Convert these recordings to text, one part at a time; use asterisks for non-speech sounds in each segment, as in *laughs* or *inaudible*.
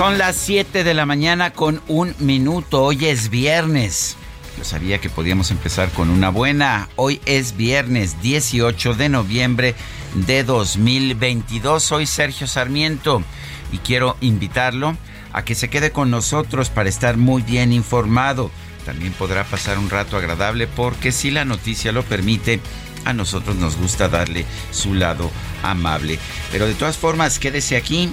Son las 7 de la mañana con un minuto. Hoy es viernes. Yo sabía que podíamos empezar con una buena. Hoy es viernes 18 de noviembre de 2022. Soy Sergio Sarmiento y quiero invitarlo a que se quede con nosotros para estar muy bien informado. También podrá pasar un rato agradable porque si la noticia lo permite, a nosotros nos gusta darle su lado amable. Pero de todas formas, quédese aquí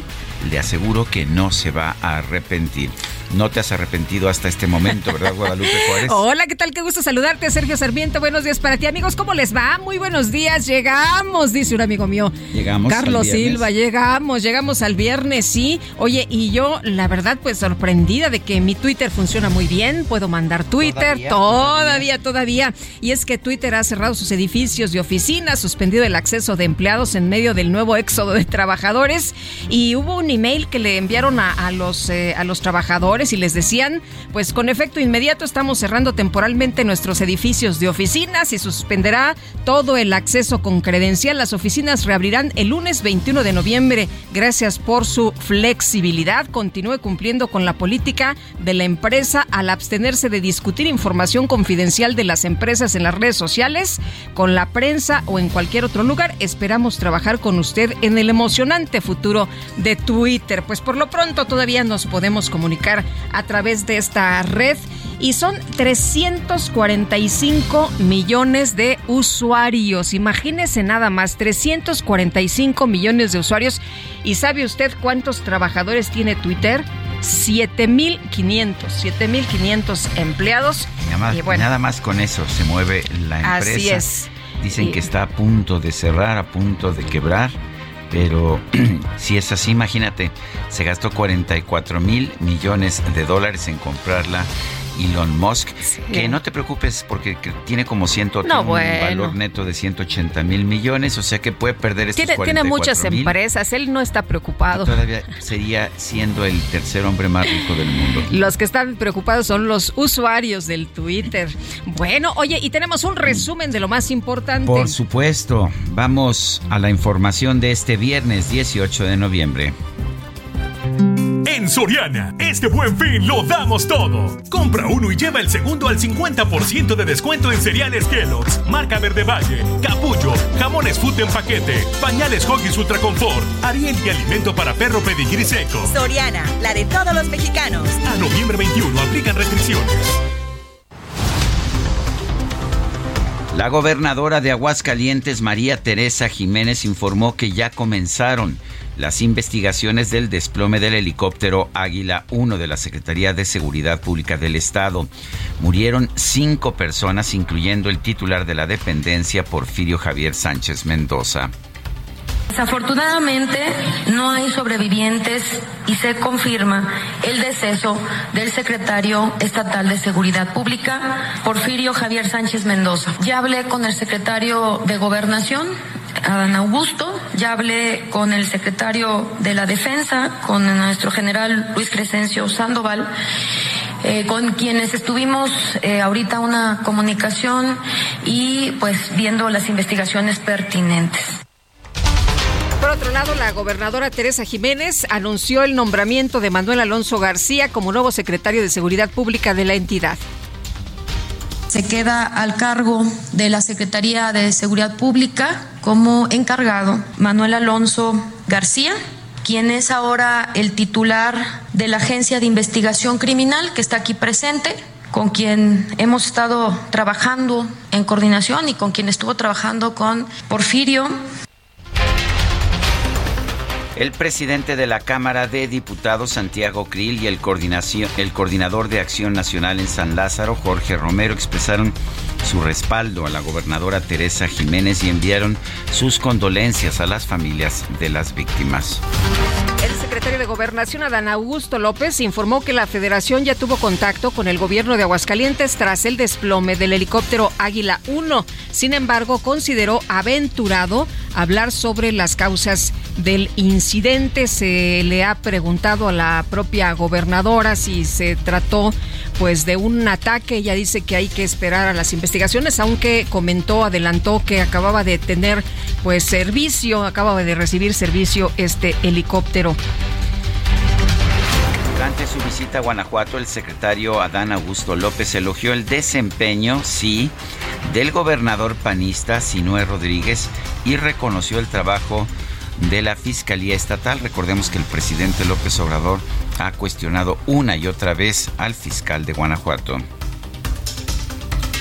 le aseguro que no se va a arrepentir. No te has arrepentido hasta este momento, ¿verdad, Guadalupe Juárez? *laughs* Hola, ¿qué tal? Qué gusto saludarte, Sergio Sarmiento. Buenos días para ti, amigos. ¿Cómo les va? Muy buenos días. Llegamos, dice un amigo mío. Llegamos. Carlos Silva, llegamos, llegamos al viernes, sí. Oye, y yo, la verdad, pues sorprendida de que mi Twitter funciona muy bien. Puedo mandar Twitter todavía, todavía, todavía. Y es que Twitter ha cerrado sus edificios de oficinas, suspendido el acceso de empleados en medio del nuevo éxodo de trabajadores. Y hubo un email que le enviaron a, los, eh, a los trabajadores y les decían, pues con efecto inmediato estamos cerrando temporalmente nuestros edificios de oficinas y suspenderá todo el acceso con credencial. Las oficinas reabrirán el lunes 21 de noviembre. Gracias por su flexibilidad. Continúe cumpliendo con la política de la empresa al abstenerse de discutir información confidencial de las empresas en las redes sociales, con la prensa o en cualquier otro lugar. Esperamos trabajar con usted en el emocionante futuro de Twitter. Pues por lo pronto todavía nos podemos comunicar a través de esta red y son 345 millones de usuarios. Imagínese nada más, 345 millones de usuarios. ¿Y sabe usted cuántos trabajadores tiene Twitter? 7500, 7500 empleados. Nada más, nada más con eso se mueve la empresa. Así es. Dicen que está a punto de cerrar, a punto de quebrar. Pero *clears throat* si es así, imagínate, se gastó 44 mil millones de dólares en comprarla Elon Musk. Que no te preocupes porque tiene como ciento un valor neto de 180 mil millones, o sea que puede perder estos tiene, tiene muchas empresas, él no está preocupado. todavía sería siendo el tercer hombre más rico del mundo. Los que están preocupados son los usuarios del Twitter. Bueno, oye, y tenemos un resumen de lo más importante. Por supuesto, vamos a la información de este viernes 18 de noviembre. En Soriana, este buen fin lo damos todo. Compra uno y lleva el segundo al 50% de descuento en cereales Kellogg's, marca Verde Valle, Capullo, jamones Food en paquete, pañales Hoggies Ultra Confort, Ariel y alimento para perro pedigrí seco. Soriana, la de todos los mexicanos. A noviembre 21 aplican restricciones. La gobernadora de Aguascalientes, María Teresa Jiménez, informó que ya comenzaron las investigaciones del desplome del helicóptero Águila 1 de la Secretaría de Seguridad Pública del Estado. Murieron cinco personas, incluyendo el titular de la dependencia, Porfirio Javier Sánchez Mendoza. Desafortunadamente no hay sobrevivientes y se confirma el deceso del secretario estatal de Seguridad Pública, Porfirio Javier Sánchez Mendoza. Ya hablé con el secretario de Gobernación, Adán Augusto, ya hablé con el secretario de la Defensa, con nuestro general Luis Crescencio Sandoval. Eh, con quienes estuvimos eh, ahorita una comunicación y pues viendo las investigaciones pertinentes. La gobernadora Teresa Jiménez anunció el nombramiento de Manuel Alonso García como nuevo secretario de Seguridad Pública de la entidad. Se queda al cargo de la Secretaría de Seguridad Pública como encargado Manuel Alonso García, quien es ahora el titular de la Agencia de Investigación Criminal que está aquí presente, con quien hemos estado trabajando en coordinación y con quien estuvo trabajando con Porfirio el presidente de la Cámara de Diputados, Santiago Krill, y el, coordinador de Acción Nacional en San Lázaro, Jorge Romero, expresaron su respaldo a la gobernadora Teresa Jiménez y enviaron sus condolencias a las familias de las víctimas. El secretario de Gobernación, Adán Augusto López, informó que la federación ya tuvo contacto con el gobierno de Aguascalientes tras el desplome del helicóptero Águila 1. Sin embargo, consideró aventurado hablar sobre las causas del incidente. Se le ha preguntado a la propia gobernadora si se trató pues de un ataque. Ella dice que hay que esperar a las investigaciones, aunque comentó, adelantó que acababa de tener pues servicio, acababa de recibir servicio este helicóptero. Durante su visita a Guanajuato, el secretario Adán Augusto López elogió el desempeño, sí, del gobernador panista Sinué Rodríguez y reconoció el trabajo de la Fiscalía Estatal. Recordemos que el presidente López Obrador ha cuestionado una y otra vez al fiscal de Guanajuato.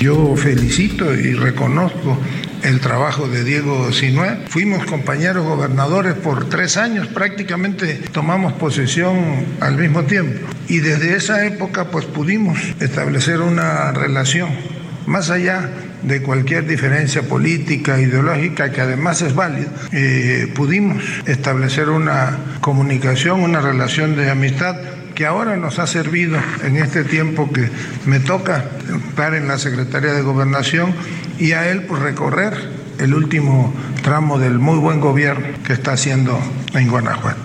Yo felicito y reconozco el trabajo de Diego Sinué. Fuimos compañeros gobernadores por tres años, prácticamente tomamos posesión al mismo tiempo. Y desde esa época pues pudimos establecer una relación más allá de cualquier diferencia política, ideológica, que además es válida, eh, pudimos establecer una comunicación, una relación de amistad que ahora nos ha servido en este tiempo que me toca estar en la Secretaría de Gobernación y a él por recorrer el último tramo del muy buen gobierno que está haciendo en Guanajuato.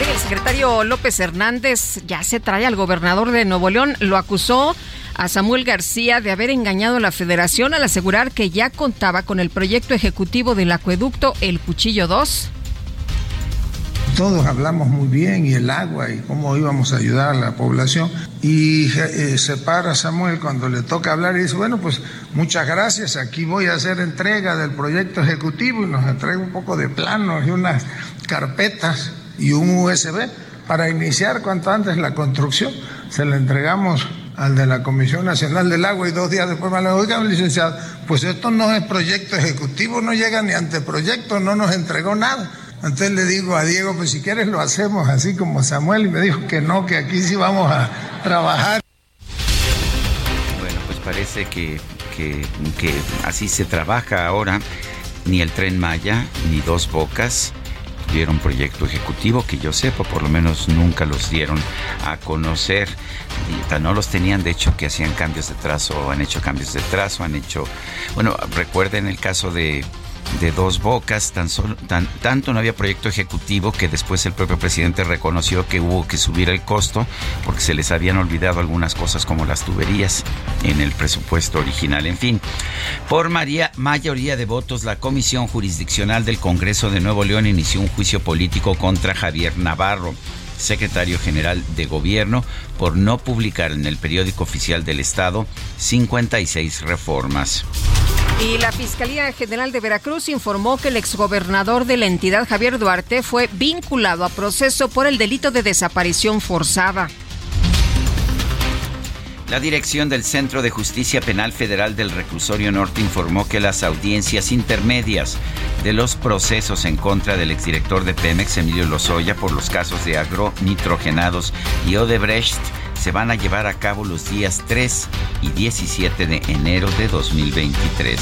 El secretario López Hernández ya se trae al gobernador de Nuevo León, lo acusó a Samuel García de haber engañado a la federación al asegurar que ya contaba con el proyecto ejecutivo del acueducto El Cuchillo 2 todos hablamos muy bien y el agua y cómo íbamos a ayudar a la población. Y eh, se para Samuel cuando le toca hablar y dice, bueno, pues muchas gracias, aquí voy a hacer entrega del proyecto ejecutivo y nos entrega un poco de planos y unas carpetas y un USB para iniciar cuanto antes la construcción. Se le entregamos al de la Comisión Nacional del Agua y dos días después me lo dijo, licenciado, pues esto no es proyecto ejecutivo, no llega ni anteproyecto, no nos entregó nada. Entonces le digo a Diego, pues si quieres lo hacemos así como Samuel, y me dijo que no, que aquí sí vamos a trabajar. Bueno, pues parece que, que, que así se trabaja ahora. Ni el tren Maya, ni dos bocas tuvieron proyecto ejecutivo, que yo sepa, por lo menos nunca los dieron a conocer. No los tenían, de hecho, que hacían cambios de trazo, han hecho cambios de trazo, han hecho... Bueno, recuerden el caso de de dos bocas, tan solo, tan, tanto no había proyecto ejecutivo que después el propio presidente reconoció que hubo que subir el costo porque se les habían olvidado algunas cosas como las tuberías en el presupuesto original. En fin, por mayoría de votos, la Comisión Jurisdiccional del Congreso de Nuevo León inició un juicio político contra Javier Navarro secretario general de gobierno, por no publicar en el periódico oficial del Estado 56 reformas. Y la Fiscalía General de Veracruz informó que el exgobernador de la entidad, Javier Duarte, fue vinculado a proceso por el delito de desaparición forzada. La dirección del Centro de Justicia Penal Federal del Reclusorio Norte informó que las audiencias intermedias de los procesos en contra del exdirector de Pemex, Emilio Lozoya, por los casos de agronitrogenados y Odebrecht se van a llevar a cabo los días 3 y 17 de enero de 2023.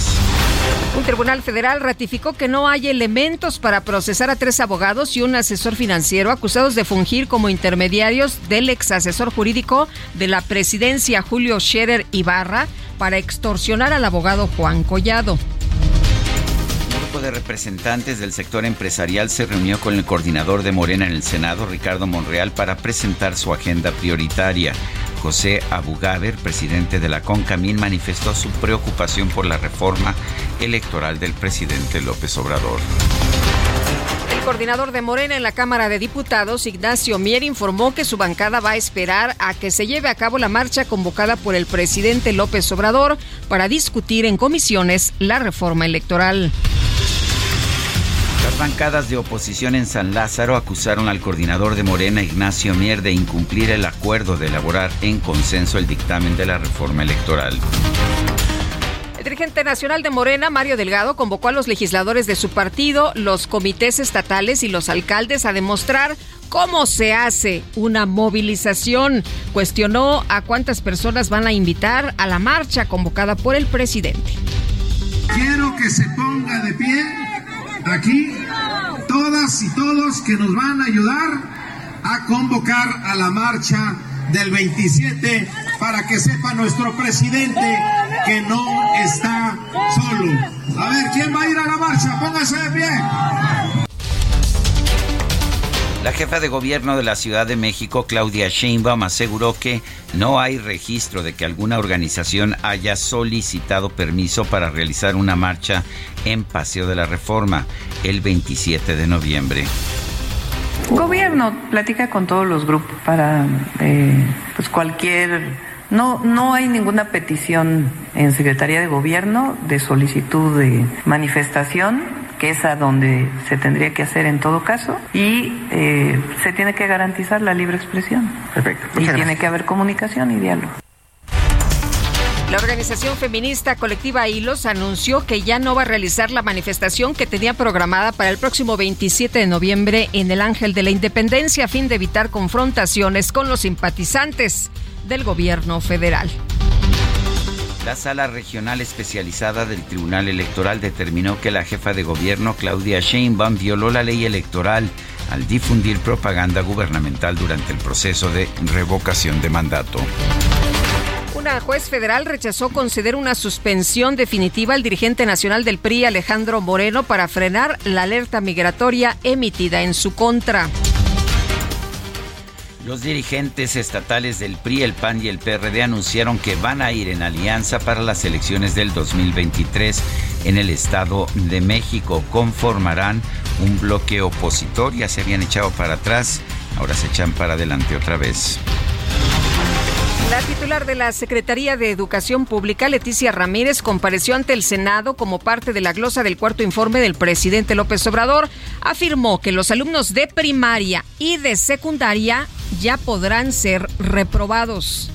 Un tribunal federal ratificó que no hay elementos para procesar a tres abogados y un asesor financiero acusados de fungir como intermediarios del ex asesor jurídico de la presidencia Julio Scherer Ibarra para extorsionar al abogado Juan Collado de representantes del sector empresarial se reunió con el coordinador de Morena en el Senado, Ricardo Monreal, para presentar su agenda prioritaria. José Abugaber, presidente de la CONCAMIN, manifestó su preocupación por la reforma electoral del presidente López Obrador. coordinador de Morena en la Cámara de Diputados, Ignacio Mier, informó que su bancada va a esperar a que se lleve a cabo la marcha convocada por el presidente López Obrador para discutir en comisiones la reforma electoral. Las bancadas de oposición en San Lázaro acusaron al coordinador de Morena, Ignacio Mier, de incumplir el acuerdo de elaborar en consenso el dictamen de la reforma electoral. El dirigente nacional de Morena, Mario Delgado, convocó a los legisladores de su partido, los comités estatales y los alcaldes a demostrar cómo se hace una movilización. Cuestionó a cuántas personas van a invitar a la marcha convocada por el presidente. Quiero que se ponga de pie aquí todas y todos que nos van a ayudar a convocar a la marcha del 27 para que sepa nuestro presidente que no está solo. A ver, ¿quién va a ir a la marcha? Póngase de pie. La jefa de gobierno de la Ciudad de México, Claudia Sheinbaum, aseguró que no hay registro de que alguna organización haya solicitado permiso para realizar una marcha en Paseo de la Reforma el 27 de noviembre. Gobierno platica con todos los grupos para eh, pues cualquier no, no hay ninguna petición en Secretaría de Gobierno de solicitud de manifestación, que es a donde se tendría que hacer en todo caso, y eh, se tiene que garantizar la libre expresión. Perfecto. y tiene que haber comunicación y diálogo. La organización feminista colectiva Hilos anunció que ya no va a realizar la manifestación que tenía programada para el próximo 27 de noviembre en el Ángel de la Independencia a fin de evitar confrontaciones con los simpatizantes del gobierno federal. La sala regional especializada del Tribunal Electoral determinó que la jefa de gobierno, Claudia Sheinbaum, violó la ley electoral al difundir propaganda gubernamental durante el proceso de revocación de mandato. Una juez federal rechazó conceder una suspensión definitiva al dirigente nacional del PRI, Alejandro Moreno, para frenar la alerta migratoria emitida en su contra. Los dirigentes estatales del PRI, el PAN y el PRD anunciaron que van a ir en alianza para las elecciones del 2023 en el Estado de México. Conformarán un bloque opositor. Ya se habían echado para atrás, ahora se echan para adelante otra vez. La titular de la Secretaría de Educación Pública, Leticia Ramírez, compareció ante el Senado como parte de la glosa del cuarto informe del presidente López Obrador. Afirmó que los alumnos de primaria y de secundaria ya podrán ser reprobados.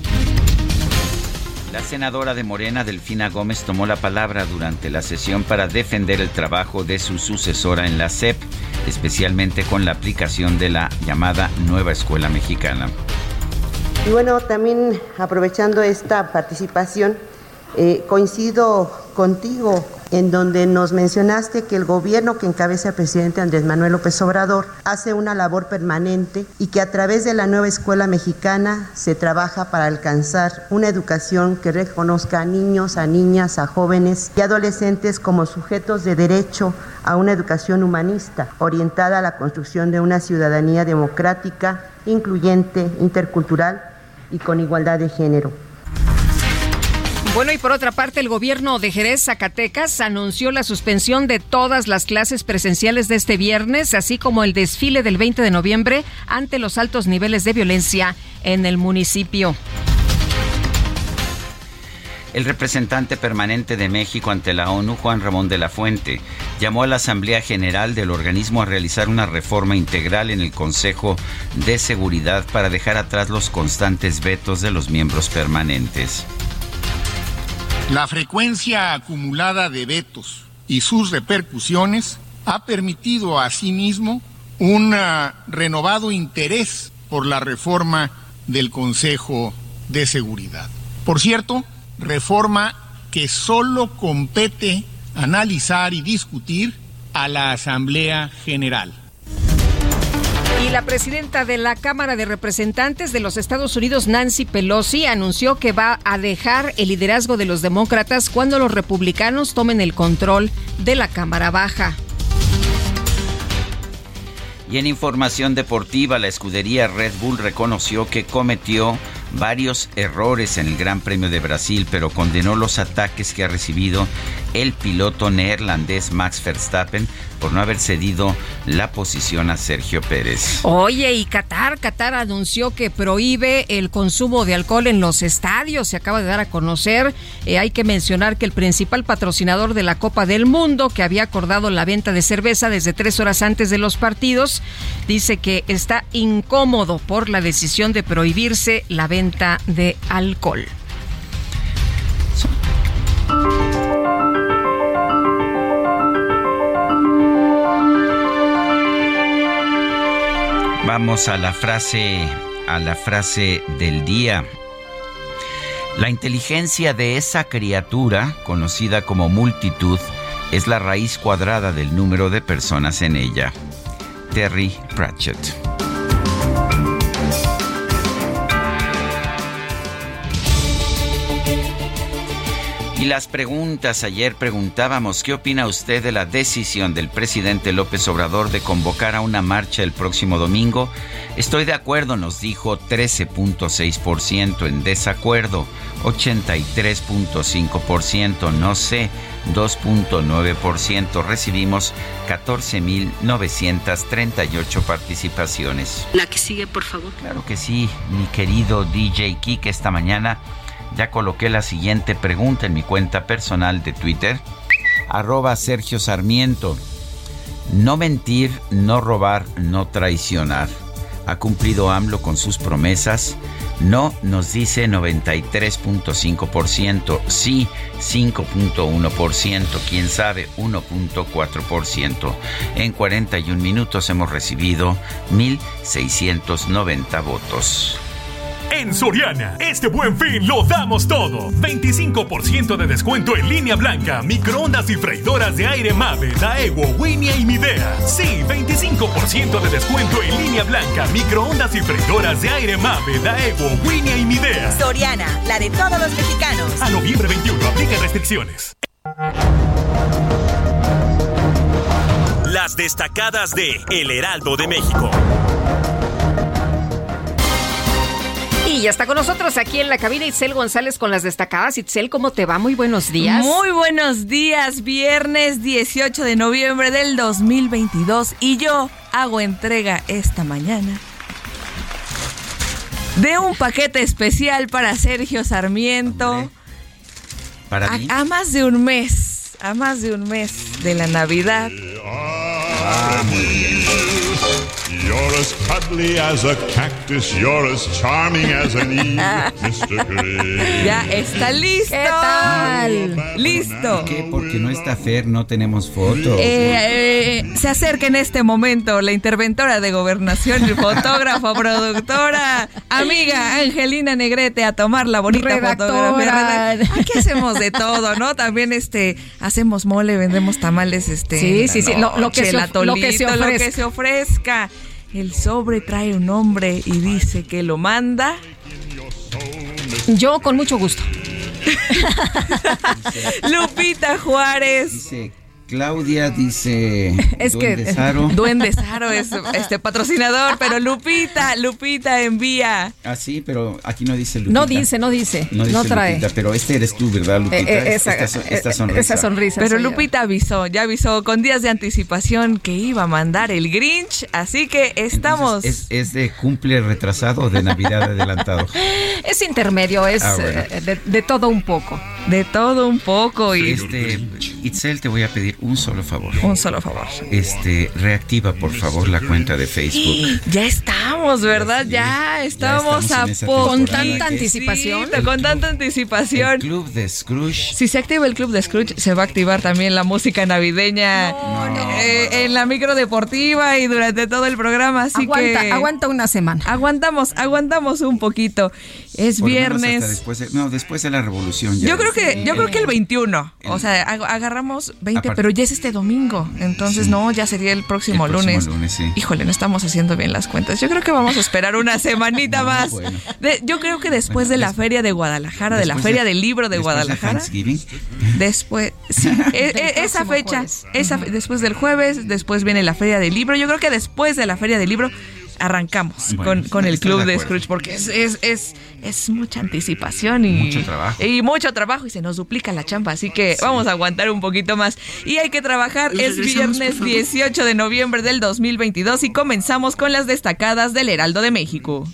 La senadora de Morena, Delfina Gómez, tomó la palabra durante la sesión para defender el trabajo de su sucesora en la SEP, especialmente con la aplicación de la llamada Nueva Escuela Mexicana. Y bueno, también aprovechando esta participación, eh, coincido contigo en donde nos mencionaste que el gobierno que encabeza el presidente Andrés Manuel López Obrador hace una labor permanente y que a través de la nueva escuela mexicana se trabaja para alcanzar una educación que reconozca a niños, a niñas, a jóvenes y adolescentes como sujetos de derecho a una educación humanista orientada a la construcción de una ciudadanía democrática, incluyente, intercultural y con igualdad de género. Bueno, y por otra parte, el gobierno de Jerez, Zacatecas, anunció la suspensión de todas las clases presenciales de este viernes, así como el desfile del 20 de noviembre ante los altos niveles de violencia en el municipio. El representante permanente de México ante la ONU, Juan Ramón de la Fuente, llamó a la Asamblea General del organismo a realizar una reforma integral en el Consejo de Seguridad para dejar atrás los constantes vetos de los miembros permanentes. La frecuencia acumulada de vetos y sus repercusiones ha permitido asimismo un renovado interés por la reforma del Consejo de Seguridad. Por cierto, reforma que solo compete analizar y discutir a la Asamblea General. Y la presidenta de la Cámara de Representantes de los Estados Unidos, Nancy Pelosi, anunció que va a dejar el liderazgo de los demócratas cuando los republicanos tomen el control de la Cámara Baja. Y en información deportiva, la escudería Red Bull reconoció que cometió varios errores en el Gran Premio de Brasil, pero condenó los ataques que ha recibido el piloto neerlandés Max Verstappen por no haber cedido la posición a Sergio Pérez. Oye, y Qatar, Qatar anunció que prohíbe el consumo de alcohol en los estadios, se acaba de dar a conocer. Eh, hay que mencionar que el principal patrocinador de la Copa del Mundo, que había acordado la venta de cerveza desde tres horas antes de los partidos, dice que está incómodo por la decisión de prohibirse la venta de alcohol. Vamos a la frase a la frase del día. La inteligencia de esa criatura, conocida como multitud, es la raíz cuadrada del número de personas en ella. Terry Pratchett. Y las preguntas, ayer preguntábamos, ¿qué opina usted de la decisión del presidente López Obrador de convocar a una marcha el próximo domingo? Estoy de acuerdo, nos dijo 13.6%, en desacuerdo 83.5%, no sé 2.9%. Recibimos 14.938 participaciones. La que sigue, por favor. Claro que sí, mi querido DJ Kik, esta mañana ya coloqué la siguiente pregunta en mi cuenta personal de Twitter, arroba Sergio Sarmiento. No mentir, no robar, no traicionar. ¿Ha cumplido AMLO con sus promesas? No, nos dice 93.5%, sí 5.1%, quién sabe 1.4%. En 41 minutos hemos recibido 1.690 votos. En Soriana, este buen fin lo damos todo. 25% de descuento en línea blanca, microondas y freidoras de aire Mave, Daewoo, Winia y Midea. Sí, 25% de descuento en línea blanca, microondas y freidoras de aire Mave, Daewoo, Winia y Midea. Soriana, la de todos los mexicanos. A noviembre 21, aplica restricciones. Las destacadas de El Heraldo de México. Y ya está con nosotros aquí en la cabina Itzel González con las destacadas. Itzel, ¿cómo te va? Muy buenos días. Muy buenos días, viernes 18 de noviembre del 2022 y yo hago entrega esta mañana de un paquete especial para Sergio Sarmiento. ¿Para a, a más de un mes, a más de un mes de la Navidad. Ah, muy bien. You're as cuddly as a cactus, you're as charming as an eve, Mr. Gray. Ya está listo. ¿Qué tal? Listo. ¿Qué? Porque no está Fer, no tenemos fotos. Eh, eh, se acerca en este momento la interventora de gobernación, el fotógrafo, *laughs* productora, amiga Angelina Negrete a tomar la bonita Redactora. fotografía. Aquí hacemos de todo, ¿no? También este hacemos mole, vendemos tamales, este. Sí, sí, sí, lo que se lo que se atolito, lo que ofrezca. se ofrezca. El sobre trae un nombre y dice que lo manda. Yo con mucho gusto. *laughs* Lupita Juárez. Dice Claudia, dice Es que Duende Saro. *laughs* Duende Saro es este patrocinador, pero Lupita, Lupita envía. Ah, sí, pero aquí no dice Lupita. No dice, no dice, No, trae. Lupita, pero este eres tú, ¿verdad, Lupita? Eh, eh, esa- esta, eh, sonrisa. esa sonrisa. Pero yo. Lupita avisó, ya avisó con días de anticipación que iba a mandar el Grinch, así que estamos. ¿Es, es de cumple retrasado o de Navidad adelantado? *laughs* Es intermedio, es Ah, bueno. eh, de, de todo un poco. De todo un poco y Este, Itzel, te voy a pedir un solo favor. un solo favor. Este, reactiva por favor la cuenta de Facebook. Ya estamos, ¿verdad? Ya estamos estamos a poco. Con tanta anticipación. con tanta anticipación. El club de Scrooge. Si se activa el club de Scrooge, se va a activar también la música navideña eh, en la micro deportiva y durante todo el programa. Así aguanta, que aguanta una semana. aguantamos, aguantamos un poquito. Es Por viernes. después de- no, después de la revolución. ya. Yo creo que, yo creo que el 21. O sea, ag- agarramos 20, Aparte- pero ya es este domingo. Entonces, Sí. no, ya sería el próximo El próximo lunes. lunes, sí. Híjole, no estamos haciendo bien las cuentas. Yo creo que vamos a esperar una *laughs* semanita No, más. bueno. De- yo creo que después Bueno, de la des- Feria de Guadalajara, de la Feria del Libro de después Guadalajara. Thanksgiving. Después, *laughs* sí, e- e- esa fecha, jueves. esa, fe- después del jueves, después viene la Feria del Libro. Yo creo que después de la Feria del Libro arrancamos Bueno, con, con el club de. Scrooge porque es, es, es, es mucha anticipación y Mucho trabajo. Y mucho trabajo y se nos duplica la chamba, así que vamos a aguantar un poquito más. Y hay que trabajar, es viernes por favor. 18 de noviembre del 2022 y comenzamos con las destacadas del Heraldo de México.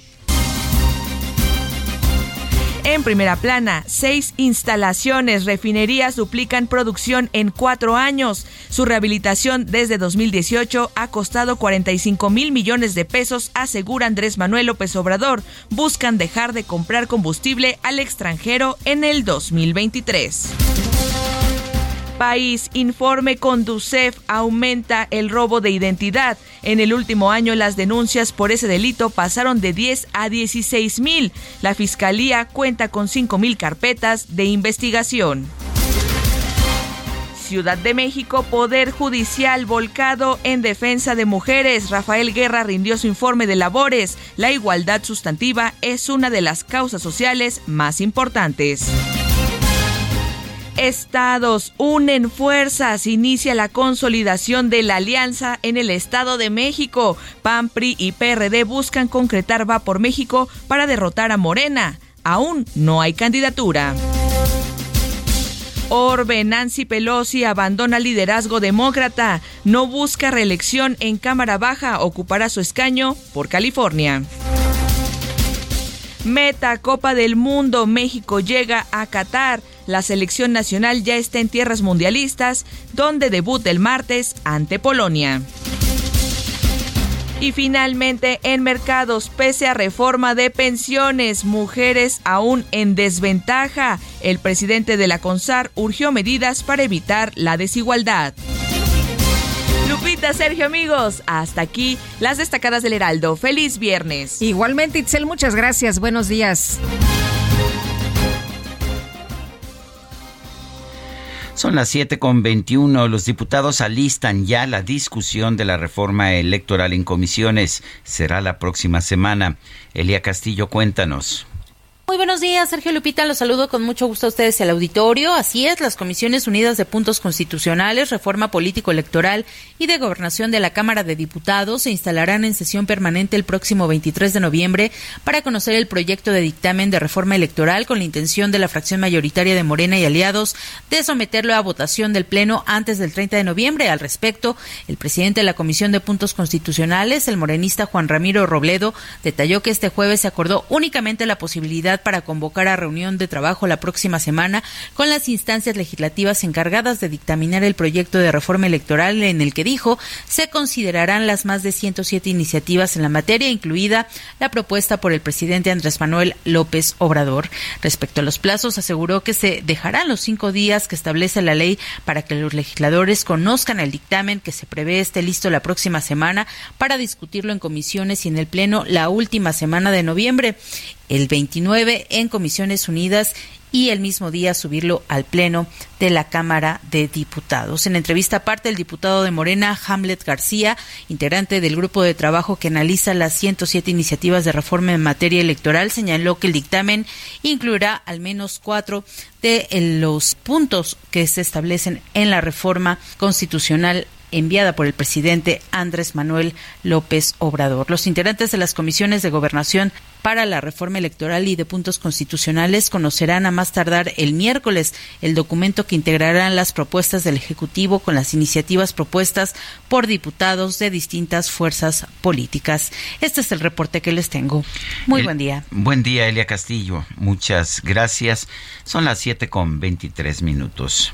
En primera plana, seis instalaciones refinerías duplican producción en cuatro años. Su rehabilitación desde 2018 ha costado 45 mil millones de pesos, asegura Andrés Manuel López Obrador. Buscan dejar de comprar combustible al extranjero en el 2023. País, informe Conducef aumenta el robo de identidad. En el último año las denuncias por ese delito pasaron de 10 a 16 mil. La Fiscalía cuenta con 5 mil carpetas de investigación. Ciudad de México, Poder Judicial volcado en defensa de mujeres. Rafael Guerra rindió su informe de labores. La igualdad sustantiva es una de las causas sociales más importantes. Estados unen fuerzas, inicia la consolidación de la alianza en el Estado de México. PAN, PRI y PRD buscan concretar Va por México para derrotar a Morena. Aún no hay candidatura. Orbe, Nancy Pelosi abandona liderazgo demócrata, no busca reelección en Cámara Baja, ocupará su escaño por California. Meta Copa del Mundo, México llega a Qatar. La selección nacional ya está en tierras mundialistas, donde debuta el martes ante Polonia. Y finalmente, en mercados, pese a reforma de pensiones, mujeres aún en desventaja. El presidente de la CONSAR urgió medidas para evitar la desigualdad. Lupita, Sergio, amigos, hasta aquí las destacadas del Heraldo. Feliz viernes. Igualmente, Itzel, muchas gracias. Buenos días. Son las 7 con 21. Los diputados alistan ya la discusión de la reforma electoral en comisiones. Será la próxima semana. Elia Castillo, cuéntanos. Muy buenos días, Sergio Lupita. Los saludo con mucho gusto a ustedes al auditorio. Así es, las Comisiones Unidas de Puntos Constitucionales, Reforma Político-Electoral y de Gobernación de la Cámara de Diputados se instalarán en sesión permanente el próximo 23 de noviembre para conocer el proyecto de dictamen de reforma electoral con la intención de la fracción mayoritaria de Morena y aliados de someterlo a votación del Pleno antes del 30 de noviembre. Al respecto, el presidente de la Comisión de Puntos Constitucionales, el morenista Juan Ramiro Robledo, detalló que este jueves se acordó únicamente la posibilidad para convocar a reunión de trabajo la próxima semana con las instancias legislativas encargadas de dictaminar el proyecto de reforma electoral en el que dijo se considerarán las más de 107 iniciativas en la materia, incluida la propuesta por el presidente Andrés Manuel López Obrador. Respecto a los plazos, aseguró que se dejarán los cinco días que establece la ley para que los legisladores conozcan el dictamen que se prevé esté listo la próxima semana para discutirlo en comisiones y en el Pleno la última semana de noviembre el 29 en Comisiones Unidas y el mismo día subirlo al Pleno de la Cámara de Diputados. En entrevista aparte, el diputado de Morena, Hamlet García, integrante del grupo de trabajo que analiza las 107 iniciativas de reforma en materia electoral, señaló que el dictamen incluirá al menos cuatro de los puntos que se establecen en la reforma constitucional enviada por el presidente Andrés Manuel López Obrador. Los integrantes de las comisiones de gobernación para la reforma electoral y de puntos constitucionales conocerán a más tardar el miércoles el documento que integrarán las propuestas del Ejecutivo con las iniciativas propuestas por diputados de distintas fuerzas políticas. Este es el reporte que les tengo. Muy El- buen día. Buen día, Elia Castillo. Muchas gracias. Son las 7 con 23 minutos.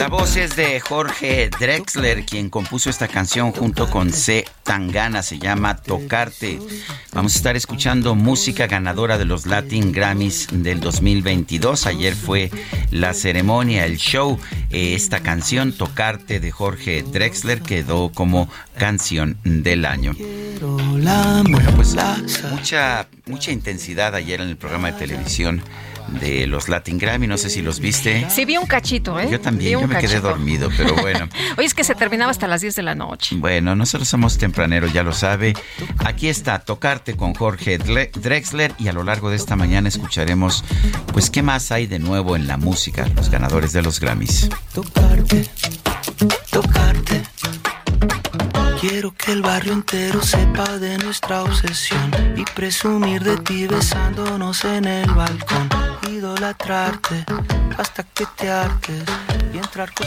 La voz es de Jorge Drexler, quien compuso esta canción junto con C. Tangana, se llama Tocarte. Vamos a estar escuchando música ganadora de los Latin Grammys del 2022. Ayer fue la ceremonia, el show. Eh, esta canción, Tocarte, de Jorge Drexler, quedó como canción del año. Bueno, pues mucha, mucha intensidad ayer en el programa de televisión de los Latin Grammy, no sé si los viste. Sí, vi un cachito, ¿eh? Yo también, yo me quedé dormido, pero *laughs* bueno. Oye, es que se terminaba hasta las 10 de la noche. Bueno, nosotros somos tempraneros, ya lo sabe. Aquí está, Tocarte con Jorge Drexler y a lo largo de esta mañana escucharemos, pues, qué más hay de nuevo en la música, los ganadores de los Grammys. Tocarte, tocarte. Quiero que el barrio entero sepa de nuestra obsesión y presumir de ti besándonos en el balcón. Idolatrarte hasta que te hartes y entrar con...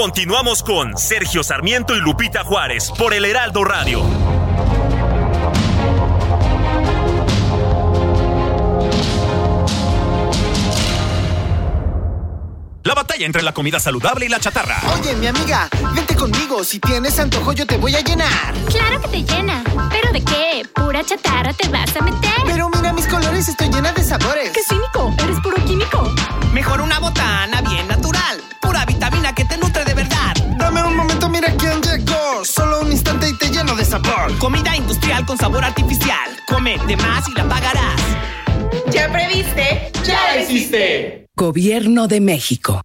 Continuamos con Sergio Sarmiento y Lupita Juárez por el Heraldo Radio. La batalla entre la comida saludable y la chatarra. Oye, mi amiga, vente conmigo. Si tienes antojo, yo te voy a llenar. Claro que te llena. ¿Pero de qué? ¿Pura chatarra te vas a meter? Pero mira mis colores, estoy llena de sabores. ¡Qué cínico! Eres puro químico. Mejor una botana bien natural. Sabor. Comida industrial con sabor artificial. Come de más y la pagarás. ¿Ya previste? ¡Ya hiciste! Gobierno de México.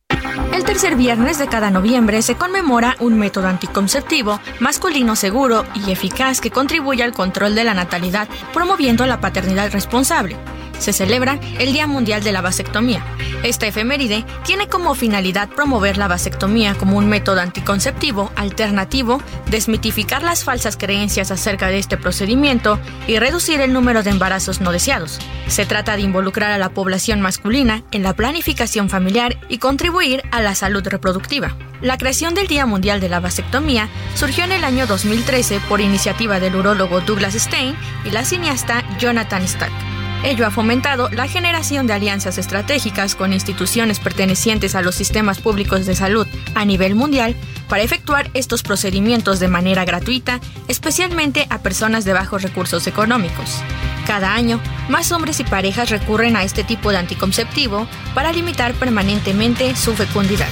El tercer viernes de cada noviembre se conmemora un método anticonceptivo masculino seguro y eficaz que contribuye al control de la natalidad, promoviendo la paternidad responsable. Se celebra el Día Mundial de la Vasectomía. Esta efeméride tiene como finalidad promover la vasectomía como un método anticonceptivo alternativo, desmitificar las falsas creencias acerca de este procedimiento y reducir el número de embarazos no deseados. Se trata de involucrar a la población masculina en la planificación familiar y contribuir a la salud reproductiva. La creación del Día Mundial de la Vasectomía surgió en el año 2013 por iniciativa del urólogo Douglas Stein y la cineasta Jonathan Stack. Ello ha fomentado la generación de alianzas estratégicas con instituciones pertenecientes a los sistemas públicos de salud a nivel mundial para efectuar estos procedimientos de manera gratuita, especialmente a personas de bajos recursos económicos. Cada año, más hombres y parejas recurren a este tipo de anticonceptivo para limitar permanentemente su fecundidad.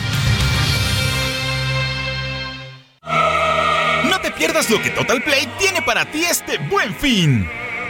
No te pierdas lo que Total Play tiene para ti este buen fin.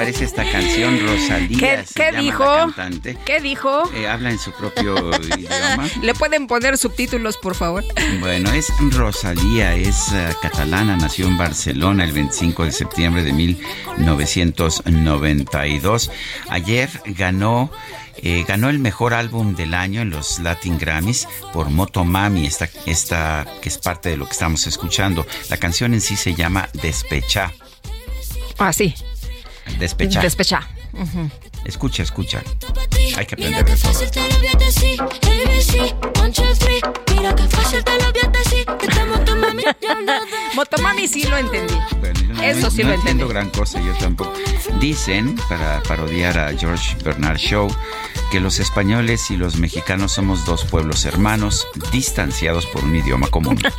Parece esta canción, Rosalía? ¿Qué, se qué llama la dijo? cantante. ¿Qué dijo? Eh, habla en su propio idioma. *laughs* ¿Le pueden poner subtítulos, por favor? Bueno, es Rosalía, es eh, catalana, nació en Barcelona el 25 de septiembre de 1992. Ayer ganó eh, ganó el mejor álbum del año en los Latin Grammys por Motomami, esta, esta que es parte de lo que estamos escuchando. La canción en sí se llama Despecha. Ah, sí. Despecha. Despecha. Escucha, escucha. Hay que aprender de todo. Motomami sí lo entendí. Bueno, Eso no, sí no lo entiendo entendí. gran cosa, yo tampoco. Dicen, para parodiar a George Bernard Shaw, que los españoles y los mexicanos somos dos pueblos hermanos, distanciados por un idioma común. *laughs*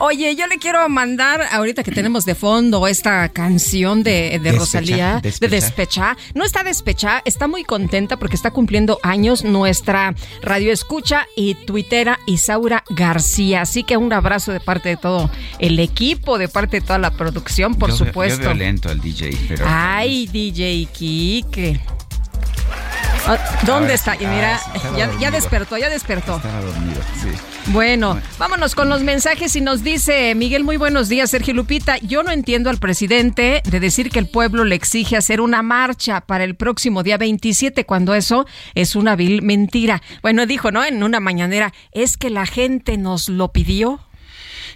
Oye, yo le quiero mandar, ahorita que tenemos de fondo esta canción de, de Despecha, Rosalía, despecha. de Despecha. No está despecha, está muy contenta porque está cumpliendo años nuestra radio escucha y tuitera Isaura García. Así que un abrazo de parte de todo el equipo, de parte de toda la producción, por Yo supuesto. Yo al DJ, pero... Ay, DJ Kike. Ah, ¿Dónde está? Y mira, Ah, estaba ya, despertó, ya despertó. Estaba dormido, sí. Bueno, vámonos con los mensajes y nos dice Miguel, muy buenos días, Sergio Lupita. Yo no entiendo al presidente de decir que el pueblo le exige hacer una marcha para el próximo día 27 cuando eso es una vil mentira. Bueno, dijo, ¿no? En una mañanera, es que la gente nos lo pidió.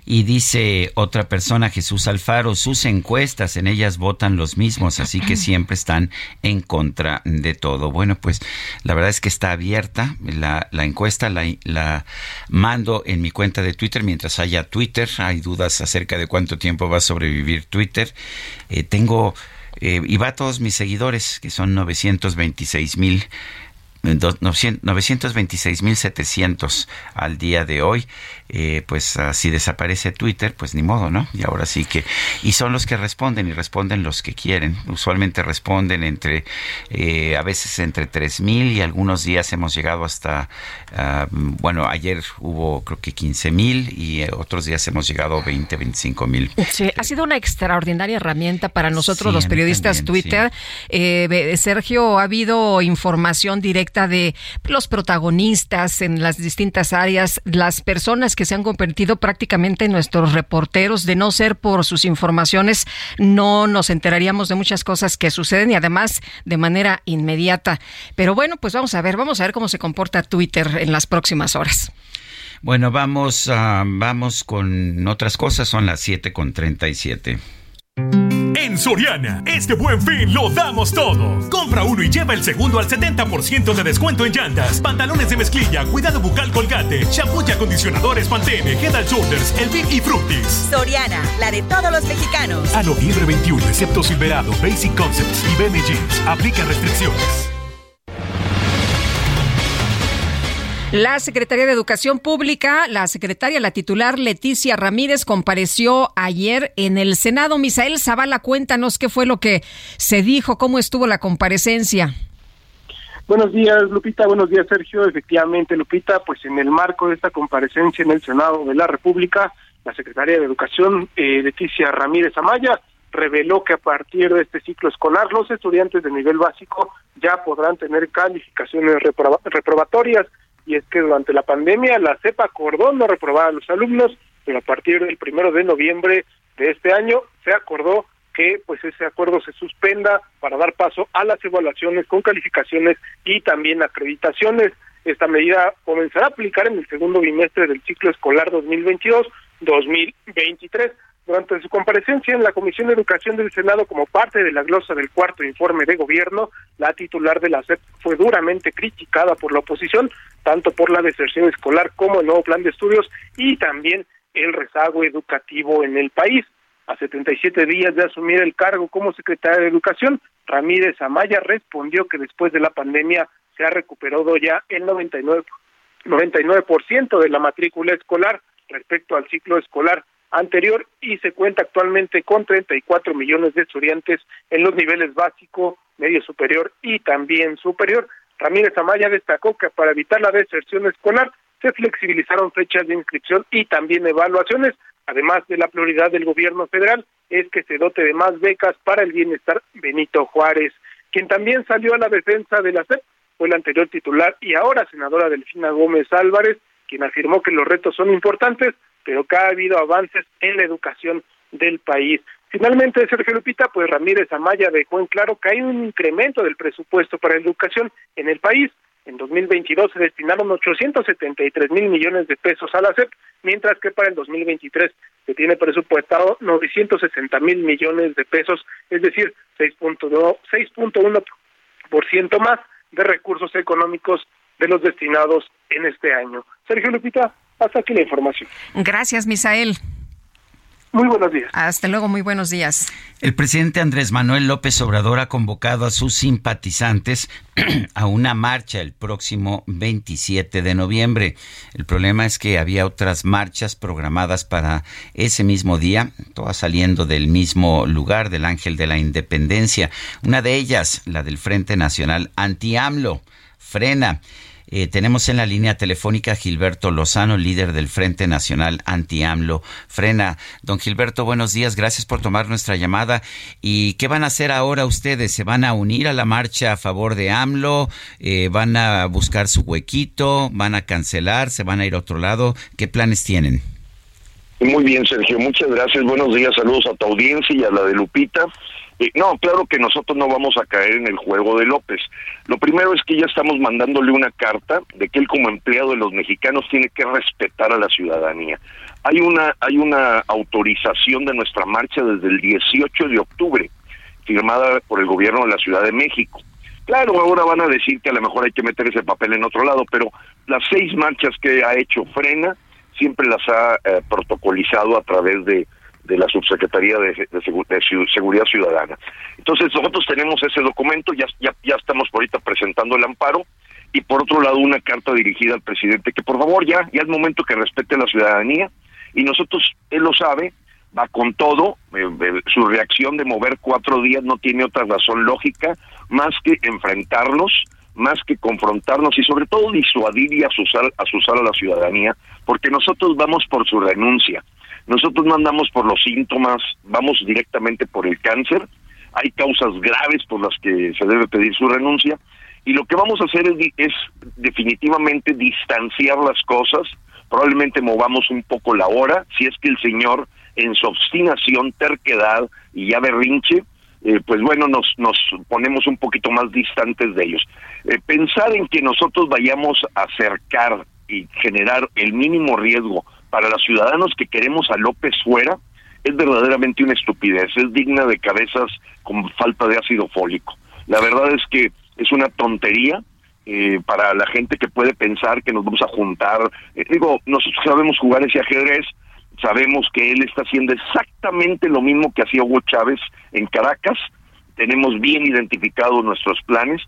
Y dice otra persona, Jesús Alfaro, sus encuestas, en ellas votan los mismos, así que *clears throat* siempre están en contra de todo. Bueno, pues la verdad es que está abierta la, la encuesta, la, la mando en mi cuenta de Twitter mientras haya Twitter. Hay dudas acerca de cuánto tiempo va a sobrevivir Twitter. Eh, tengo, eh, y va a todos mis seguidores, que son 926 mil. 926.700 al día de hoy, eh, pues ah, si desaparece Twitter, pues ni modo, ¿no? Y ahora sí que, y son los que responden y responden los que quieren. Usualmente responden entre, eh, a veces entre 3.000 y algunos días hemos llegado hasta, ah, bueno, ayer hubo creo que 15.000 y eh, otros días hemos llegado a 20, 25 mil. Sí, ha sido una extraordinaria herramienta para nosotros Sí, los periodistas también, Twitter. Eh, Sergio, ha habido información directa de los protagonistas en las distintas áreas, las personas que se han convertido prácticamente en nuestros reporteros. De no ser por sus informaciones, no nos enteraríamos de muchas cosas que suceden y además de manera inmediata. Pero bueno, pues vamos a ver, vamos a ver cómo se comporta Twitter en las próximas horas. Bueno, vamos, vamos con otras cosas, son las 7 con 37. En Soriana, este buen fin lo damos todo. Compra uno y lleva el segundo al 70% de descuento en llantas, pantalones de mezclilla, cuidado bucal colgate, shampoo y acondicionadores Pantene, Head and Shoulders, El Big y Fructis. Soriana, la de todos los mexicanos. A noviembre 21, excepto Silverado, Basic Concepts y Benny Jeans. Aplica restricciones. La Secretaría de Educación Pública, la secretaria, la titular Leticia Ramírez, compareció ayer en el Senado. Misael Zavala, cuéntanos qué fue lo que se dijo, cómo estuvo la comparecencia. Buenos días, Lupita. Buenos días, Sergio. Efectivamente, Lupita, pues en el marco de esta comparecencia en el Senado de la República, la secretaria de Educación, eh, Leticia Ramírez Amaya, reveló que a partir de este ciclo escolar los estudiantes de nivel básico ya podrán tener calificaciones reproba- reprobatorias. Y es que durante la pandemia la CEPA acordó no reprobar a los alumnos, pero a partir del primero de noviembre de este año se acordó que pues ese acuerdo se suspenda para dar paso a las evaluaciones con calificaciones y también acreditaciones. Esta medida comenzará a aplicar en el segundo bimestre del ciclo escolar 2022-2023. Durante su comparecencia en la Comisión de Educación del Senado como parte de la glosa del cuarto informe de gobierno, la titular de la SEP fue duramente criticada por la oposición, tanto por la deserción escolar como el nuevo plan de estudios y también el rezago educativo en el país. A 77 días de asumir el cargo como secretaria de Educación, Ramírez Amaya respondió que después de la pandemia se ha recuperado ya el 99, 99% de la matrícula escolar respecto al ciclo escolar anterior y se cuenta actualmente con 34 millones de estudiantes en los niveles básico, medio superior y también superior. Ramírez Amaya destacó que para evitar la deserción escolar se flexibilizaron fechas de inscripción y también evaluaciones, además de la prioridad del gobierno federal es que se dote de más becas para el bienestar Benito Juárez, quien también salió a la defensa de la SEP, fue la anterior titular y ahora senadora Delfina Gómez Álvarez, quien afirmó que los retos son importantes, pero que ha habido avances en la educación del país. Finalmente, Sergio Lupita, pues Ramírez Amaya dejó en claro que hay un incremento del presupuesto para educación en el país. En 2022 se destinaron 873 mil millones de pesos a la SEP, mientras que para el 2023 se tiene presupuestado 960 mil millones de pesos, es decir, 6.1% más de recursos económicos de los destinados en este año. Sergio Lupita, hasta aquí la información. Gracias, Misael. Muy buenos días. Hasta luego, muy buenos días. El presidente Andrés Manuel López Obrador ha convocado a sus simpatizantes *clears throat* a una marcha el próximo 27 de noviembre. El problema es que había otras marchas programadas para ese mismo día, todas saliendo del mismo lugar, del Ángel de la Independencia. Una de ellas, la del Frente Nacional Anti-AMLO, frena. Eh, tenemos en la línea telefónica a Gilberto Lozano, líder del Frente Nacional Anti-AMLO. Frena. Don Gilberto, buenos días. Gracias por tomar nuestra llamada. ¿Y qué van a hacer ahora ustedes? ¿Se van a unir a la marcha a favor de AMLO? Eh, ¿Van a buscar su huequito? ¿Van a cancelar? ¿Se van a ir a otro lado? ¿Qué planes tienen? Muy bien, Sergio. Muchas gracias. Buenos días. Saludos a tu audiencia y a la de Lupita. No, claro que nosotros no vamos a caer en el juego de López. Lo primero es que ya estamos mandándole una carta de que él como empleado de los mexicanos tiene que respetar a la ciudadanía. Hay una hay una autorización de nuestra marcha desde el 18 de octubre, firmada por el gobierno de la Ciudad de México. Claro, ahora van a decir que a lo mejor hay que meter ese papel en otro lado, pero las seis marchas que ha hecho Frena siempre las ha eh, protocolizado a través de de la Subsecretaría de, Seguridad Ciudadana. Entonces nosotros tenemos ese documento, ya, ya, ya estamos por ahorita presentando el amparo y por otro lado una carta dirigida al presidente que por favor ya, ya es momento que respete la ciudadanía y nosotros, él lo sabe, va con todo, eh, eh, su reacción de mover cuatro días no tiene otra razón lógica más que enfrentarnos, más que confrontarnos y sobre todo disuadir y asusar, asusar a la ciudadanía, porque nosotros vamos por su renuncia. Nosotros no andamos por los síntomas, vamos directamente por el cáncer. Hay causas graves por las que se debe pedir su renuncia y lo que vamos a hacer es, definitivamente distanciar las cosas. Probablemente movamos un poco la hora, si es que el señor en su obstinación, terquedad y ya berrinche, eh, pues bueno, nos, nos ponemos un poquito más distantes de ellos. Eh, pensar en que nosotros vayamos a acercar y generar el mínimo riesgo para los ciudadanos que queremos a López fuera es verdaderamente una estupidez, es digna de cabezas con falta de ácido fólico. La verdad es que es una tontería eh, para la gente que puede pensar que nos vamos a juntar. Eh, digo, nosotros sabemos jugar ese ajedrez, sabemos que él está haciendo exactamente lo mismo que hacía Hugo Chávez en Caracas, tenemos bien identificados nuestros planes,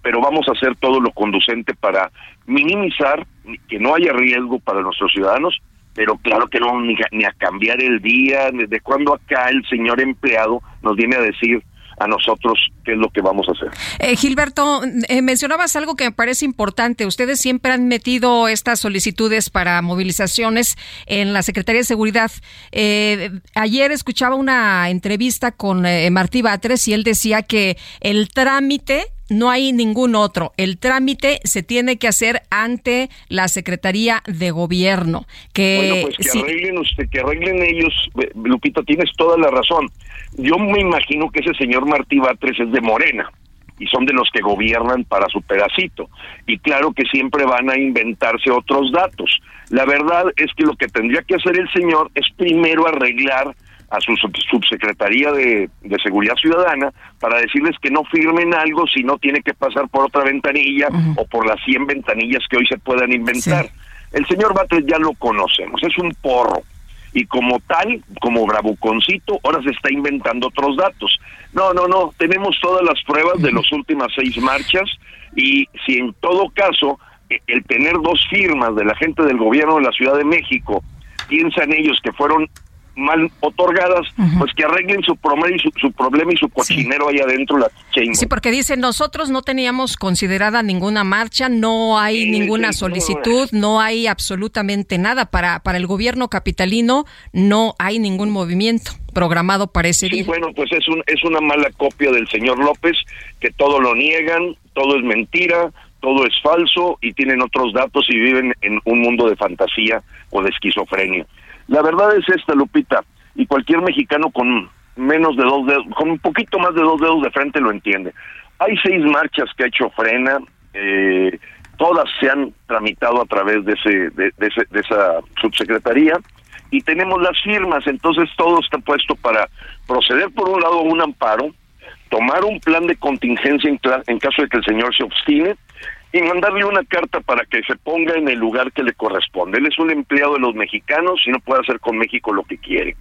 pero vamos a hacer todo lo conducente para minimizar que no haya riesgo para nuestros ciudadanos pero claro que no ni, a cambiar el día, desde cuando acá el señor empleado nos viene a decir a nosotros qué es lo que vamos a hacer. Eh, Gilberto, eh, mencionabas algo que me parece importante. Ustedes siempre han metido estas solicitudes para movilizaciones en la Secretaría de Seguridad. Eh, ayer escuchaba una entrevista con Martí Batres y él decía que el trámite no hay ningún otro. El trámite se tiene que hacer ante la Secretaría de Gobierno. Que, bueno, pues que arreglen usted, que arreglen ellos. Lupita, tienes toda la razón. Yo me imagino que ese señor Martí Batres es de Morena y son de los que gobiernan para su pedacito. Y claro que siempre van a inventarse otros datos. La verdad es que lo que tendría que hacer el señor es primero arreglar a su subsecretaría de, Seguridad Ciudadana para decirles que no firmen algo si no tiene que pasar por otra ventanilla o por las 100 ventanillas que hoy se puedan inventar. El señor Batres ya lo conocemos, es un porro. Y como tal, como bravuconcito, ahora se está inventando otros datos. No, no, no, tenemos todas las pruebas de las últimas seis marchas y si en todo caso e, el tener dos firmas de la gente del gobierno de la Ciudad de México piensan ellos que fueron mal otorgadas, pues que arreglen su, problema y su, problema y su cochinero ahí adentro la Sí, porque dicen, nosotros no teníamos considerada ninguna marcha, no hay ninguna solicitud, no hay absolutamente nada. Para, para el gobierno capitalino no hay ningún movimiento programado para ese sí, bueno, pues es, un, es una mala copia del señor López, que todo lo niegan, todo es mentira, todo es falso y tienen otros datos y viven en un mundo de fantasía o de esquizofrenia. La verdad es esta, Lupita, y cualquier mexicano con menos de dos dedos, con un poquito más de dos dedos de frente lo entiende. Hay seis marchas que ha hecho Frena, eh, todas se han tramitado a través de, ese, de, de esa subsecretaría y tenemos las firmas, entonces todo está puesto para proceder por un lado a un amparo, tomar un plan de contingencia en, en caso de que el señor se obstine y mandarle una carta para que se ponga en el lugar que le corresponde. Él es un empleado de los mexicanos y no puede hacer con México lo que quiere.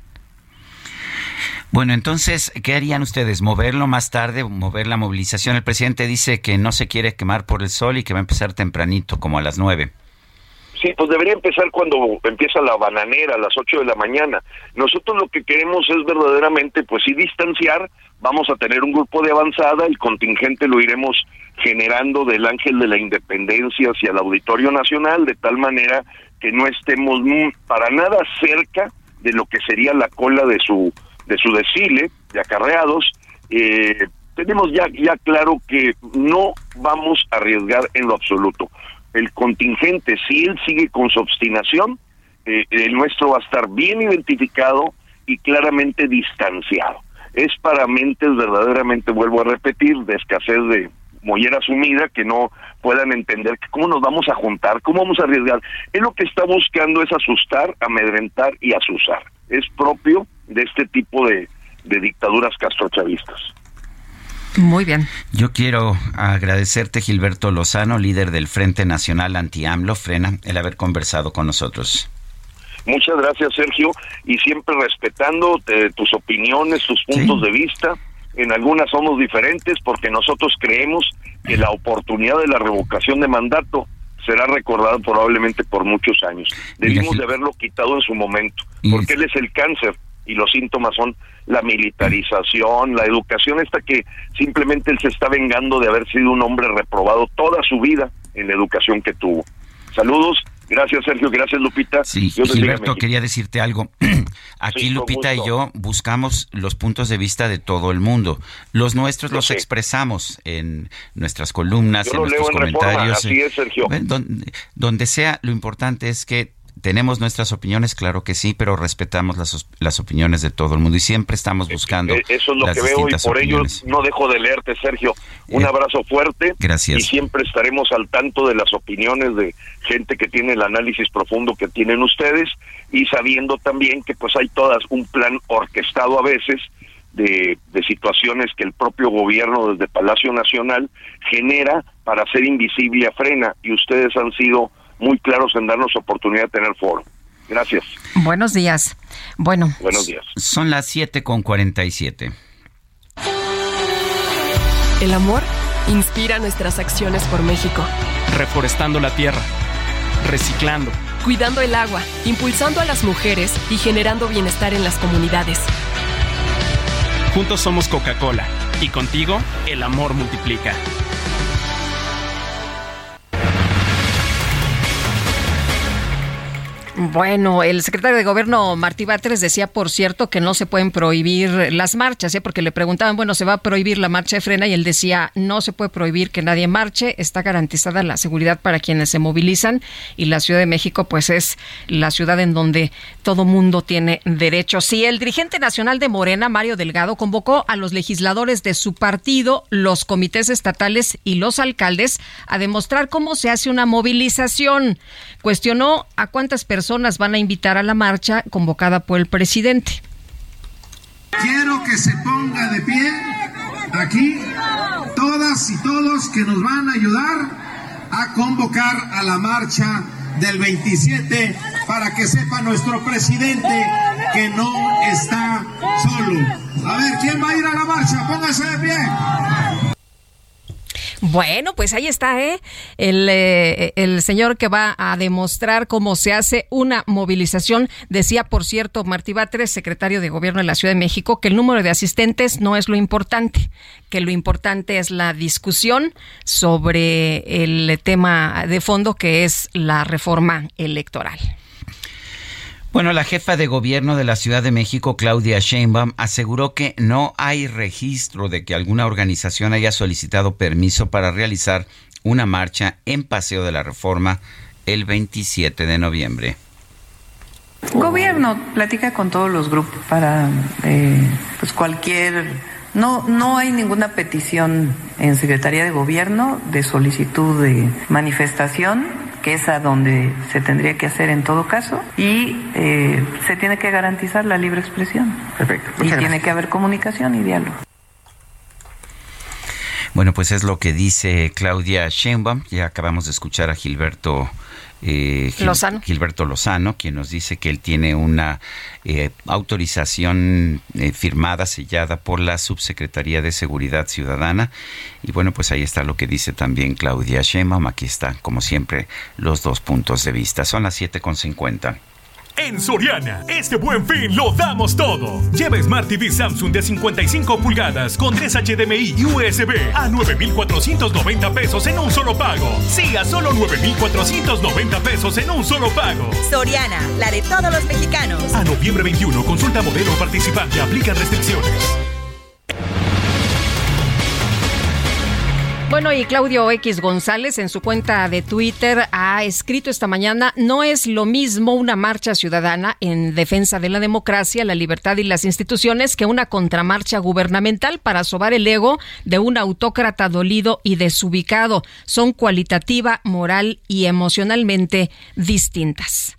Bueno, entonces, ¿qué harían ustedes? ¿Moverlo más tarde? ¿Mover la movilización? El presidente dice que no se quiere quemar por el sol y que va a empezar tempranito, como a las nueve. Sí, pues debería empezar cuando empieza la bananera, a las ocho de la mañana. Nosotros lo que queremos es verdaderamente, pues sí, distanciar. Vamos a tener un grupo de avanzada, el contingente lo iremos generando del Ángel de la Independencia hacia el Auditorio Nacional, de tal manera que no estemos para nada cerca de lo que sería la cola de su de su desfile de acarreados. Eh, tenemos ya ya claro que no vamos a arriesgar en lo absoluto. El contingente, si él sigue con su obstinación, eh, el nuestro va a estar bien identificado y claramente distanciado. Es para mentes verdaderamente, vuelvo a repetir, de escasez de, mollera sumida que no puedan entender cómo nos vamos a juntar, cómo vamos a arriesgar. Él lo que está buscando es asustar, amedrentar y asusar. Es propio de este tipo de, de dictaduras castrochavistas. Muy bien. Yo quiero agradecerte, Gilberto Lozano, líder del Frente Nacional Anti-AMLO, Frena, el haber conversado con nosotros. Muchas gracias, Sergio, y siempre respetando eh, tus opiniones, tus puntos de vista en algunas somos diferentes porque nosotros creemos que la oportunidad de la revocación de mandato será recordada probablemente por muchos años. Debimos de haberlo quitado en su momento, porque él es el cáncer y los síntomas son la militarización, la educación esta que simplemente él se está vengando de haber sido un hombre reprobado toda su vida en la educación que tuvo. Saludos Gracias, Sergio. Gracias, Lupita. Sí, Gilberto, quería decirte algo. *clears throat* Aquí Lupita y yo buscamos los puntos de vista de todo el mundo. Los nuestros los expresamos en nuestras columnas, en nuestros comentarios. Así es, Sergio. donde sea, lo importante es que tenemos nuestras opiniones, claro que sí, pero respetamos las, las opiniones de todo el mundo y siempre estamos buscando. Eh, eso es lo que veo y por ello no dejo de leerte, Sergio. Un eh, abrazo fuerte. Gracias. Y siempre estaremos al tanto de las opiniones de gente que tiene el análisis profundo que tienen ustedes y sabiendo también que pues hay todas un plan orquestado a veces de, de, situaciones que el propio gobierno desde Palacio Nacional genera para hacer invisible a frena y ustedes han sido muy claros en darnos oportunidad de tener foro. Gracias. Buenos días. Bueno. Buenos días. Son las 7 con 47. El amor inspira nuestras acciones por México. Reforestando la tierra, reciclando, cuidando el agua, impulsando a las mujeres y generando bienestar en las comunidades. Juntos somos Coca-Cola y contigo el amor multiplica. Bueno, el secretario de Gobierno Martí Batres decía, por cierto, que no se pueden prohibir las marchas, ¿eh? porque le preguntaban, bueno, ¿se va a prohibir la marcha de frena? Y él decía, no se puede prohibir que nadie marche, está garantizada la seguridad para quienes se movilizan y la Ciudad de México, pues es la ciudad en donde todo mundo tiene derecho. Sí, el dirigente nacional de Morena, Mario Delgado, convocó a los legisladores de su partido, los comités estatales y los alcaldes a demostrar cómo se hace una movilización. Cuestionó a cuántas personas personas van a invitar a la marcha convocada por el presidente. Quiero que se ponga de pie aquí todas y todos que nos van a ayudar a convocar a la marcha del 27 para que sepa nuestro presidente que no está solo. A ver, ¿quién va a ir a la marcha? Póngase de pie. Bueno, pues ahí está, ¿eh? El, eh, el señor que va a demostrar cómo se hace una movilización. Decía, por cierto, Martí Batres, secretario de Gobierno de la Ciudad de México, que el número de asistentes no es lo importante, que lo importante es la discusión sobre el tema de fondo que es la reforma electoral. Bueno, la jefa de gobierno de la Ciudad de México, Claudia Sheinbaum, aseguró que no hay registro de que alguna organización haya solicitado permiso para realizar una marcha en Paseo de la Reforma el 27 de noviembre. Gobierno platica con todos los grupos para eh, pues cualquier no no hay ninguna petición en Secretaría de Gobierno de solicitud de manifestación que es a donde se tendría que hacer en todo caso y eh, se tiene que garantizar la libre expresión. Perfecto. Y tiene que haber comunicación y diálogo. Bueno, pues es lo que dice Claudia Sheinbaum. Ya acabamos de escuchar a Gilberto eh, Lozano. Gilberto Lozano, quien nos dice que él tiene una eh, autorización eh, firmada, sellada por la Subsecretaría de Seguridad Ciudadana. Y bueno, pues ahí está lo que dice también Claudia Sheinbaum. Aquí están, como siempre, los dos puntos de vista. Son las 7.50. En Soriana, este buen fin lo damos todo. Lleva Smart TV Samsung de 55 pulgadas con 3 HDMI y USB a 9,490 pesos en un solo pago. Sí, a solo 9,490 pesos en un solo pago. Soriana, la de todos los mexicanos. A noviembre 21, consulta modelo participante, aplica restricciones. Bueno, y Claudio X González en su cuenta de Twitter ha escrito esta mañana, no es lo mismo una marcha ciudadana en defensa de la democracia, la libertad y las instituciones que una contramarcha gubernamental para sobar el ego de un autócrata dolido y desubicado. Son cualitativa, moral y emocionalmente distintas.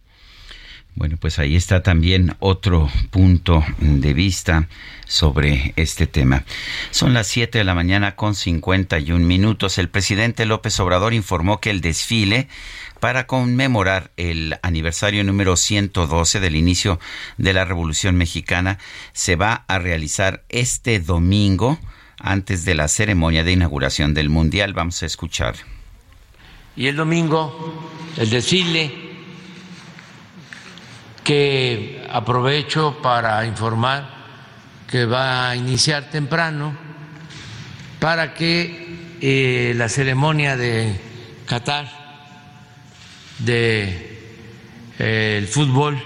Bueno, pues ahí está también otro punto de vista sobre este tema. Son las 7 de la mañana con 51 minutos. El presidente López Obrador informó que el desfile para conmemorar el aniversario número 112 del inicio de la Revolución Mexicana se va a realizar este domingo antes de la ceremonia de inauguración del Mundial. Vamos a escuchar. Y el domingo, el desfile que aprovecho para informar que va a iniciar temprano para que eh, la ceremonia de Qatar de eh, el fútbol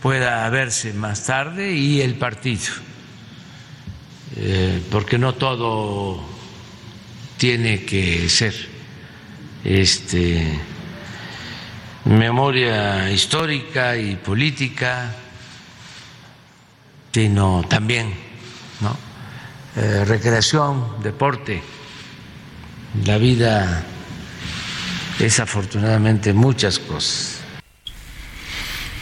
pueda verse más tarde y el partido, eh, porque no todo tiene que ser este memoria histórica y política, sino también ¿no? Eh, recreación, deporte. La vida es afortunadamente muchas cosas.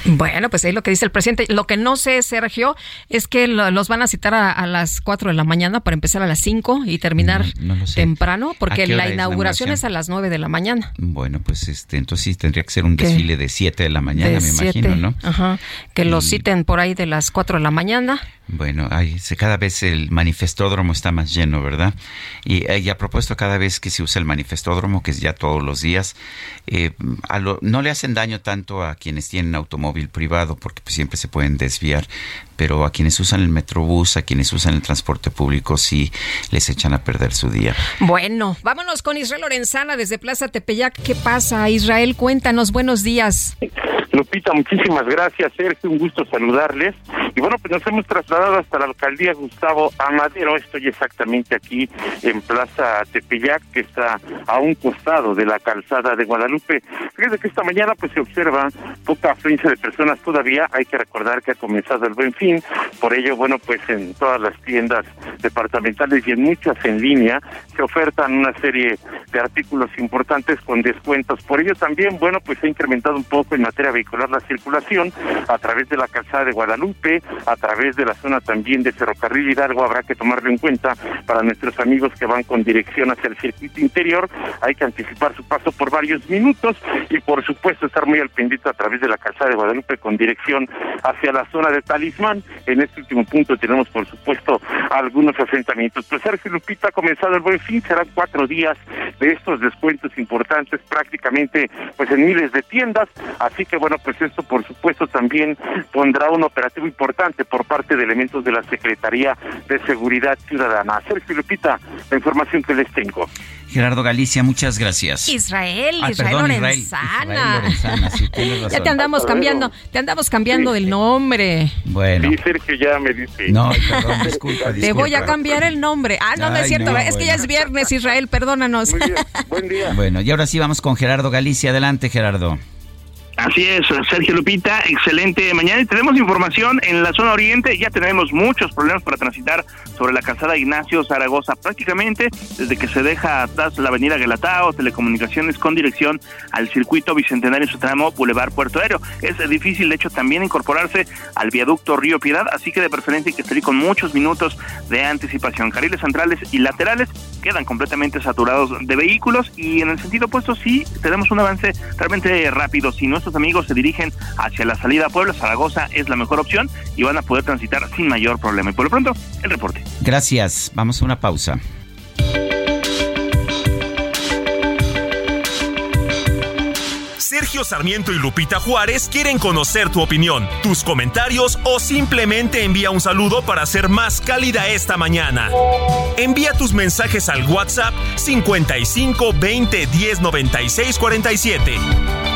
Bueno, pues ahí lo que dice el presidente. Lo que no sé, Sergio, es que los van a citar a, las 4 de la mañana para empezar a las 5 y terminar temprano, porque la inauguración es, a las 9 de la mañana. Bueno, pues este, entonces sí tendría que ser un desfile de 7 de la mañana, me imagino, ¿no? Ajá, que lo citen por ahí de las 4 de la mañana. Bueno, ahí, cada vez el manifestódromo está más lleno, ¿verdad? Y, eh, y, a propósito, cada vez que se usa el manifestódromo, que es ya todos los días, eh, a lo, no le hacen daño tanto a quienes tienen automóvil privado, porque pues, siempre se pueden desviar, pero a quienes usan el metrobús, a quienes usan el transporte público, sí les echan a perder su día. Bueno, vámonos con Israel Lorenzana desde Plaza Tepeyac. ¿Qué pasa, Israel? Cuéntanos, buenos días. Lupita, muchísimas gracias, Sergio, un gusto saludarles. Y bueno, pues nos hemos trasladado hasta la alcaldía Gustavo Amadero, estoy exactamente aquí en Plaza Tepeyac, que está a un costado de la calzada de Guadalupe. Fíjense que esta mañana pues se observa poca afluencia de personas todavía, hay que recordar que ha comenzado el buen fin, por ello, bueno, pues en todas las tiendas departamentales y en muchas en línea se ofertan una serie de artículos importantes con descuentos. Por ello también, bueno, pues se ha incrementado un poco en materia vehicular la circulación a través de la calzada de Guadalupe, a través de la zona también de Ferrocarril Hidalgo, habrá que tomarlo en cuenta para nuestros amigos que van con dirección hacia el circuito interior, hay que anticipar su paso por varios minutos y por supuesto estar muy al pendiente a través de la calzada de Guadalupe con dirección hacia la zona de Talismán. En este último punto tenemos por supuesto algunos asentamientos. Pues Sergio Lupita ha comenzado el buen fin, serán cuatro días de estos descuentos importantes prácticamente pues en miles de tiendas, así que bueno, pues esto por supuesto también pondrá un operativo importante por parte de elementos de la Secretaría de Seguridad Ciudadana. Sergio Lupita, la información que les tengo. Gerardo Galicia, muchas gracias. Israel, Israel Lorenzana. *laughs* ya te andamos cambiando, te andamos cambiando del nombre. Bueno. Sí, Sergio ya me dice. No, *laughs* perdón, disculpa, Te voy a cambiar el nombre. Ah, no, no es cierto, es que ya es viernes, Israel, perdónanos. Muy bien, buen día. *laughs* Bueno, y ahora sí vamos con Gerardo Galicia. Adelante, Gerardo. Así es, Sergio Lupita, excelente mañana. Y tenemos información en la zona oriente, ya tenemos muchos problemas para transitar sobre la calzada Ignacio Zaragoza, prácticamente desde que se deja atrás la avenida Guelatao, telecomunicaciones con dirección al circuito bicentenario su tramo Boulevard Puerto Aéreo. Es difícil, de hecho, también incorporarse al viaducto Río Piedad, así que de preferencia hay que salir con muchos minutos de anticipación. Carriles centrales y laterales quedan completamente saturados de vehículos y en el sentido opuesto sí tenemos un avance realmente rápido. Si no amigos se dirigen hacia la salida a Puebla, Zaragoza es la mejor opción y van a poder transitar sin mayor problema. Y por lo pronto, el reporte. Gracias. Vamos a una pausa. Sergio Sarmiento y Lupita Juárez quieren conocer tu opinión, tus comentarios o simplemente envía un saludo para ser más cálida esta mañana. Envía tus mensajes al WhatsApp 55 20 10 96 47.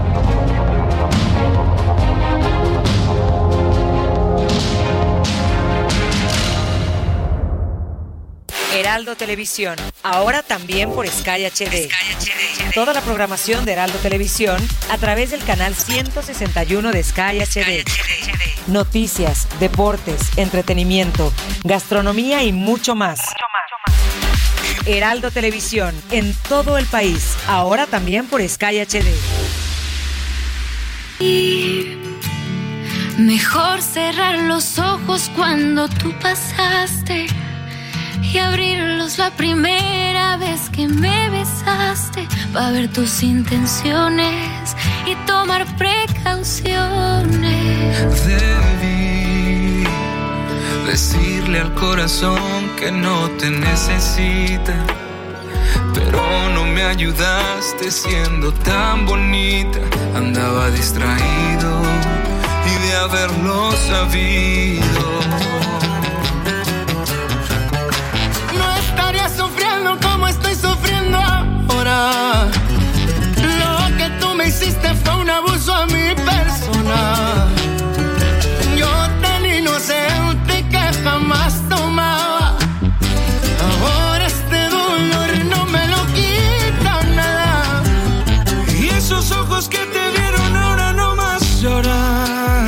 Heraldo Televisión, ahora también por Sky HD. Toda la programación de Heraldo Televisión a través del canal 161 de Sky HD. Noticias, deportes, entretenimiento, gastronomía y mucho más. Heraldo Televisión, en todo el país, ahora también por Sky HD. Mejor cerrar los ojos cuando tú pasaste y abrirlos la primera vez que me besaste para ver tus intenciones y tomar precauciones. Debí decirle al corazón que no te necesita, pero no me ayudaste siendo tan bonita. Andaba distraído y de haberlo sabido Lo que tú me hiciste fue un abuso a mi persona. Yo tan inocente que jamás tomaba. Ahora este dolor no me lo quita nada. Y esos ojos que te vieron ahora no más lloran.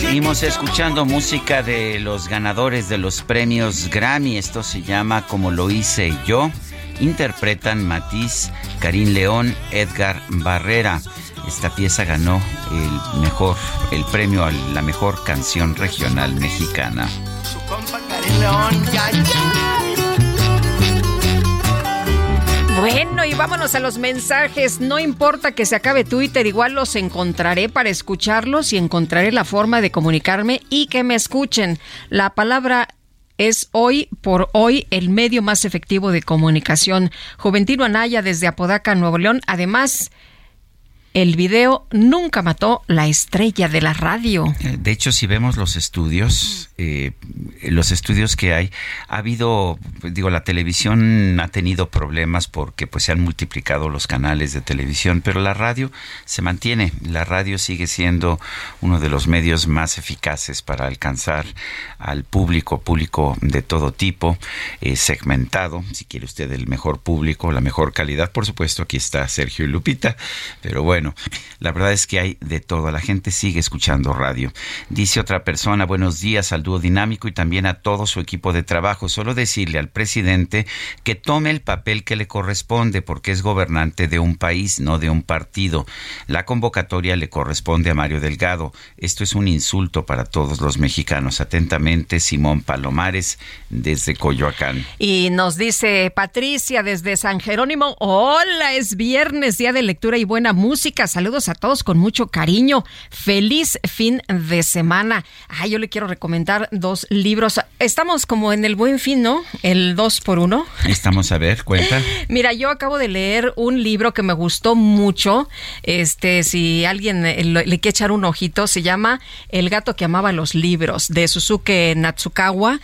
Seguimos escuchando música de los ganadores de los premios Grammy. Esto se llama Como lo hice yo interpretan Matiz, Karim León, Edgar Barrera. Esta pieza ganó el mejor, el premio a la mejor canción regional mexicana. Bueno, y vámonos a los mensajes. No importa que se acabe Twitter, igual los encontraré para escucharlos y encontraré la forma de comunicarme y que me escuchen. La palabra es hoy por hoy el medio más efectivo de comunicación. Juventino Anaya desde Apodaca, Nuevo León. Además, el video nunca mató la estrella de la radio. Eh, de hecho, si vemos los estudios, eh, los estudios que hay, ha habido, digo, la televisión ha tenido problemas porque pues se han multiplicado los canales de televisión, pero la radio se mantiene. La radio sigue siendo uno de los medios más eficaces para alcanzar al público, público de todo tipo, eh, segmentado, si quiere usted el mejor público, la mejor calidad. Por supuesto, aquí está Sergio y Lupita, pero bueno bueno, la verdad es que hay de todo. La gente sigue escuchando radio. Dice otra persona, buenos días al dúo dinámico y también a todo su equipo de trabajo. Solo decirle al presidente que tome el papel que le corresponde porque es gobernante de un país, no de un partido. La convocatoria le corresponde a Mario Delgado. Esto es un insulto para todos los mexicanos. Atentamente, Simón Palomares desde Coyoacán. Y nos dice Patricia desde San Jerónimo, hola, es viernes, día de lectura y buena música música. Saludos a todos con mucho cariño. Feliz fin de semana. Ah, yo le quiero recomendar dos libros. Estamos como en el buen fin, ¿no? El dos por uno. Estamos a ver, cuenta. *laughs* Mira, yo acabo de leer un libro que me gustó mucho. Este, si alguien eh, le, le quiere echar un ojito, se llama El gato que amaba los libros de Suzuki Natsukawa.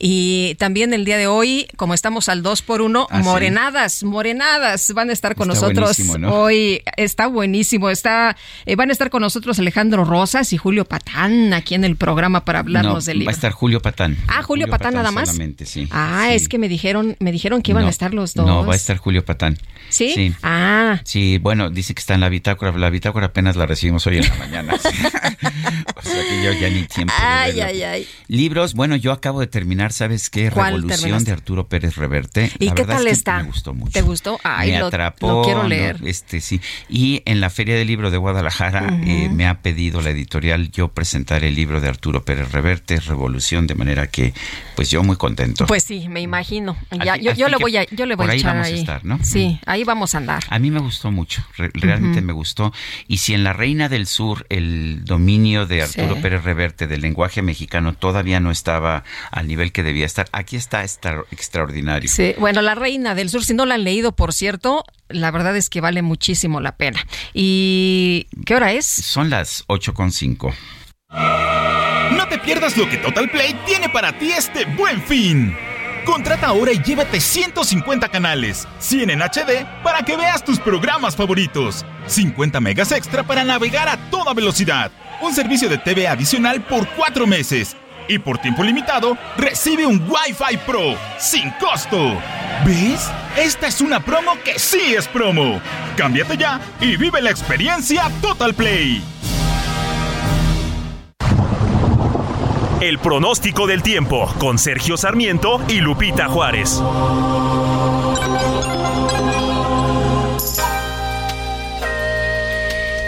Y también el día de hoy, como estamos al 2 por 1 Ah, sí. morenadas, morenadas van a estar con Está nosotros hoy. Está buenísimo. Está, eh, van a estar con nosotros Alejandro Rosas y Julio Patán aquí en el programa para hablarnos No, del Va libro. a estar Julio Patán. Ah, Julio Patán nada más. Sí. Ah, Sí. es que me dijeron, me dijeron que iban No, a estar los dos. No, va a estar Julio Patán. ¿Sí? Sí. Ah. Sí, bueno, dice que está en la bitácora. La bitácora apenas la recibimos hoy en la mañana. *laughs* o sea que yo ya ni tiempo. Ay, ay, ay. Libros, bueno, yo acabo de terminar, ¿sabes qué? ¿Cuál Revolución terminaste? de Arturo Pérez Reverte. ¿Y La qué tal es que está? Me gustó mucho. ¿Te gustó? Ay, me lo, atrapó. lo quiero ¿no? leer. Este sí. Y en la Feria del Libro de Guadalajara eh, me ha pedido la editorial yo presentar el libro de Arturo Pérez Reverte, Revolución, de manera que, pues yo muy contento. Pues sí, me imagino. Ya, Así- yo, yo así le voy a, yo le voy por a ahí echar vamos a ahí. estar, ¿no? Sí, ahí vamos a andar. A mí me gustó mucho, re- realmente me gustó. Y si en La Reina del Sur el dominio de Arturo Sí. Pérez Reverte del lenguaje mexicano todavía no estaba al nivel que debía estar, aquí está extra- extraordinario. Sí, bueno, La Reina del Sur, si no la han leído, por cierto, la verdad es que vale muchísimo la pena. ¿Y qué hora es? Son las 8.5. No te pierdas lo que Total Play tiene para ti este buen fin. Contrata ahora y llévate 150 canales, 100 en HD para que veas tus programas favoritos, 50 megas extra para navegar a toda velocidad, un servicio de TV adicional por 4 meses y por tiempo limitado recibe un Wi-Fi Pro sin costo. ¿Ves? Esta es una promo que sí es promo. Cámbiate ya y vive la experiencia Total Play. El pronóstico del tiempo con Sergio Sarmiento y Lupita Juárez.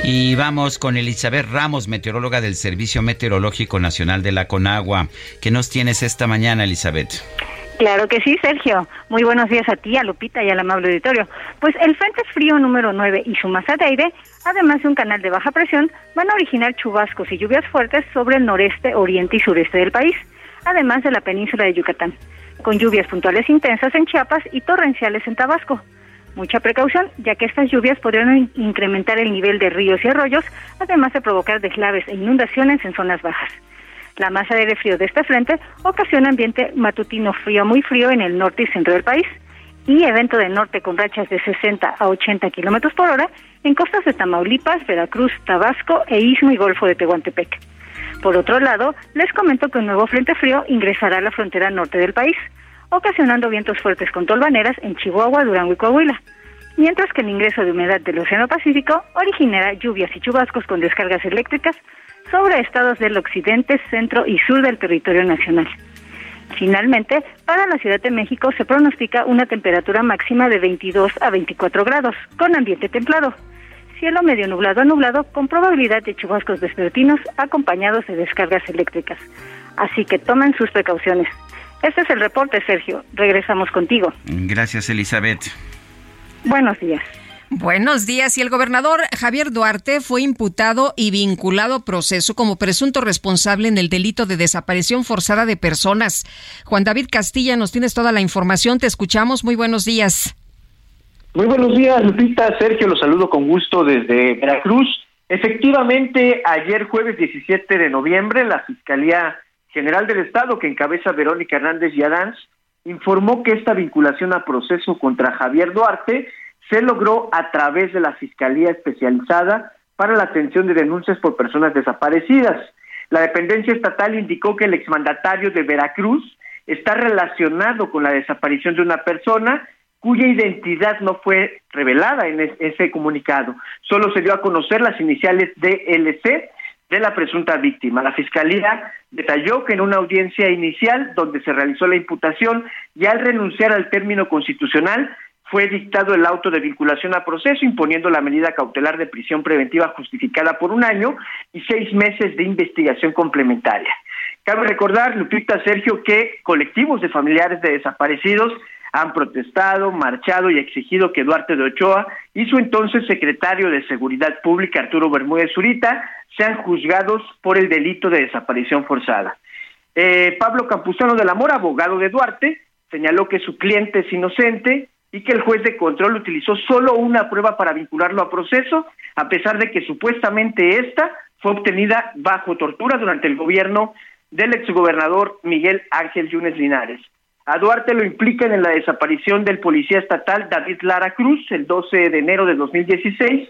Y vamos con Elizabeth Ramos, meteoróloga del Servicio Meteorológico Nacional de la Conagua. ¿Qué nos tienes esta mañana, Elizabeth? Claro que sí, Sergio. Muy buenos días a ti, a Lupita y al amable auditorio. Pues el Frente Frío número 9 y su masa de aire, además de un canal de baja presión, van a originar chubascos y lluvias fuertes sobre el noreste, oriente y sureste del país, además de la península de Yucatán, con lluvias puntuales intensas en Chiapas y torrenciales en Tabasco. Mucha precaución, ya que estas lluvias podrían in- incrementar el nivel de ríos y arroyos, además de provocar deslaves e inundaciones en zonas bajas. La masa de aire frío de este frente ocasiona ambiente matutino frío muy frío en el norte y centro del país y evento de norte con rachas de 60 a 80 kilómetros por hora en costas de Tamaulipas, Veracruz, Tabasco e Istmo y Golfo de Tehuantepec. Por otro lado, les comento que un nuevo frente frío ingresará a la frontera norte del país, ocasionando vientos fuertes con tolvaneras en Chihuahua, Durango y Coahuila, mientras que el ingreso de humedad del Océano Pacífico originará lluvias y chubascos con descargas eléctricas sobre estados del occidente, centro y sur del territorio nacional. Finalmente, para la Ciudad de México se pronostica una temperatura máxima de 22 a 24 grados, con ambiente templado. Cielo medio nublado a nublado, con probabilidad de chubascos vespertinos acompañados de descargas eléctricas. Así que tomen sus precauciones. Este es el reporte, Sergio. Regresamos contigo. Gracias, Elizabeth. Buenos días. Buenos días. Y el gobernador Javier Duarte fue imputado y vinculado a proceso como presunto responsable en el delito de desaparición forzada de personas. Juan David Castilla, nos tienes toda la información. Te escuchamos. Muy buenos días. Muy buenos días, Lupita. Sergio, los saludo con gusto desde Veracruz. Efectivamente, ayer jueves 17 de noviembre, la Fiscalía General del Estado, que encabeza Verónica Hernández Yadanz, informó que esta vinculación a proceso contra Javier Duarte se logró a través de la Fiscalía Especializada para la atención de denuncias por personas desaparecidas. La dependencia estatal indicó que el exmandatario de Veracruz está relacionado con la desaparición de una persona cuya identidad no fue revelada en es- ese comunicado. Solo se dio a conocer las iniciales DLC de la presunta víctima. La Fiscalía detalló que en una audiencia inicial donde se realizó la imputación y al renunciar al término constitucional fue dictado el auto de vinculación a proceso imponiendo la medida cautelar de prisión preventiva justificada por un año y seis meses de investigación complementaria. Cabe recordar, Lupita Sergio, que colectivos de familiares de desaparecidos han protestado, marchado y exigido que Duarte de Ochoa y su entonces secretario de Seguridad Pública, Arturo Bermúdez Zurita, sean juzgados por el delito de desaparición forzada. Eh, Pablo Campuzano del Amor, abogado de Duarte, señaló que su cliente es inocente y que el juez de control utilizó solo una prueba para vincularlo a proceso, a pesar de que supuestamente esta fue obtenida bajo tortura durante el gobierno del exgobernador Miguel Ángel Yunes Linares. A Duarte lo implican en la desaparición del policía estatal David Lara Cruz el 12 de enero de 2016,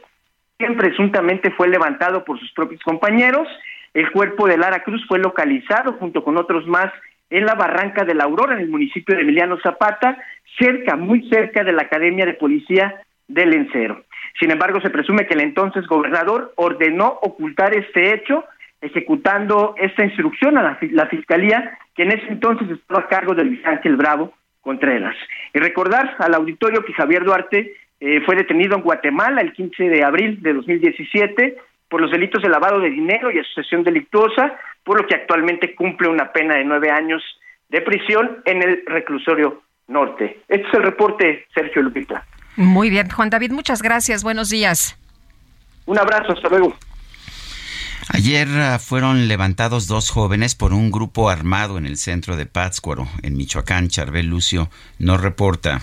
quien presuntamente fue levantado por sus propios compañeros. El cuerpo de Lara Cruz fue localizado junto con otros más en la barranca de la Aurora, en el municipio de Emiliano Zapata, cerca, muy cerca de la Academia de Policía del Encero. Sin embargo, se presume que el entonces gobernador ordenó ocultar este hecho, ejecutando esta instrucción a la, Fiscalía, que en ese entonces estaba a cargo de Luis Ángel Bravo Contreras. Y recordar al auditorio que Javier Duarte eh, fue detenido en Guatemala el 15 de abril de 2017 por los delitos de lavado de dinero y asociación delictuosa, por lo que actualmente cumple una pena de nueve años de prisión en el reclusorio norte. Este es el reporte, Sergio Lupita. Muy bien, Juan David, muchas gracias. Buenos días. Un abrazo, hasta luego. Ayer ah, fueron levantados dos jóvenes por un grupo armado en el centro de Pátzcuaro, en Michoacán. Charbel Lucio nos reporta.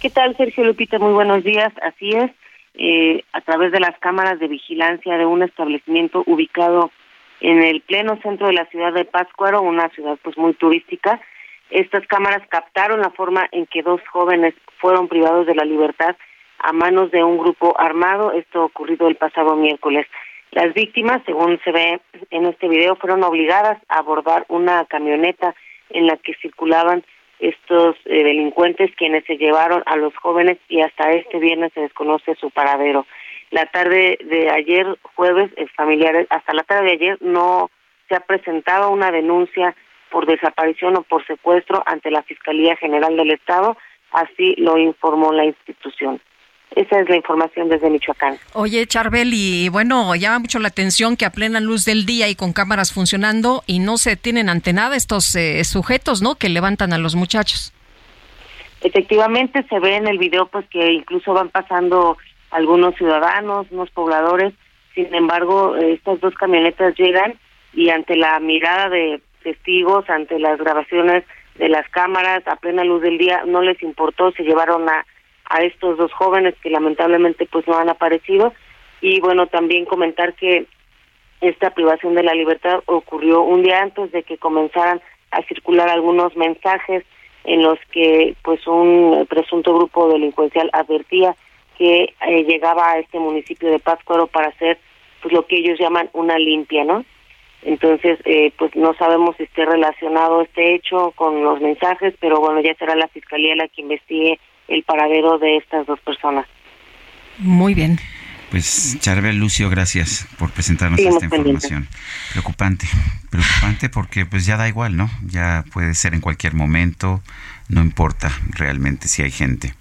¿Qué tal, Sergio Lupita? Muy buenos días. Así es, eh, a través de las cámaras de vigilancia de un establecimiento ubicado en el pleno centro de la ciudad de Pátzcuaro, una ciudad pues muy turística, estas cámaras captaron la forma en que dos jóvenes fueron privados de la libertad a manos de un grupo armado, esto ocurrido el pasado miércoles. Las víctimas, según se ve en este video, fueron obligadas a abordar una camioneta en la que circulaban estos eh, delincuentes quienes se llevaron a los jóvenes y hasta este viernes se desconoce su paradero. La tarde de ayer, jueves, eh, familiares, hasta la tarde de ayer no se ha presentado una denuncia por desaparición o por secuestro ante la Fiscalía General del Estado, así lo informó la institución. Esa es la información desde Michoacán. Oye, Charbel, y bueno, llama mucho la atención que a plena luz del día y con cámaras funcionando y no se tienen ante nada estos eh, sujetos, ¿no? Que levantan a los muchachos. Efectivamente, se ve en el video pues que incluso van pasando algunos ciudadanos, unos pobladores. Sin embargo, estas dos camionetas llegan y ante la mirada de testigos, ante las grabaciones de las cámaras a plena luz del día, no les importó, se llevaron a, a estos dos jóvenes que lamentablemente pues no han aparecido y bueno, también comentar que esta privación de la libertad ocurrió un día antes de que comenzaran a circular algunos mensajes en los que pues un presunto grupo delincuencial advertía que eh, llegaba a este municipio de Pátzcuaro para hacer pues lo que ellos llaman una limpia, ¿no? Entonces, eh, pues no sabemos si esté relacionado este hecho con los mensajes, pero bueno, ya será la fiscalía la que investigue el paradero de estas dos personas. Muy bien. Pues Charbel Lucio, gracias por presentarnos esta información. Preocupante, preocupante porque pues ya da igual, ¿no? Ya puede ser en cualquier momento, no importa realmente si hay gente.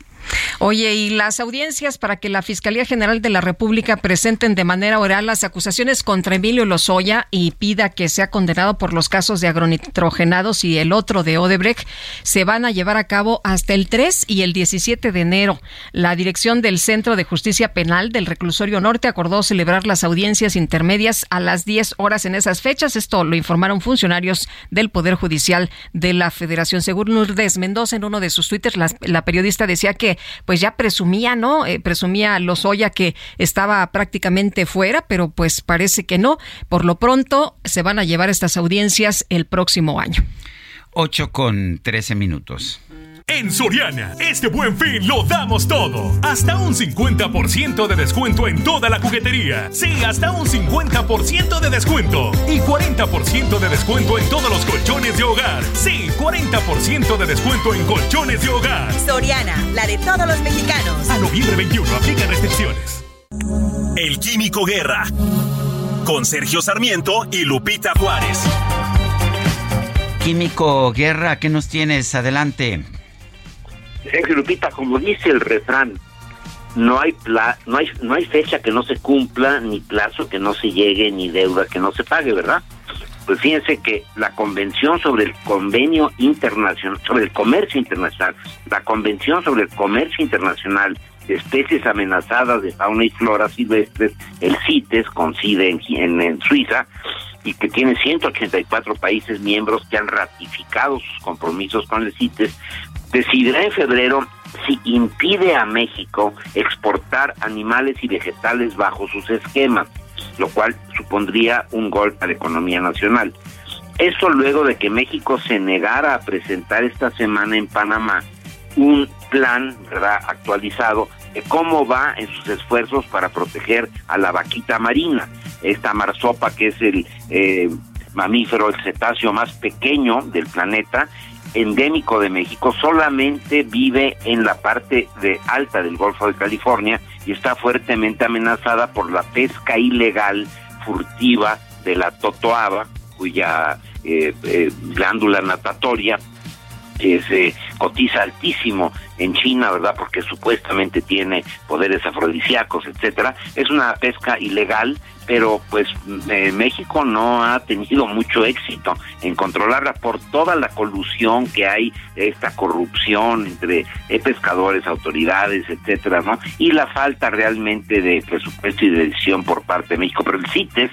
Oye, y las audiencias para que la Fiscalía General de la República presenten de manera oral las acusaciones contra Emilio Lozoya y pida que sea condenado por los casos de agronitrogenados y el otro de Odebrecht se van a llevar a cabo hasta el 3 y el 17 de enero. La dirección del Centro de Justicia Penal del Reclusorio Norte acordó celebrar las audiencias intermedias a las 10 horas en esas fechas. Esto lo informaron funcionarios del Poder Judicial de la Federación. Según Lourdes Mendoza, en uno de sus twitters, la, la periodista decía que pues ya presumía, ¿no? Eh, presumía Lozoya que estaba prácticamente fuera, pero pues parece que no. Por lo pronto se van a llevar estas audiencias el próximo año. 8 con 13 minutos. En Soriana, este buen fin lo damos todo. Hasta un 50% de descuento en toda la juguetería. Sí, hasta un 50% de descuento. Y 40% de descuento en todos los colchones de hogar. Sí, 40% de descuento en colchones de hogar. Soriana, la de todos los mexicanos. A noviembre 21, aplica restricciones. El Químico Guerra. Con Sergio Sarmiento y Lupita Juárez. Químico Guerra, ¿qué nos tienes? Adelante. Sergio Lupita, como dice el refrán, no hay, no, hay, no hay fecha que no se cumpla, ni plazo que no se llegue, ni deuda que no se pague, ¿verdad? Pues fíjense que la Convención sobre el Convenio Internacional, sobre el Comercio Internacional, la Convención sobre el Comercio Internacional de Especies Amenazadas de Fauna y Flora Silvestres, el CITES, con en, en Suiza, y que tiene 184 países miembros que han ratificado sus compromisos con el CITES, decidirá en febrero si impide a México exportar animales y vegetales bajo sus esquemas, lo cual supondría un golpe a la economía nacional. Esto luego de que México se negara a presentar esta semana en Panamá un plan ¿verdad? actualizado de cómo va en sus esfuerzos para proteger a la vaquita marina, esta marsopa que es el eh, mamífero, el cetáceo más pequeño del planeta endémico de México, solamente vive en la parte de alta del Golfo de California y está fuertemente amenazada por la pesca ilegal furtiva de la totoaba, cuya eh, eh, glándula natatoria se cotiza altísimo en China, ¿verdad? Porque supuestamente tiene poderes afrodisíacos, etcétera. Es una pesca ilegal pero pues eh, México no ha tenido mucho éxito en controlarla por toda la colusión que hay, esta corrupción entre eh, pescadores, autoridades, etcétera, ¿no? Y la falta realmente de presupuesto y de decisión por parte de México. Pero el CITES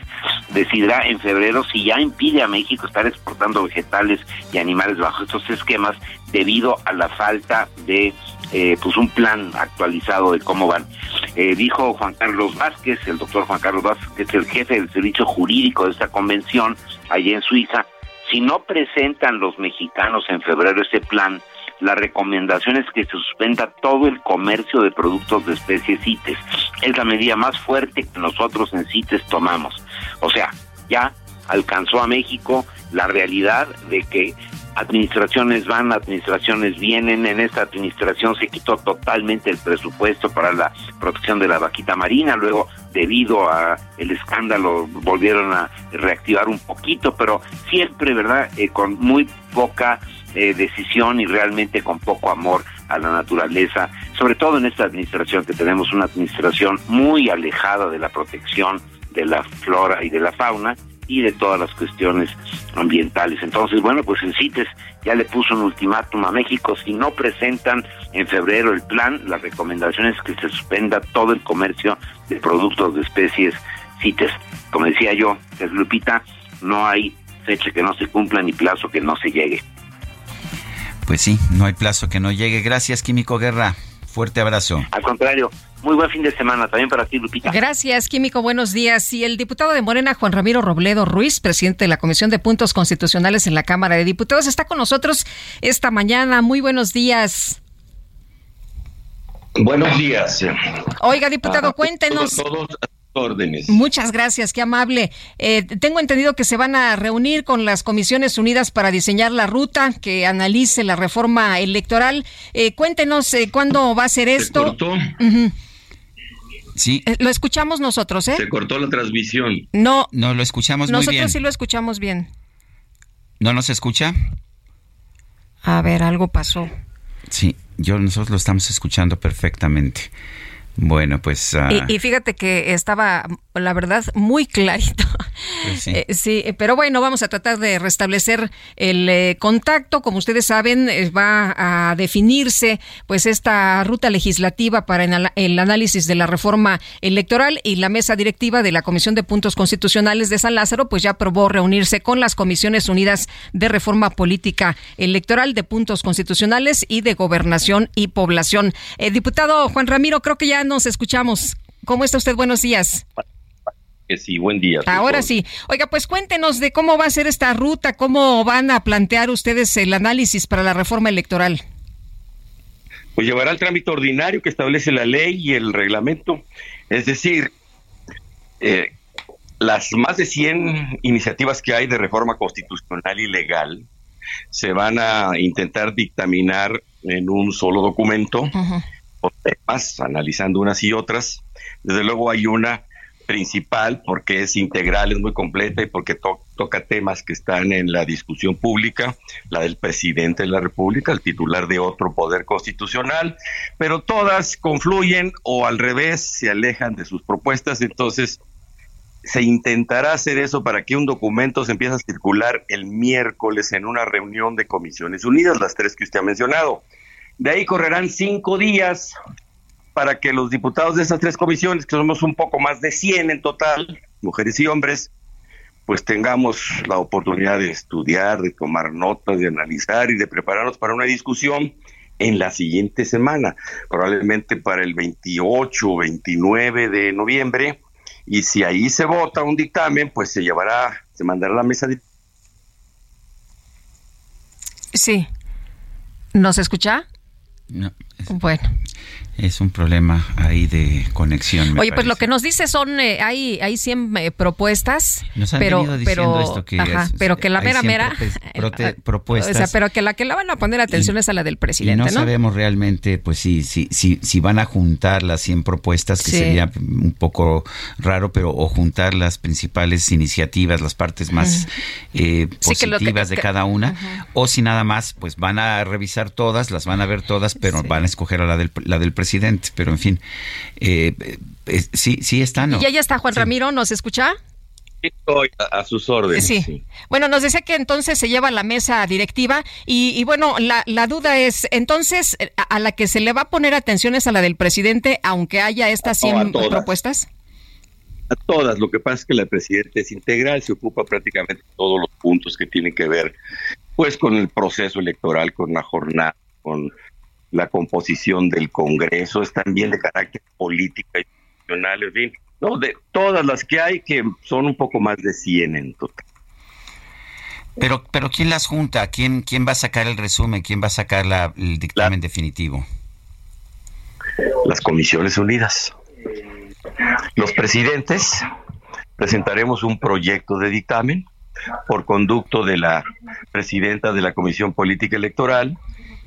decidirá en febrero si ya impide a México estar exportando vegetales y animales bajo estos esquemas debido a la falta de eh, pues un plan actualizado de cómo van. Eh, dijo Juan Carlos Vázquez, el doctor Juan Carlos Vázquez, que es el jefe del servicio jurídico de esta convención allí en Suiza, si no presentan los mexicanos en febrero ese plan, la recomendación es que se suspenda todo el comercio de productos de especies CITES. Es la medida más fuerte que nosotros en CITES tomamos. O sea, ya alcanzó a México la realidad de que administraciones van, administraciones vienen. En esta administración se quitó totalmente el presupuesto para la protección de la vaquita marina. Luego, debido a el escándalo, volvieron a reactivar un poquito, pero siempre, ¿verdad? Eh, con muy poca eh, decisión y realmente con poco amor a la naturaleza, sobre todo en esta administración que tenemos una administración muy alejada de la protección de la flora y de la fauna y de todas las cuestiones ambientales. Entonces, bueno, pues el CITES ya le puso un ultimátum a México, si no presentan en febrero el plan, la recomendación es que se suspenda todo el comercio de productos de especies CITES. Como decía yo, es Lupita, no hay fecha que no se cumpla ni plazo que no se llegue. Pues sí, no hay plazo que no llegue. Gracias, Químico Guerra. Fuerte abrazo. Al contrario, muy buen fin de semana también para ti, Lupita. Gracias, Químico. Buenos días. Y el diputado de Morena, Juan Ramiro Robledo Ruiz, presidente de la Comisión de Puntos Constitucionales en la Cámara de Diputados, está con nosotros esta mañana. Muy buenos días. Buenos días. Oiga, diputado, cuéntenos. Todos, órdenes. Muchas gracias, qué amable. Eh, tengo entendido que se van a reunir con las Comisiones Unidas para diseñar la ruta que analice la reforma electoral. Eh, cuéntenos eh, cuándo va a ser esto. ¿Se cortó? Sí. lo escuchamos nosotros, ¿eh? Se cortó la transmisión. No. No, lo escuchamos muy bien. Nosotros sí lo escuchamos bien. ¿No nos escucha? A ver, algo pasó. Sí, yo nosotros lo estamos escuchando perfectamente. Bueno, pues... Ah, y, fíjate que estaba, la verdad, muy clarito. Pues sí. *laughs* Eh, sí. pero bueno, vamos a tratar de restablecer el eh, contacto. Como ustedes saben, eh, va a definirse pues esta ruta legislativa para el análisis de la reforma electoral y la mesa directiva de la Comisión de Puntos Constitucionales de San Lázaro pues ya aprobó reunirse con las Comisiones Unidas de Reforma Política Electoral, de Puntos Constitucionales y de Gobernación y Población. diputado Juan Ramiro, creo que ya nos escuchamos. ¿Cómo está usted? Buenos días. Que sí, buen día. Ahora sí. Oiga, pues cuéntenos de cómo va a ser esta ruta, cómo van a plantear ustedes el análisis para la reforma electoral. Pues llevará el trámite ordinario que establece la ley y el reglamento. Es decir, eh, las más de 100 iniciativas que hay de reforma constitucional y legal se van a intentar dictaminar en un solo documento temas, analizando unas y otras. Desde luego hay una principal porque es integral, es muy completa y porque toca temas que están en la discusión pública, la del presidente de la República, el titular de otro poder constitucional, pero todas confluyen o al revés se alejan de sus propuestas, entonces se intentará hacer eso para que un documento se empiece a circular el miércoles en una reunión de Comisiones Unidas, las tres que usted ha mencionado. De ahí correrán cinco días para que los diputados de esas tres comisiones, que somos un poco más de 100 en total, mujeres y hombres, pues tengamos la oportunidad de estudiar, de tomar notas, de analizar y de prepararnos para una discusión en la siguiente semana, probablemente para el 28 o 29 de noviembre, y si ahí se vota un dictamen, pues se llevará, se mandará a la mesa de... Sí. ¿Nos escucha? No. Bueno. Es un problema ahí de conexión. Oye, pues lo que nos dice son, eh, hay, hay 100 eh, propuestas, nos han pero, diciendo pero, esto que ajá, es- pero que la mera 100 mera, prope- *laughs* prote- o propuestas. sea, pero que la que la van a poner atención es a la del y presidente, no ¿no? sabemos realmente, pues sí, sí, sí, si van a juntar las 100 propuestas, que Sí. sería un poco raro, pero o juntar las principales iniciativas, las partes más eh, Sí, que lo que- positivas de cada una, o si nada más, pues van a revisar todas, las van a ver todas, pero van a escoger a la del, la del presidente, pero en fin, eh, eh, sí, sí están, ¿no? Y ya está Juan Ramiro, ¿nos escucha? Estoy a, sus órdenes. Sí. Bueno, nos decía que entonces se lleva a la mesa directiva y, y bueno, la, la duda es, entonces, a, a la que se le va a poner atención es a la del presidente, aunque haya estas No, a 100 todas. propuestas. A todas, lo que pasa es que la presidenta es integral, se ocupa prácticamente todos los puntos que tienen que ver pues con el proceso electoral, con la jornada, con la composición del Congreso, es también de carácter política y institucional, en fin, no, de todas las que hay, que son un poco más de 100 en total. Pero, pero ¿quién las junta? ¿Quién, quién va a sacar el resumen? ¿Quién va a sacar la- el dictamen definitivo? Las comisiones unidas. Los presidentes presentaremos un proyecto de dictamen por conducto de la presidenta de la Comisión Política Electoral,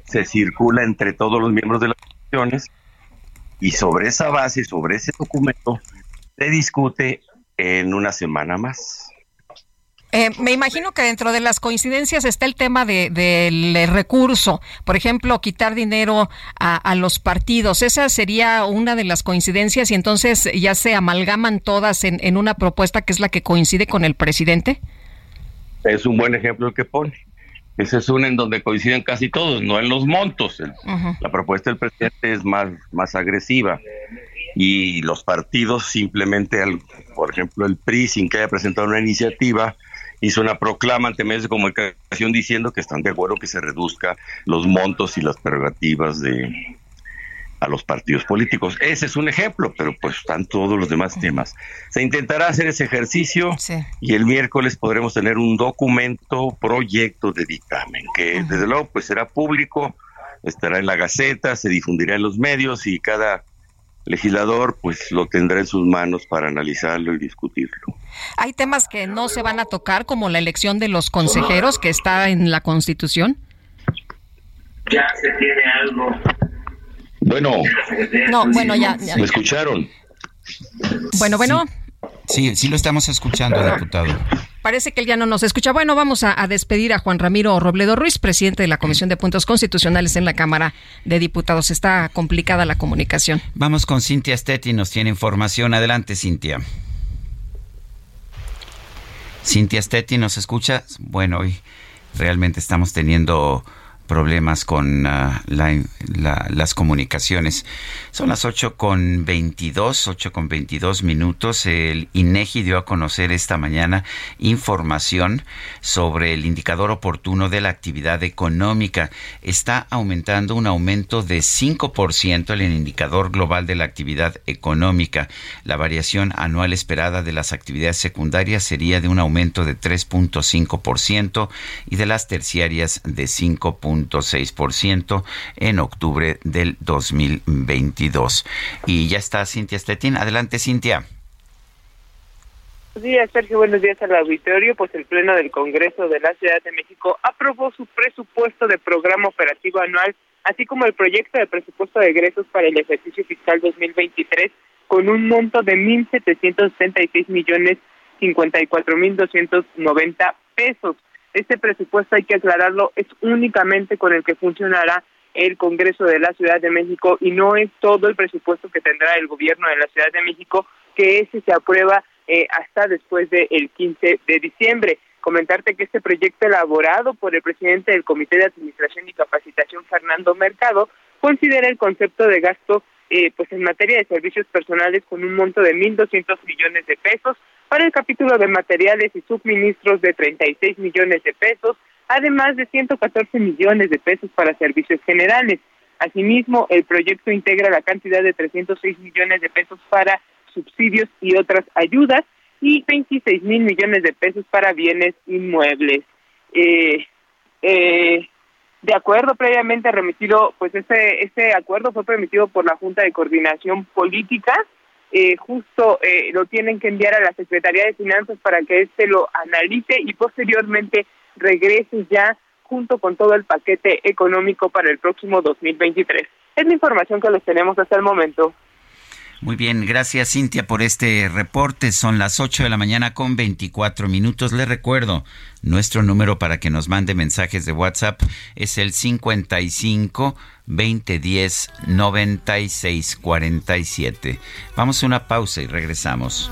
se circula entre todos los miembros de las comisiones y sobre esa base, sobre ese documento, se discute en una semana más. Eh, me imagino que dentro de las coincidencias está el tema de- del eh, recurso, por ejemplo, quitar dinero a, a los partidos. Esa sería una de las coincidencias y entonces ya se amalgaman todas en, en una propuesta que es la que coincide con el presidente. Es un buen ejemplo el que pone. Esa es una en donde coinciden casi todos, no en los montos. El- La propuesta del presidente es más, más agresiva y los partidos simplemente, al- por ejemplo, el PRI, sin que haya presentado una iniciativa, hizo una proclama ante medios de comunicación diciendo que están de acuerdo que se reduzca los montos y las prerrogativas de a los partidos políticos. Ese es un ejemplo, pero pues están todos los demás temas. Se intentará hacer ese ejercicio y el miércoles podremos tener un documento, proyecto de dictamen, que desde luego pues será público, estará en la Gaceta, se difundirá en los medios y cada legislador pues lo tendrá en sus manos para analizarlo y discutirlo. Hay temas que no se van a tocar, como la elección de los consejeros que está en la Constitución. Ya se tiene algo. Bueno, No, bueno, ya. ya. ¿me escucharon? Bueno, bueno. Sí, sí lo estamos escuchando, diputado. Parece que él ya no nos escucha. Bueno, vamos a, a despedir a Juan Ramiro Robledo Ruiz, presidente de la Comisión de Puntos Constitucionales en la Cámara de Diputados. Está complicada la comunicación. Vamos con Cintia Stetti, nos tiene información. Adelante, Cintia. Cintia Stetti, ¿nos escucha? Bueno, hoy realmente estamos teniendo problemas con ah, la- la- las comunicaciones. Son las 8 con 22, 8 con 22 minutos. El INEGI dio a conocer esta mañana información sobre el indicador oportuno de la actividad económica. Está aumentando un aumento de 5% en el indicador global de la actividad económica. La variación anual esperada de las actividades secundarias sería de un aumento de 3.5% y de las terciarias de 5.6% en octubre del 2022. Y ya está Cintia Stettin. Adelante, Cintia. Buenos días, Sergio. Buenos días al auditorio. Pues el Pleno del Congreso de la Ciudad de México aprobó su presupuesto de programa operativo anual, así como el proyecto de presupuesto de egresos para el ejercicio fiscal 2023, con un monto de 1.776 millones 54 mil 290 pesos. Este presupuesto, hay que aclararlo, es únicamente con el que funcionará el Congreso de la Ciudad de México y no es todo el presupuesto que tendrá el gobierno de la Ciudad de México, que ese se aprueba eh, hasta después del 15 de diciembre. Comentarte que este proyecto elaborado por el presidente del Comité de Administración y Capacitación, Fernando Mercado, considera el concepto de gasto eh, pues en materia de servicios personales con un monto de 1.200 millones de pesos, para el capítulo de materiales y suministros de 36 millones de pesos, además de 114 millones de pesos para servicios generales. Asimismo, el proyecto integra la cantidad de 306 millones de pesos para subsidios y otras ayudas y 26 mil millones de pesos para bienes inmuebles. Eh, eh, de acuerdo previamente remitido, pues ese, ese acuerdo fue permitido por la Junta de Coordinación Política eh, justo eh, lo tienen que enviar a la Secretaría de Finanzas para que éste lo analice y posteriormente regrese ya junto con todo el paquete económico para el próximo 2023. Es la información que les tenemos hasta el momento. Muy bien, gracias Cintia por este reporte. Son las 8 de la mañana con 24 minutos. Le recuerdo, nuestro número para que nos mande mensajes de WhatsApp es el 55 2010 9647. Vamos a una pausa y regresamos.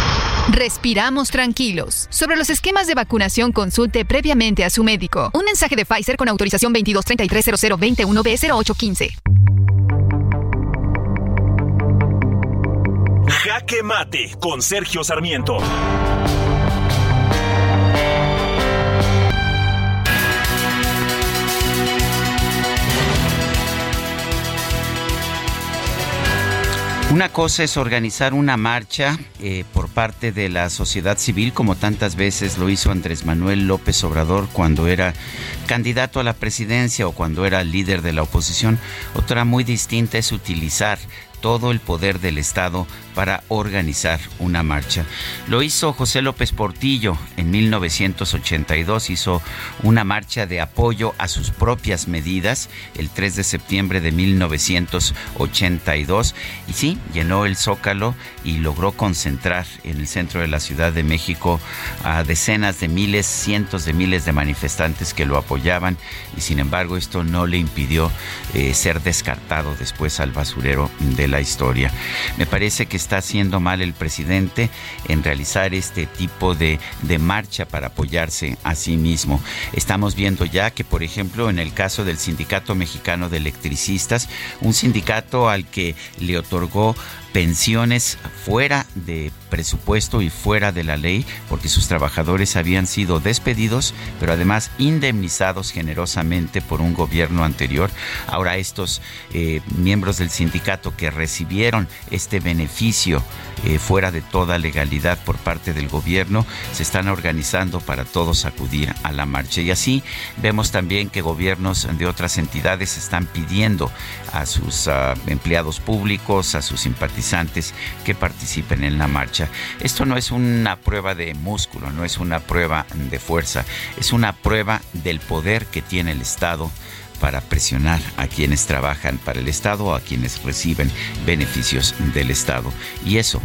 Respiramos tranquilos. Sobre los esquemas de vacunación, consulte previamente a su médico. Un mensaje de Pfizer con autorización 22330021B0815. Jaque Mate con Sergio Sarmiento. Una cosa es organizar una marcha eh, por parte de la sociedad civil, como tantas veces lo hizo Andrés Manuel López Obrador cuando era candidato a la presidencia o cuando era líder de la oposición. Otra muy distinta es utilizar todo el poder del Estado para organizar una marcha. Lo hizo José López Portillo en 1982, hizo una marcha de apoyo a sus propias medidas el 3 de septiembre de 1982 y sí, llenó el zócalo y logró concentrar en el centro de la Ciudad de México a decenas de miles, cientos de miles de manifestantes que lo apoyaban y sin embargo esto no le impidió eh, ser descartado después al basurero de la historia. Me parece que está haciendo mal el presidente en realizar este tipo de, de marcha para apoyarse a sí mismo. Estamos viendo ya que, por ejemplo, en el caso del Sindicato Mexicano de Electricistas, un sindicato al que le otorgó pensiones fuera de presupuesto y fuera de la ley porque sus trabajadores habían sido despedidos, pero además indemnizados generosamente por un gobierno anterior. Ahora estos eh, miembros del sindicato que recibieron este beneficio eh, fuera de toda legalidad por parte del gobierno se están organizando para todos acudir a la marcha. Y así vemos también que gobiernos de otras entidades están pidiendo a sus ah, empleados públicos, a sus simpatizantes que participen en la marcha. Esto no es una prueba de músculo, no es una prueba de fuerza, es una prueba del poder que tiene el Estado para presionar a quienes trabajan para el Estado o a quienes reciben beneficios del Estado. Y eso,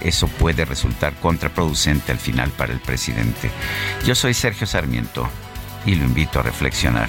eso puede resultar contraproducente al final para el presidente. Yo soy Sergio Sarmiento y lo invito a reflexionar.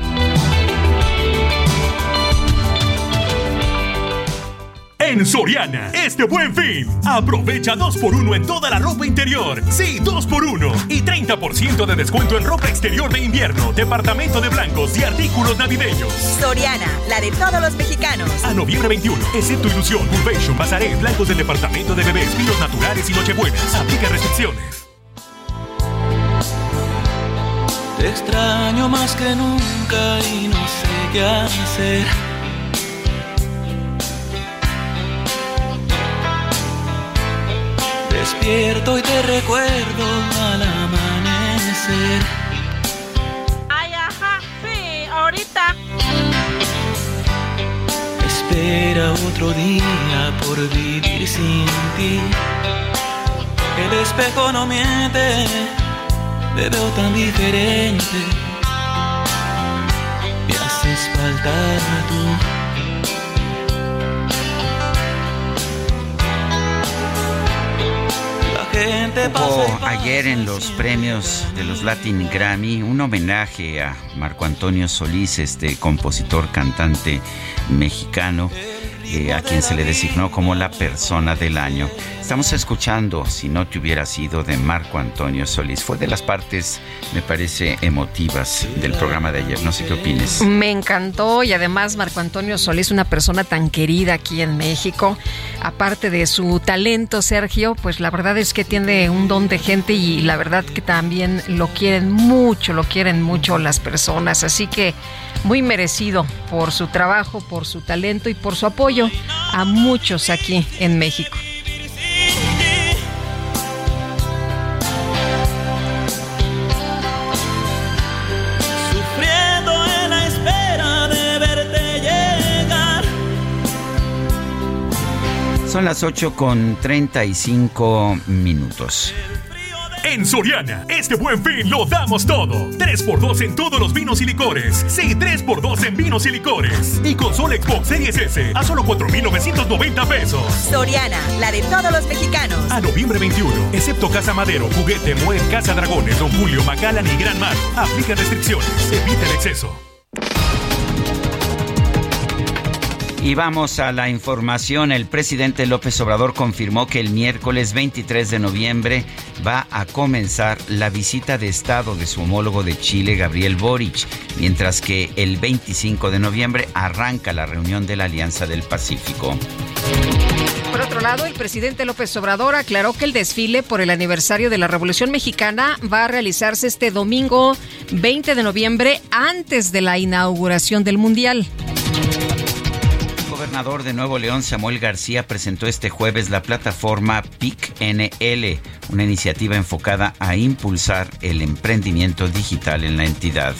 En Soriana, este buen fin, aprovecha 2x1 en toda la ropa interior. Sí, 2x1 y 30% de descuento en ropa exterior de invierno, departamento de blancos y artículos navideños. Soriana, la de todos los mexicanos. A noviembre 21, excepto Ilusión, Curvation, Bazaré, blancos del departamento de bebés, filos naturales y nochebuenas. Aplica restricciones. Te extraño más que nunca y no sé qué hacer. Despierto y te recuerdo al amanecer. Ay, ajá, sí, ahorita. Espera otro día por vivir sin ti. El espejo no miente, te veo tan diferente. Me haces falta tú. Hubo ayer en los premios de los Latin Grammy un homenaje a Marco Antonio Solís, este compositor cantante mexicano, eh, a quien se le designó como la persona del año. Estamos escuchando Si no te hubiera sido de Marco Antonio Solís. Fue de las partes, me parece, emotivas del programa de ayer. No sé qué opines. Me encantó y además Marco Antonio Solís, una persona tan querida aquí en México. Aparte de su talento, Sergio, pues la verdad es que tiene un don de gente y la verdad que también lo quieren mucho, lo quieren mucho las personas. Así que muy merecido por su trabajo, por su talento y por su apoyo a muchos aquí en México. Sufriendo en la espera de verte llegar. Son las 8 con 35 minutos. En Soriana, este buen fin lo damos todo. 3x2 en todos los vinos y licores. Sí, 3x2 en vinos y licores. Y consola Xbox Series S a solo 4,990 pesos. Soriana, la de todos los mexicanos. A noviembre 21, excepto Casa Madero, Juguete, Muer, Casa Dragones, Don Julio, Macallan y Gran Mar. Aplica restricciones. Evita el exceso. Y vamos a la información. El presidente López Obrador confirmó que el miércoles 23 de noviembre va a comenzar la visita de Estado de su homólogo de Chile, Gabriel Boric, mientras que el 25 de noviembre arranca la reunión de la Alianza del Pacífico. Por otro lado, el presidente López Obrador aclaró que el desfile por el aniversario de la Revolución Mexicana va a realizarse este domingo 20 de noviembre antes de la inauguración del Mundial. Gobernador de Nuevo León, Samuel García, presentó este jueves la plataforma PIC-NL, una iniciativa enfocada a impulsar el emprendimiento digital en la entidad.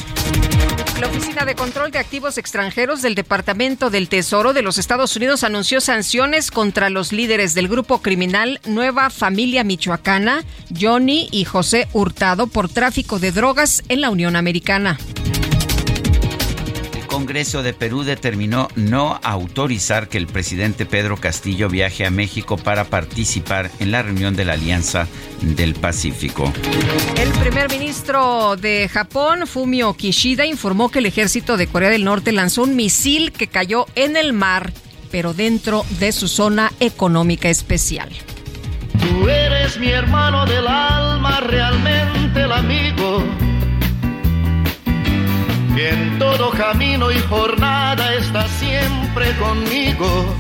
La Oficina de Control de Activos Extranjeros del Departamento del Tesoro de los Estados Unidos anunció sanciones contra los líderes del grupo criminal Nueva Familia Michoacana, Johnny y José Hurtado, por tráfico de drogas en la Unión Americana. El Congreso de Perú determinó no autorizar que el presidente Pedro Castillo viaje a México para participar en la reunión de la Alianza del Pacífico. El primer ministro de Japón, Fumio Kishida, informó que el ejército de Corea del Norte lanzó un misil que cayó en el mar, pero dentro de su zona económica especial. Tú eres mi hermano del alma, realmente el amigo que en todo camino y jornada está siempre conmigo.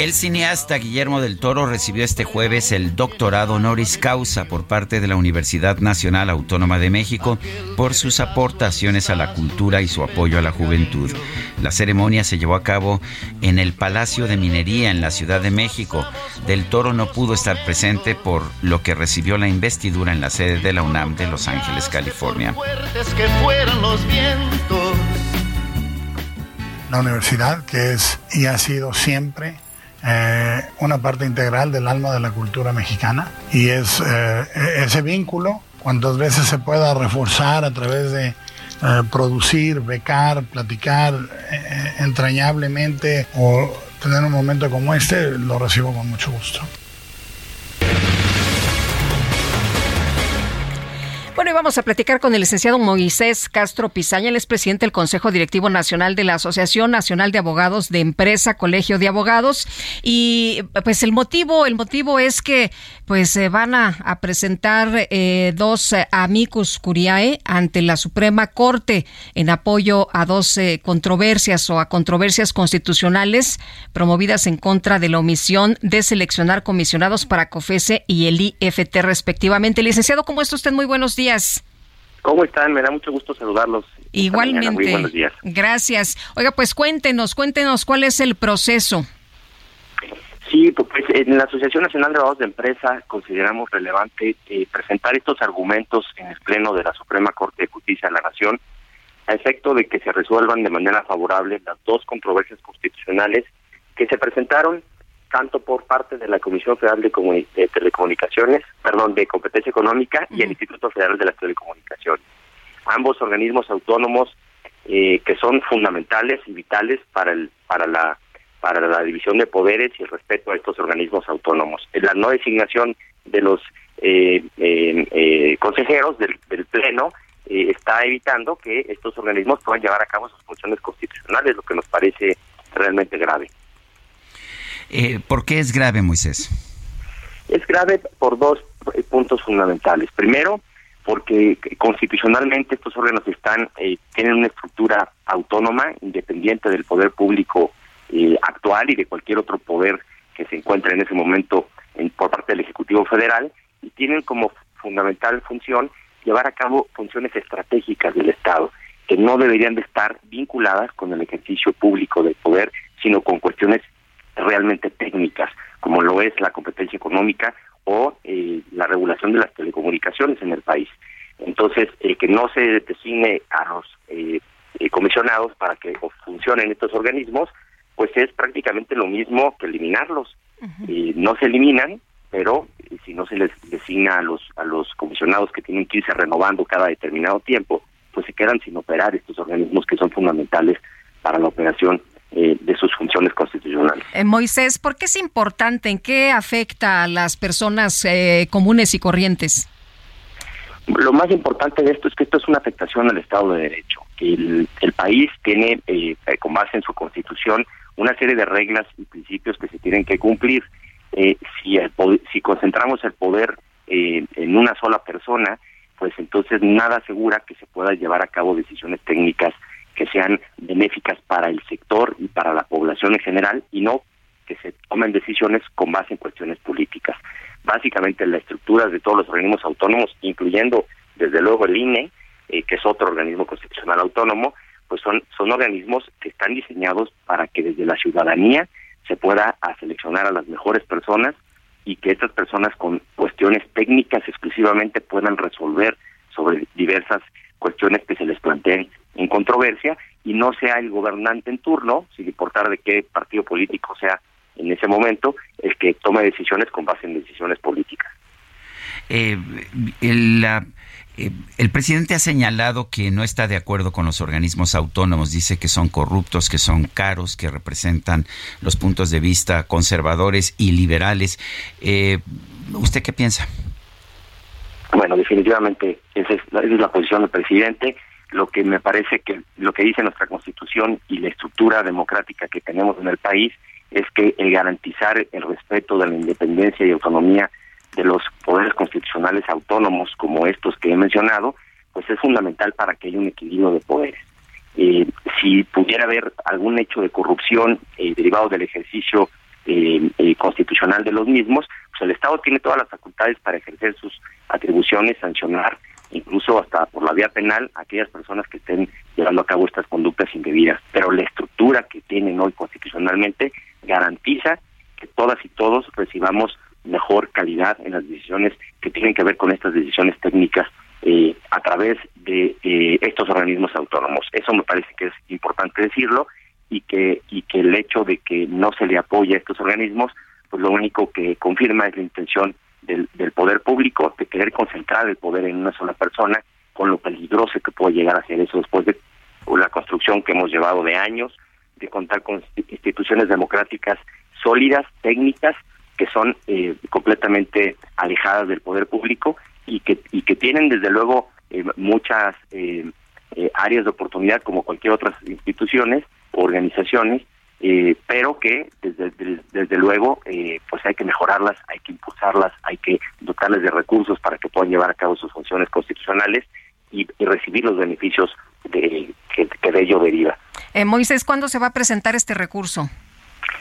El cineasta Guillermo del Toro recibió este jueves el doctorado honoris causa por parte de la Universidad Nacional Autónoma de México por sus aportaciones a la cultura y su apoyo a la juventud. La ceremonia se llevó a cabo en el Palacio de Minería en la Ciudad de México. Del Toro no pudo estar presente por lo que recibió la investidura en la sede de la UNAM de Los Ángeles, California. La universidad, que es y ha sido siempre eh, una parte integral del alma de la cultura mexicana y es eh, ese vínculo, cuantas veces se pueda reforzar a través de eh, producir, becar, platicar entrañablemente o tener un momento como este, lo recibo con mucho gusto. Bueno, y vamos a platicar con el licenciado Moisés Castro Pizaña, él es presidente del Consejo Directivo Nacional de la Asociación Nacional de Abogados de Empresa, Colegio de Abogados. Y pues el motivo, el motivo es que pues se van a, presentar eh, dos amicus curiae ante la Suprema Corte en apoyo a dos eh, controversias o a controversias constitucionales promovidas en contra de la omisión de seleccionar comisionados para COFESE y el IFT respectivamente. Licenciado, ¿cómo está usted? Muy buenos días. ¿Cómo están? Me da mucho gusto saludarlos. Igualmente. Muy buenos días. Gracias. Oiga, pues cuéntenos, cuéntenos cuál es el proceso. Sí, pues en la Asociación Nacional de Abogados de Empresa consideramos relevante eh, presentar estos argumentos en el Pleno de la Suprema Corte de Justicia de la Nación a efecto de que se resuelvan de manera favorable las dos controversias constitucionales que se presentaron tanto por parte de la Comisión Federal de, Telecomunicaciones, perdón, de Competencia Económica y el Instituto Federal de las Telecomunicaciones. Ambos organismos autónomos eh, que son fundamentales y vitales para el para la para la división de poderes y el respeto a estos organismos autónomos. La no designación de los eh, eh, consejeros del, del Pleno está evitando que estos organismos puedan llevar a cabo sus funciones constitucionales, lo que nos parece realmente grave. Eh, ¿Por qué es grave, Moisés? Es grave por dos eh, puntos fundamentales. Primero, porque constitucionalmente estos órganos están eh, tienen una estructura autónoma, independiente del poder público eh, actual y de cualquier otro poder que se encuentre en ese momento en, por parte del Ejecutivo Federal, y tienen como fundamental función llevar a cabo funciones estratégicas del Estado, que no deberían de estar vinculadas con el ejercicio público del poder, sino con cuestiones realmente técnicas, como lo es la competencia económica o eh, la regulación de las telecomunicaciones en el país. Entonces, el que no se designe a los eh, eh, comisionados para que funcionen estos organismos, pues es prácticamente lo mismo que eliminarlos. no se eliminan, pero si no se les designa a los a los comisionados que tienen que irse renovando cada determinado tiempo, pues se quedan sin operar estos organismos que son fundamentales para la operación eh, de sus funciones constitucionales. Eh, Moisés, ¿por qué es importante? ¿En qué afecta a las personas eh, comunes y corrientes? Lo más importante de esto es que esto es una afectación al Estado de Derecho. El, el país tiene, con base en su constitución, una serie de reglas y principios que se tienen que cumplir. si, si concentramos el poder en una sola persona, pues entonces nada asegura que se pueda llevar a cabo decisiones técnicas que sean benéficas para el sector y para la población en general y no que se tomen decisiones con base en cuestiones políticas. Básicamente la estructura de todos los organismos autónomos, incluyendo desde luego el INE, eh, que es otro organismo constitucional autónomo, pues son, son organismos que están diseñados para que desde la ciudadanía se pueda seleccionar a las mejores personas y que estas personas con cuestiones técnicas exclusivamente puedan resolver sobre diversas cuestiones que se les planteen en controversia y no sea el gobernante en turno, sin importar de qué partido político sea en ese momento, el que tome decisiones con base en decisiones políticas. Eh, la, Eh, el presidente ha señalado que no está de acuerdo con los organismos autónomos, dice que son corruptos, que son caros, que representan los puntos de vista conservadores y liberales. Eh, ¿Usted qué piensa? Bueno, definitivamente esa es, esa es la posición del presidente lo que me parece que lo que dice nuestra constitución y la estructura democrática que tenemos en el país es que el garantizar el respeto de la independencia y autonomía de los poderes constitucionales autónomos como estos que he mencionado, pues es fundamental para que haya un equilibrio de poderes. Eh, si pudiera haber algún hecho de corrupción eh, derivado del ejercicio eh, constitucional de los mismos, el Estado tiene todas las facultades para ejercer sus atribuciones, sancionar incluso hasta por la vía penal aquellas personas que estén llevando a cabo estas conductas indebidas. Pero la estructura que tienen hoy constitucionalmente garantiza que todas y todos recibamos mejor calidad en las decisiones que tienen que ver con estas decisiones técnicas eh, a través de eh, estos organismos autónomos. Eso me parece que es importante decirlo y que y que el hecho de que no se le apoye a estos organismos, pues lo único que confirma es la intención del, del poder público de querer concentrar el poder en una sola persona, con lo peligroso que puede llegar a ser eso después de la construcción que hemos llevado de años, de contar con instituciones democráticas sólidas, técnicas, que son eh, completamente alejadas del poder público y que, y que tienen desde luego eh, muchas eh, eh áreas de oportunidad como cualquier otras instituciones o organizaciones eh, pero que desde, desde, luego eh, pues hay que mejorarlas, hay que impulsarlas, hay que dotarles de recursos para que puedan llevar a cabo sus funciones constitucionales y, recibir los beneficios de, que, de ello deriva. Eh, Moisés, ¿cuándo se va a presentar este recurso?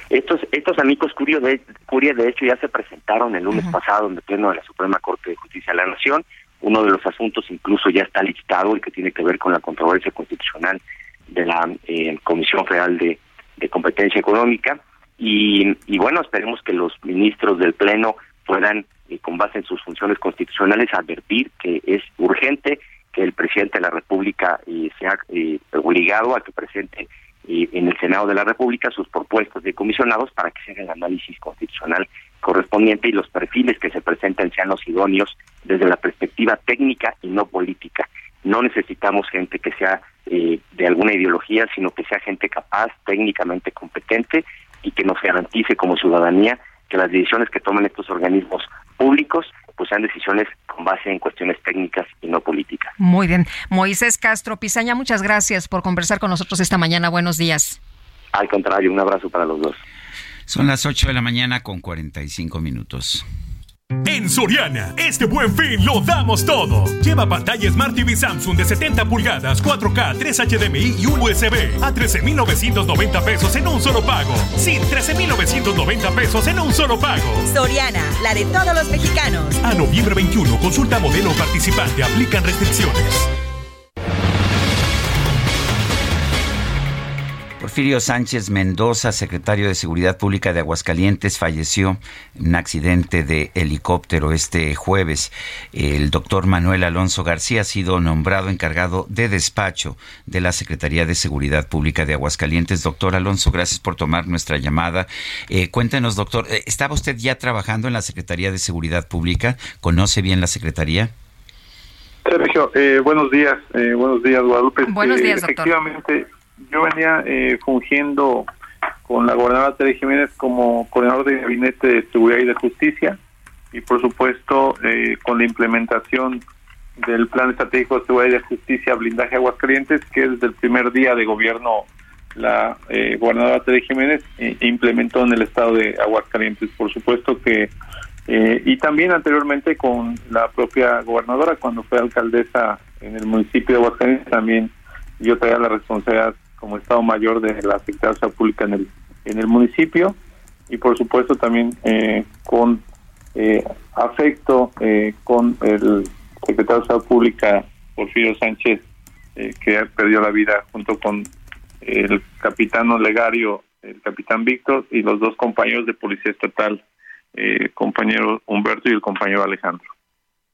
Estos estos amigos curios de, Curia de hecho ya se presentaron el lunes pasado en el pleno de la Suprema Corte de Justicia de la Nación. Uno de los asuntos incluso ya está listado y que tiene que ver con la controversia constitucional de la eh, Comisión Federal de de competencia económica y, y bueno, esperemos que los ministros del Pleno puedan, eh, con base en sus funciones constitucionales, advertir que es urgente que el presidente de la República eh, sea eh, obligado a que presente en el Senado de la República sus propuestas de comisionados para que se haga el análisis constitucional correspondiente y los perfiles que se presenten sean los idóneos desde la perspectiva técnica y no política. No necesitamos gente que sea eh, de alguna ideología, sino que sea gente capaz, técnicamente competente y que nos garantice como ciudadanía que las decisiones que tomen estos organismos públicos pues sean decisiones con base en cuestiones técnicas y no políticas. Muy bien. Moisés Castro Pizaña, muchas gracias por conversar con nosotros esta mañana. Buenos días. Al contrario, un abrazo para los dos. Son las 8 de la mañana con 45 minutos. En Soriana, este buen fin lo damos todo. Lleva pantalla Smart TV Samsung de 70 pulgadas, 4K, 3 HDMI y un USB a 13,990 pesos en un solo pago. Sí, 13,990 pesos en un solo pago. Soriana, la de todos los mexicanos. A noviembre 21, consulta modelo participante, aplican restricciones. Porfirio Sánchez Mendoza, secretario de Seguridad Pública de Aguascalientes, falleció en un accidente de helicóptero este jueves. El doctor Manuel Alonso García ha sido nombrado encargado de despacho de la Secretaría de Seguridad Pública de Aguascalientes. Doctor Alonso, gracias por tomar nuestra llamada. Eh, cuéntenos, doctor, eh, ¿estaba usted ya trabajando en la Secretaría de Seguridad Pública? ¿Conoce bien la Secretaría? Sergio, eh, buenos días, eh, buenos días Guadalupe. Buenos días, doctor. Efectivamente, yo venía eh, fungiendo con la gobernadora Tere Jiménez como coordinador de gabinete de seguridad y de justicia y por supuesto eh, con la implementación del plan estratégico de seguridad y de justicia blindaje Aguascalientes que desde el primer día de gobierno la eh, gobernadora Tere Jiménez eh, implementó en el estado de Aguascalientes por supuesto que eh, y también anteriormente con la propia gobernadora cuando fue alcaldesa en el municipio de Aguascalientes también yo traía la responsabilidad como Estado Mayor de la Secretaría de Salud Pública en el, en el municipio y por supuesto también eh, con eh, afecto eh, con el secretario de Salud Pública Porfirio Sánchez que perdió la vida junto con el capitán Olegario, el capitán Víctor y los dos compañeros de Policía Estatal, compañero Humberto y el compañero Alejandro.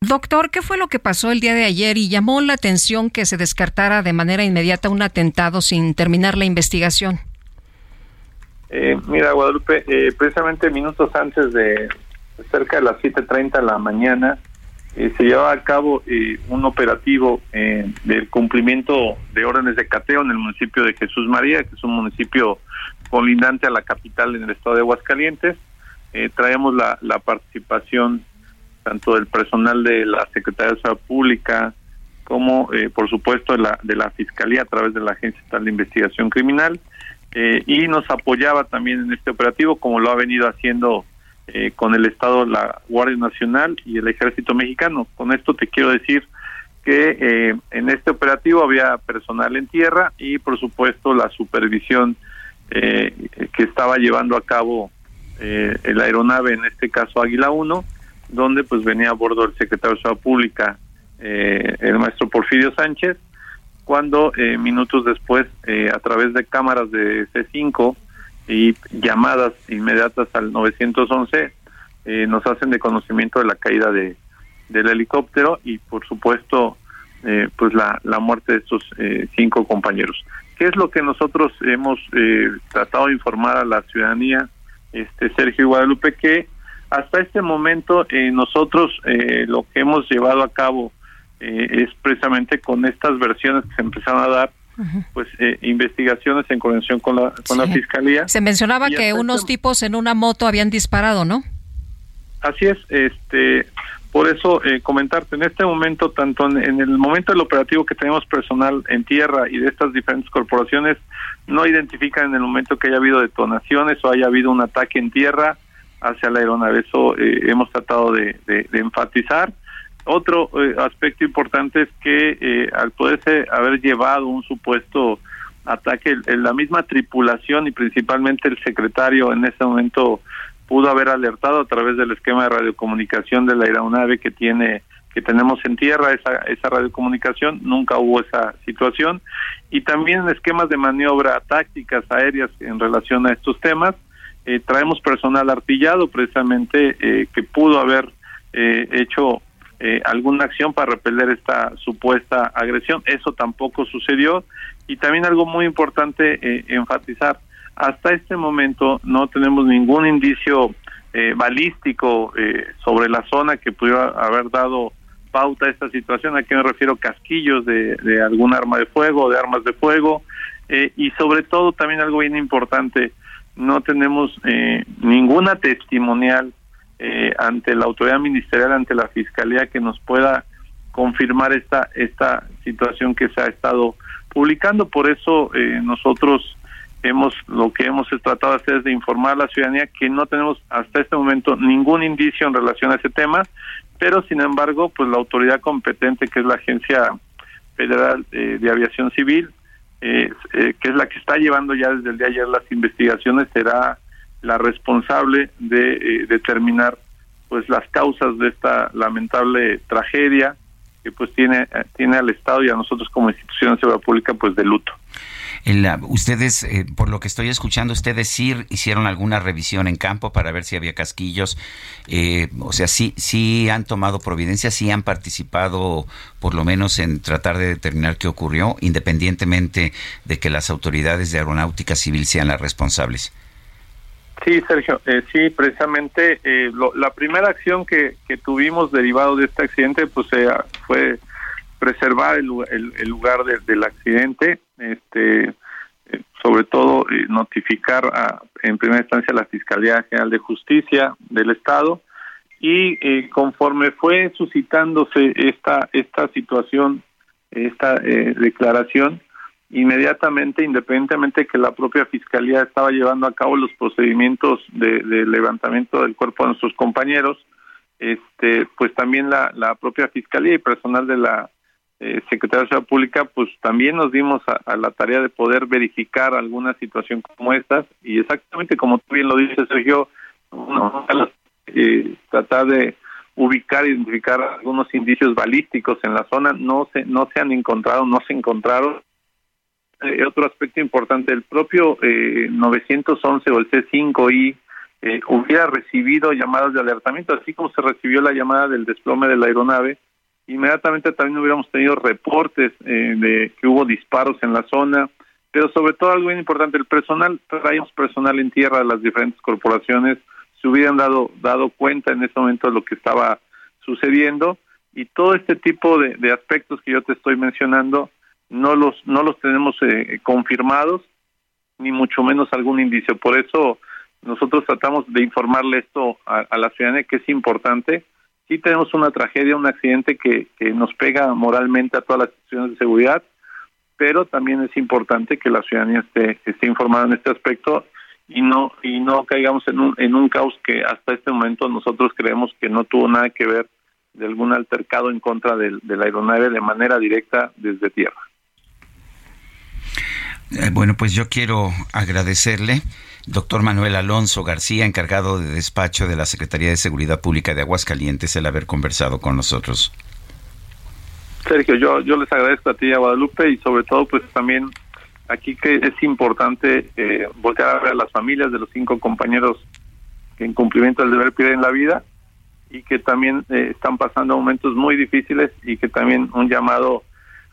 Doctor, ¿qué fue lo que pasó el día de ayer y llamó la atención que se descartara de manera inmediata un atentado sin terminar la investigación? Eh, mira, Guadalupe, eh, precisamente minutos antes de cerca de las 7.30 de la mañana, eh, se llevaba a cabo eh, un operativo eh, del cumplimiento de órdenes de cateo en el municipio de Jesús María, que es un municipio colindante a la capital en el estado de Aguascalientes. traemos la, la participación tanto del personal de la Secretaría de Salud Pública como, por supuesto, de la, de la Fiscalía a través de la Agencia Estatal de Investigación Criminal. y nos apoyaba también en este operativo, como lo ha venido haciendo eh, con el Estado, la Guardia Nacional y el Ejército Mexicano. Con esto te quiero decir que eh, en este operativo había personal en tierra y por supuesto la supervisión eh, que estaba llevando a cabo eh, el aeronave, en este caso Águila 1, donde pues venía a bordo el secretario de Salud Pública, el maestro Porfirio Sánchez, cuando minutos después, a través de cámaras de C5, y llamadas inmediatas al 911 eh, nos hacen de conocimiento de la caída de del helicóptero y por supuesto eh, pues la, la muerte de estos eh, cinco compañeros. ¿Qué es lo que nosotros hemos tratado de informar a la ciudadanía, este Sergio Guadalupe, que hasta este momento nosotros lo que hemos llevado a cabo es precisamente con estas versiones que se empezaron a dar pues eh, investigaciones en conexión con la con la fiscalía. Se mencionaba que unos este tipos en una moto habían disparado, ¿no? Así es, este por eso eh, comentarte en este momento tanto en, el momento del operativo que tenemos personal en tierra y de estas diferentes corporaciones no identifican en el momento que haya habido detonaciones o haya habido un ataque en tierra hacia la aeronave. Eso eh, hemos tratado de enfatizar. Otro eh, aspecto importante es que eh, al poderse haber llevado un supuesto ataque, en la misma tripulación y principalmente el secretario en ese momento pudo haber alertado a través del esquema de radiocomunicación de la aeronave que tiene que tenemos en tierra esa esa radiocomunicación. Nunca hubo esa situación. Y también esquemas de maniobra tácticas aéreas en relación a estos temas eh, traemos personal artillado precisamente que pudo haber hecho eh, alguna acción para repeler esta supuesta agresión. Eso tampoco sucedió. Y también algo muy importante eh, enfatizar, hasta este momento no tenemos ningún indicio eh, balístico sobre la zona que pudiera haber dado pauta a esta situación. ¿A qué me refiero? Casquillos de, de algún arma de fuego, de armas de fuego. y sobre todo también algo bien importante, no tenemos ninguna testimonial eh, ante la autoridad ministerial, ante la fiscalía, que nos pueda confirmar esta esta situación que se ha estado publicando. Por eso eh, nosotros hemos lo que hemos tratado de hacer es de informar a la ciudadanía que no tenemos hasta este momento ningún indicio en relación a ese tema, pero sin embargo, pues la autoridad competente que es la Agencia Federal eh, de Aviación Civil, que es la que está llevando ya desde el día de ayer las investigaciones, será la responsable de eh, determinar pues las causas de esta lamentable tragedia que pues tiene tiene al Estado y a nosotros como institución de seguridad pública pues de luto. Ustedes, eh, por lo que estoy escuchando, ustedes sí hicieron alguna revisión en campo para ver si había casquillos, eh, o sea, sí, sí han tomado providencia, sí han participado por lo menos en tratar de determinar qué ocurrió, independientemente de que las autoridades de aeronáutica civil sean las responsables. Sí, Sergio, eh, sí, precisamente eh, la primera acción que, que, tuvimos derivado de este accidente pues eh, fue preservar el, el, lugar del accidente, este, sobre todo notificar a, en primera instancia a la Fiscalía General de Justicia del Estado y conforme fue suscitándose esta esta situación, esta declaración, inmediatamente, independientemente de que la propia Fiscalía estaba llevando a cabo los procedimientos de, levantamiento del cuerpo de nuestros compañeros, este, pues también la, la propia Fiscalía y personal de la eh, Secretaría de Seguridad Pública, pues también nos dimos a, la tarea de poder verificar alguna situación como estas y exactamente como tú bien lo dices, Sergio, eh, tratar de ubicar, identificar algunos indicios balísticos en la zona, no se, no se han encontrado, no se encontraron. Eh, otro aspecto importante, el propio eh, 911 o el C5I eh, hubiera recibido llamadas de alertamiento, así como se recibió la llamada del desplome de la aeronave, inmediatamente también hubiéramos tenido reportes eh, de que hubo disparos en la zona, pero sobre todo algo bien importante, el personal, traíamos personal en tierra de las diferentes corporaciones, se hubieran dado, dado cuenta en ese momento de lo que estaba sucediendo y todo este tipo de, aspectos que yo te estoy mencionando no los no los tenemos eh, confirmados ni mucho menos algún indicio. Por eso nosotros tratamos de informarle esto a, la ciudadanía que es importante sí tenemos una tragedia un accidente que, nos pega moralmente a todas las instituciones de seguridad pero también es importante que la ciudadanía esté esté informada en este aspecto y no y no caigamos en un en un caos que hasta este momento nosotros creemos que no tuvo nada que ver de algún altercado en contra de la aeronave de manera directa desde tierra. Eh, bueno, pues yo quiero agradecerle, doctor Manuel Alonso García, encargado de despacho de la Secretaría de Seguridad Pública de Aguascalientes, el haber conversado con nosotros. Sergio, yo, yo les agradezco a ti a Guadalupe y sobre todo pues también aquí que es importante eh, voltear a las familias de los cinco compañeros que en cumplimiento del deber pierden la vida y que también eh, están pasando momentos muy difíciles y que también un llamado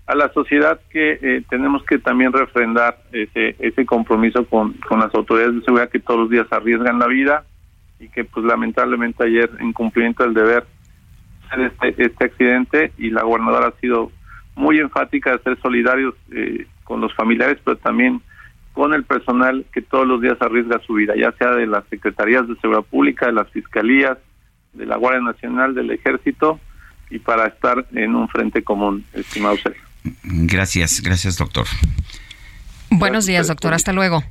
a la sociedad que eh, tenemos que también refrendar ese, ese compromiso con, con las autoridades de seguridad que todos los días arriesgan la vida y que pues lamentablemente ayer en cumplimiento del deber este, este accidente y la gobernadora ha sido muy enfática de ser solidarios eh, con los familiares pero también con el personal que todos los días arriesga su vida, ya sea de las secretarías de seguridad pública, de las fiscalías, de la Guardia Nacional, del Ejército, y para estar en un frente común, estimado Sergio. Gracias, gracias, doctor. Buenos días, doctor. Hasta luego.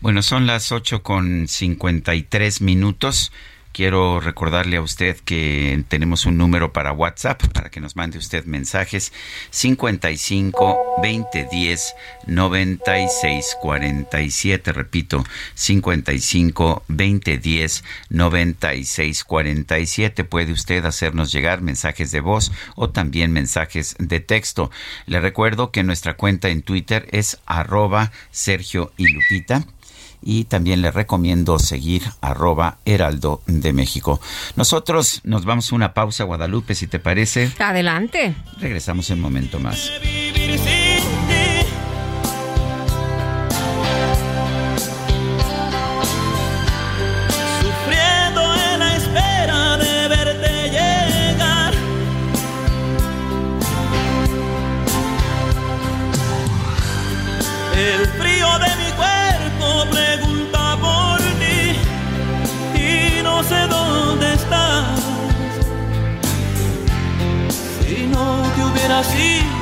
Bueno, son las 8 con 53 minutos. Quiero recordarle a usted que tenemos un número para WhatsApp para que nos mande usted mensajes 55 20 10 96 47. Repito, 55 20 10 96 47. Puede usted hacernos llegar mensajes de voz o también mensajes de texto. Le recuerdo que nuestra cuenta en Twitter es arroba Sergio y Lupita y también le recomiendo seguir arroba Heraldo de México. Nosotros nos vamos a una pausa, Guadalupe, si te parece. Adelante. Regresamos en un momento más.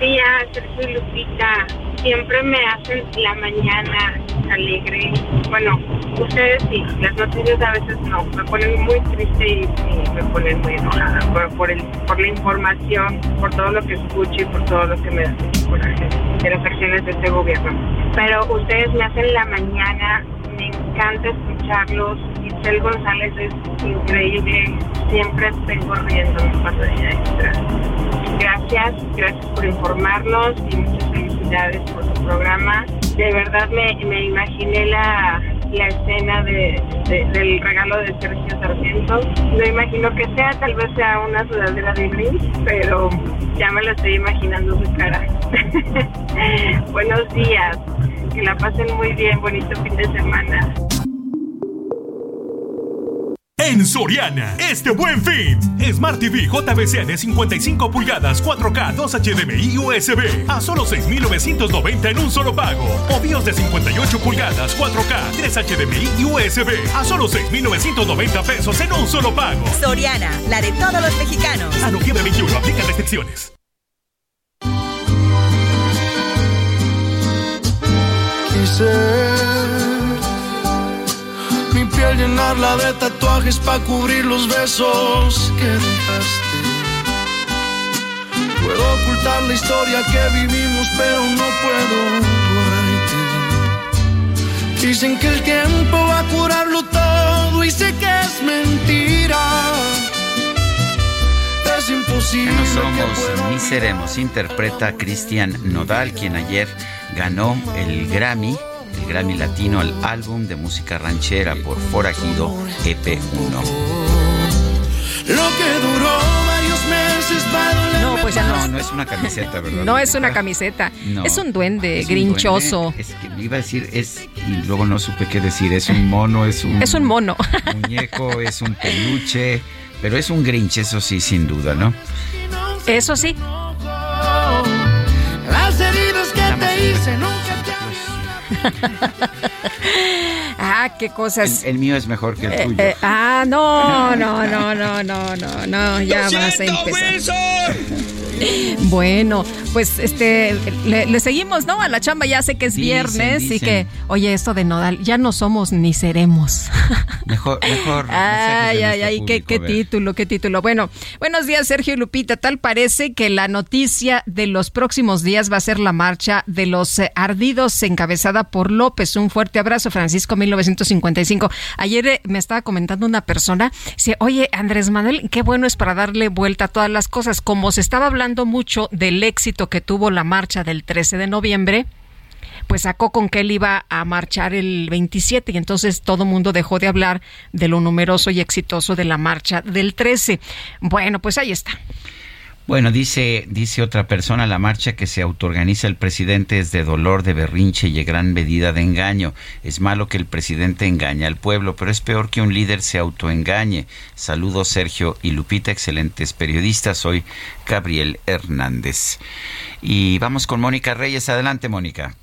días, Sergio Lupita. Siempre me hacen la mañana alegre. Bueno, ustedes sí, las noticias a veces no, me ponen muy triste y, me ponen muy enojada por, por, el, por la información, por todo lo que escucho y por todo lo que me da de las acciones de este gobierno. Pero ustedes me hacen la mañana, me encanta escucharlos. Isel González es increíble, siempre tengo riendo cuando ella extra. Gracias, gracias por informarnos y muchas felicidades por su programa. De verdad me, me imaginé la, la escena de, del regalo de Sergio Sarmiento. No imagino que sea, tal vez sea una sudadera de Grinch, pero ya me lo estoy imaginando su cara. *laughs* Buenos días, que la pasen muy bien, bonito fin de semana. En Soriana, este buen fin. Smart TV JBC de 55 pulgadas 4K 2 HDMI USB a solo 6.990 en un solo pago. O BIOS de 58 pulgadas 4K 3 HDMI USB a solo 6.990 pesos en un solo pago. Soriana, la de todos los mexicanos. A noviembre 21, aplica restricciones. Piel llenarla de tatuajes para cubrir los besos que dejaste. Puedo ocultar la historia que vivimos, pero no puedo borrarte. Dicen que el tiempo va a curarlo todo y sé que es mentira. Es imposible. No somos ni seremos, interpreta Cristian Nodal, quien ayer ganó el Grammy el Grammy Latino al álbum de música ranchera por Forajido EP1. Lo que duró varios meses No, pues ya no. No, no es una camiseta, ¿verdad? No es una camiseta. No. Es un duende Es un grinchoso. duende. Es que iba a decir es y luego no supe qué decir. Es un mono, es un Es un mono. *laughs* muñeco, es un peluche, pero es un grinch, eso sí, sin duda, ¿no? Eso sí. Las heridas que te hice nunca *laughs* ah, qué cosas. El, el mío es mejor que el Eh, tuyo. eh, ah, no, no, no, no, no, no, no, ya vas a empezar. *laughs* Bueno, pues este le, le seguimos, ¿no? A la chamba ya sé que es Dicen, viernes y dicen. que, oye, esto de Nodal, ya no somos ni seremos. *laughs* Mejor, mejor. Ay, ay, ay, qué, público, qué título, qué título. Bueno, buenos días, Sergio y Lupita. Tal parece que la noticia de los próximos días va a ser la marcha de los eh, ardidos encabezada por López. Un fuerte abrazo, Francisco 1955. Ayer eh, me estaba comentando una persona, dice, oye, Andrés Manuel, qué bueno es para darle vuelta a todas las cosas. Como se estaba hablando mucho del éxito que tuvo la marcha del 13 de noviembre, pues sacó con que él iba a marchar el 27 y entonces todo mundo dejó de hablar de lo numeroso y exitoso de la marcha del 13. Bueno, pues ahí está. Bueno, dice, dice otra persona, la marcha que se autoorganiza el presidente es de dolor, de berrinche y de gran medida de engaño. Es malo que el presidente engañe al pueblo, pero es peor que un líder se autoengañe. Saludos Sergio y Lupita, excelentes periodistas. Soy Gabriel Hernández. Y vamos con Mónica Reyes. Adelante, Mónica.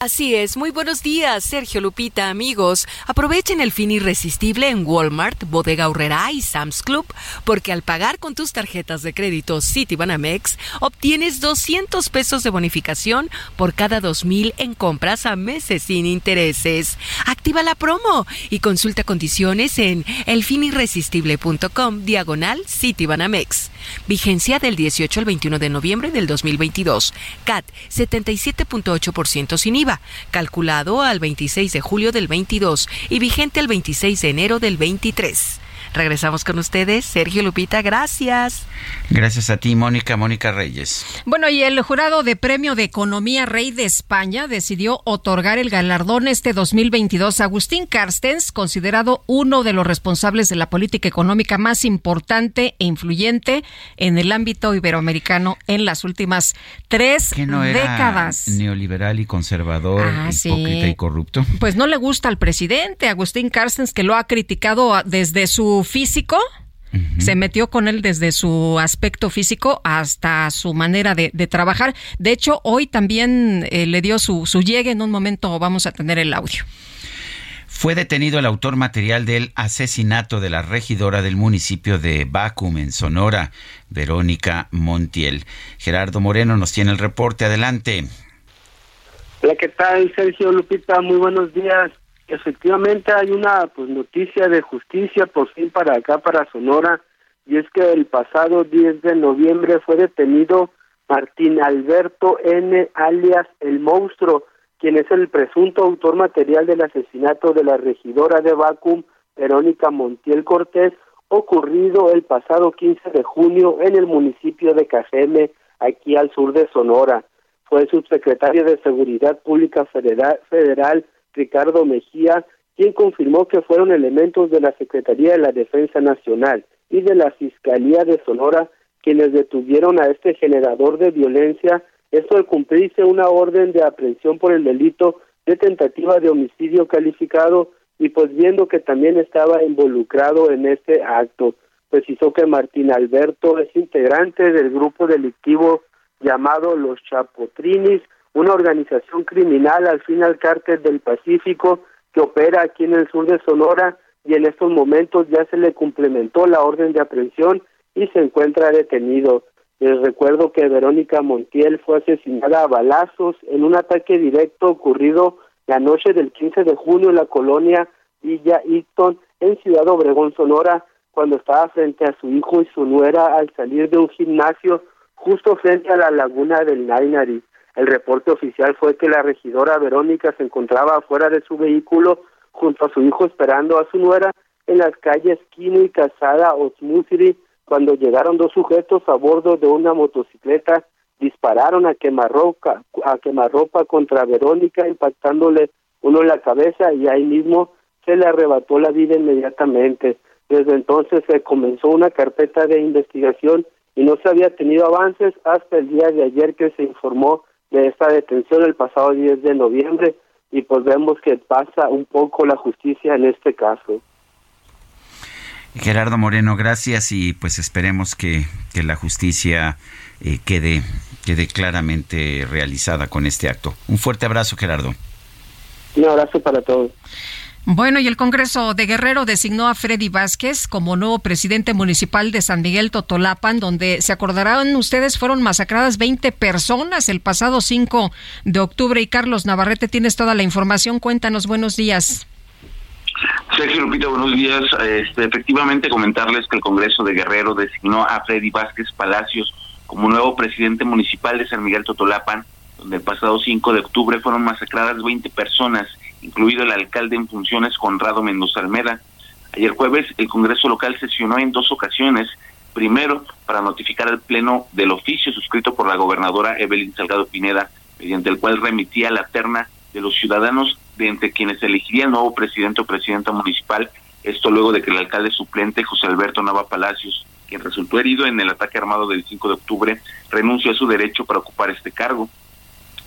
Así es, muy buenos días, Sergio Lupita, amigos. Aprovechen el fin irresistible en Walmart, Bodega Urrera y Sam's Club, porque al pagar con tus tarjetas de crédito Citibanamex, obtienes 200 pesos de bonificación por cada 2000 en compras a meses sin intereses. Activa la promo y consulta condiciones en elfinirresistible.com diagonal Citibanamex. Vigencia del 18 al 21 de noviembre del 2022. CAT 77.8% sin IVA, calculado al 26 de julio del 22 y vigente el 26 de enero del 23. Regresamos con ustedes, Sergio Lupita, gracias. Gracias a ti, Mónica, Mónica Reyes. Bueno, y el jurado de Premio de Economía Rey de España decidió otorgar el galardón este 2022 a Agustín Carstens, considerado uno de los responsables de la política económica más importante e influyente en el ámbito iberoamericano en las últimas tres Que no era décadas. neoliberal y conservador, Ah, sí. hipócrita y corrupto. Pues no le gusta al presidente Agustín Carstens, que lo ha criticado desde su físico. Se metió con él desde su aspecto físico hasta su manera de, de trabajar. De hecho, hoy también eh, le dio su, su llegue. En un momento vamos a tener el audio. Fue detenido el autor material del asesinato de la regidora del municipio de Bacum, en Sonora, Verónica Montiel. Gerardo Moreno nos tiene el reporte. Adelante. Hola, ¿qué tal, Sergio Lupita? Muy buenos días. Efectivamente hay una pues noticia de justicia por fin para acá, para Sonora, y es que el pasado 10 de noviembre fue detenido Martín Alberto N. alias El Monstruo, quien es el presunto autor material del asesinato de la regidora de Bacum, Verónica Montiel Cortés, ocurrido el pasado 15 de junio en el municipio de Cajeme, aquí al sur de Sonora fue subsecretario de Seguridad Pública Federal Ricardo Mejía quien confirmó que fueron elementos de la Secretaría de la Defensa Nacional y de la Fiscalía de Sonora quienes detuvieron a este generador de violencia, esto al cumplirse una orden de aprehensión por el delito de tentativa de homicidio calificado y pues viendo que también estaba involucrado en este acto. Precisó que Martín Alberto es integrante del grupo delictivo llamado Los Chapotrinis, una organización criminal al fin al cártel del Pacífico que opera aquí en el sur de Sonora y en estos momentos ya se le complementó la orden de aprehensión y se encuentra detenido. Les recuerdo que Verónica Montiel fue asesinada a balazos en un ataque directo ocurrido la noche del 15 de junio en la colonia Villa Easton en Ciudad Obregón, Sonora, cuando estaba frente a su hijo y su nuera al salir de un gimnasio justo frente a la laguna del Nainari. El reporte oficial fue que la regidora Verónica se encontraba fuera de su vehículo junto a su hijo esperando a su nuera en las calles Quino y Casada Osmusiri cuando llegaron dos sujetos a bordo de una motocicleta dispararon a quemarropa, a quemarropa contra Verónica impactándole uno en la cabeza y ahí mismo se le arrebató la vida inmediatamente. Desde entonces se comenzó una carpeta de investigación y no se había tenido avances hasta el día de ayer que se informó de esta detención el pasado 10 de noviembre y pues vemos que pasa un poco la justicia en este caso. Gerardo Moreno, gracias y pues esperemos que, la justicia eh, quede, quede claramente realizada con este acto. Un fuerte abrazo, Gerardo. Un abrazo para todos. Bueno, y el Congreso de Guerrero designó a Freddy Vázquez como nuevo presidente municipal de San Miguel Totolapan, donde se acordarán ustedes fueron masacradas 20 personas el pasado 5 de octubre. Y Carlos Navarrete, tienes toda la información. Cuéntanos, buenos días. Sergio Lupita, buenos días. Este, efectivamente, comentarles que el Congreso de Guerrero designó a Freddy Vázquez Palacios como nuevo presidente municipal de San Miguel Totolapan, donde el pasado 5 de octubre fueron masacradas 20 personas incluido el alcalde en funciones Conrado Mendoza Almeda. Ayer jueves el Congreso local sesionó en dos ocasiones, primero para notificar al Pleno del oficio suscrito por la gobernadora Evelyn Salgado Pineda, mediante el cual remitía la terna de los ciudadanos de entre quienes elegiría el nuevo presidente o presidenta municipal, esto luego de que el alcalde suplente José Alberto Nava Palacios, quien resultó herido en el ataque armado del 5 de octubre, renunció a su derecho para ocupar este cargo.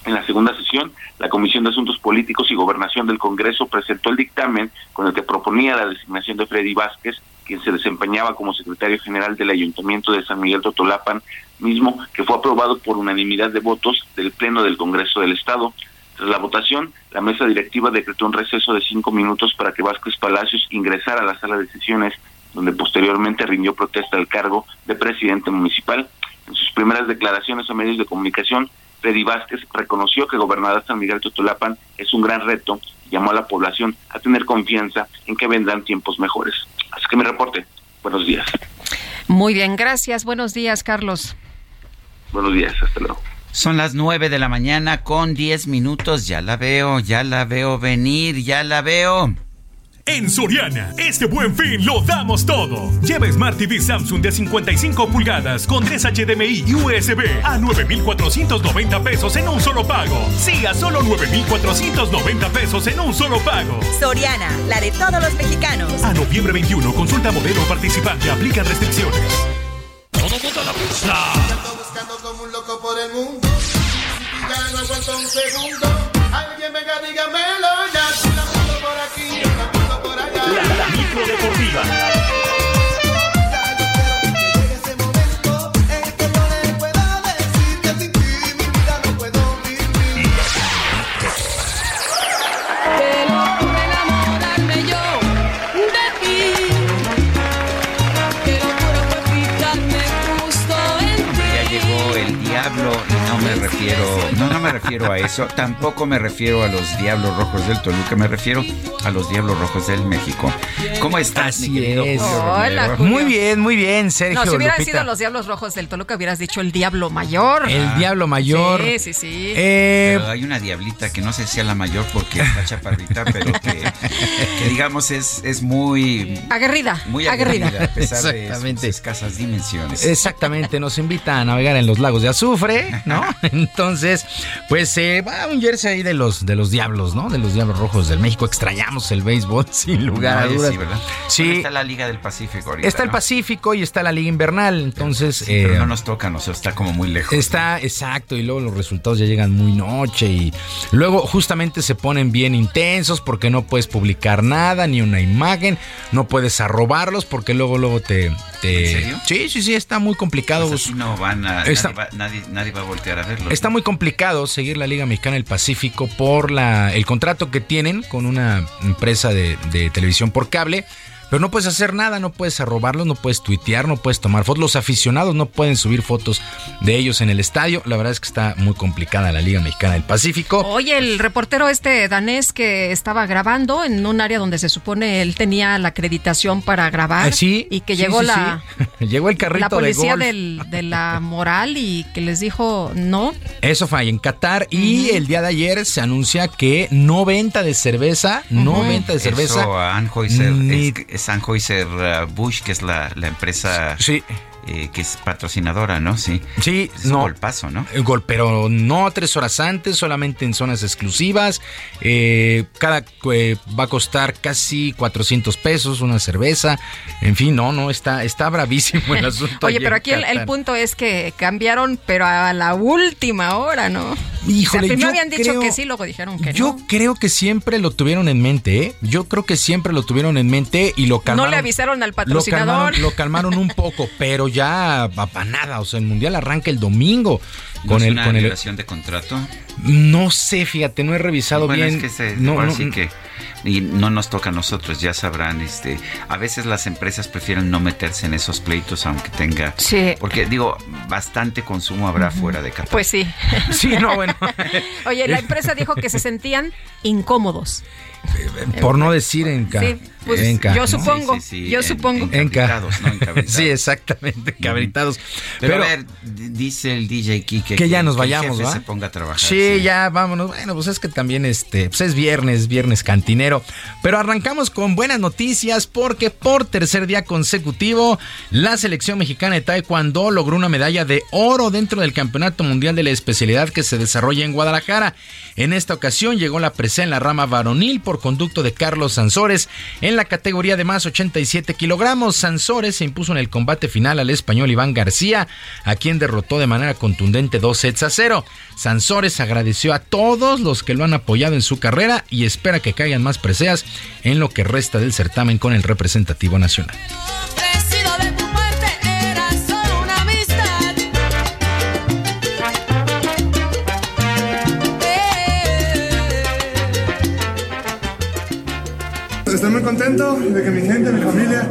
En la segunda sesión, la Comisión de Asuntos Políticos y Gobernación del Congreso presentó el dictamen con el que proponía la designación de Freddy Vázquez, quien se desempeñaba como secretario general del Ayuntamiento de San Miguel Totolapan, mismo que fue aprobado por unanimidad de votos del Pleno del Congreso del Estado. Tras la votación, la mesa directiva decretó un receso de cinco minutos para que Vázquez Palacios ingresara a la sala de sesiones, donde posteriormente rindió protesta al cargo de presidente municipal. En sus primeras declaraciones a medios de comunicación, Freddy Vázquez reconoció que gobernar San Miguel Totolapan es un gran reto y llamó a la población a tener confianza en que vendrán tiempos mejores. Así que mi reporte. Buenos días. Muy bien, gracias. Buenos días, Carlos. Buenos días, hasta luego. Son las nueve de la mañana con diez minutos. Ya la veo, ya la veo venir, ya la veo. En Soriana, este buen fin lo damos todo. Lleva Smart TV Samsung de 55 pulgadas con 3 HDMI y USB a 9,490 pesos en un solo pago. Sí, a solo 9,490 pesos en un solo pago. Soriana, la de todos los mexicanos. A noviembre 21, consulta modelo participante, aplica restricciones. Todo mundo la pista. buscando como un loco por el mundo. Ya no aguanto un segundo. Alguien venga, dígamelo ya. Micro deportiva. No, no me refiero a eso, tampoco me refiero a los Diablos Rojos del Toluca, me refiero a los Diablos Rojos del México. ¿Cómo estás, mi querido Hola, Muy bien, muy bien, Sergio. No, si hubieran sido los Diablos Rojos del Toluca, hubieras dicho el Diablo Mayor. El ah. Diablo Mayor. Sí, sí, sí. Eh, pero hay una diablita que no sé si sea la mayor porque está chaparrita, pero que, digamos es, es muy... Aguerrida. Muy aguerrida. A pesar de sus escasas dimensiones. Exactamente, nos invita a navegar en los lagos de azufre, ¿no? *laughs* *laughs* Entonces, pues se va un jersey ahí de los, de los Diablos, ¿no? De los Diablos Rojos del México. Extrañamos el béisbol, *laughs* sin lugar a dudas. Sí, ¿verdad? Sí. está la Liga del Pacífico ahorita, Está el ¿no? Pacífico y está la Liga Invernal, entonces... Sí, pero eh, no nos toca, no sé, está como muy lejos. Está, exacto, y luego los resultados ya llegan muy noche y luego justamente se ponen bien intensos porque no puedes publicar nada, ni una imagen, no puedes arrobarlos porque luego, luego te... te- ¿En serio? Sí, sí, sí, está muy complicado. Pues así no van a, Está- nadie, va, nadie, nadie va a voltear a Está muy complicado seguir la Liga Mexicana del Pacífico por la, el contrato que tienen con una empresa de, de televisión por cable. Pero no puedes hacer nada, no puedes arrobarlos, no puedes tuitear, no puedes tomar fotos. Los aficionados no pueden subir fotos de ellos en el estadio. La verdad es que está muy complicada la Liga Mexicana del Pacífico. Oye, el reportero este danés que estaba grabando en un área donde se supone él tenía la acreditación para grabar Ah, sí, y que sí, llegó sí, la, sí. *laughs* Llegó el carrito la policía de golf. del- de la moral y que les dijo no. Eso fue ahí en Qatar y el día de ayer se anuncia que no venta de cerveza, no venta de cerveza. Eso a Anheuser, ni- es, uh, Busch, que es la, la empresa eh, que es patrocinadora, ¿no? Sí. Sí, Es un no. golpazo, ¿no? El gol, pero no tres horas antes, solamente en zonas exclusivas. Eh, cada eh, va a costar casi 400 pesos una cerveza. En fin, no, no, está, está bravísimo el *laughs* asunto. Oye, pero aquí el, punto es que cambiaron, pero a la última hora, ¿no? Híjole, o sea, primero yo habían dicho creo- que sí, luego dijeron que Yo no. creo que siempre lo tuvieron en mente, ¿eh? Yo creo que siempre lo tuvieron en mente y lo No calmaron. le avisaron al Lo patrocinador. calmaron, lo calmaron un poco, *laughs* pero ya para nada. O sea, el mundial arranca el domingo ¿No con es el una con el. de contrato? No sé, fíjate, no he revisado Bueno, bien. es que se, no, no, sí que y no nos toca a nosotros, ya sabrán, este, a veces las empresas prefieren no meterse en esos pleitos aunque tenga, Sí. porque digo, bastante consumo habrá fuera de Qatar. Pues sí. *laughs* Sí, no, bueno. *laughs* Oye, la empresa dijo que se sentían incómodos. Por no decir enca. Sí, pues, enca, yo ¿no? supongo, yo supongo. Enca. ¿no? Encabritados. Sí, exactamente, cabritados. Pero, Pero, a ver, dice el DJ Kike que ya nos el vayamos, jefe ¿va? se ponga a trabajar. Sí, ya vámonos. Bueno, pues es que también este, pues es viernes, viernes cantinero. Pero arrancamos con buenas noticias porque por tercer día consecutivo la selección mexicana de Taekwondo logró una medalla de oro dentro del Campeonato Mundial de la especialidad que se desarrolla en Guadalajara. En esta ocasión llegó la presea en la rama varonil por conducto de Carlos Sansores en la categoría de más 87 kilogramos. Sansores se impuso en el combate final al español Iván García, a quien derrotó de manera contundente dos sets a cero. Sansores agradeció a todos los que lo han apoyado en su carrera y espera que caigan más preseas en lo que resta del certamen con el representativo nacional. Estoy muy contento de que mi gente, mi familia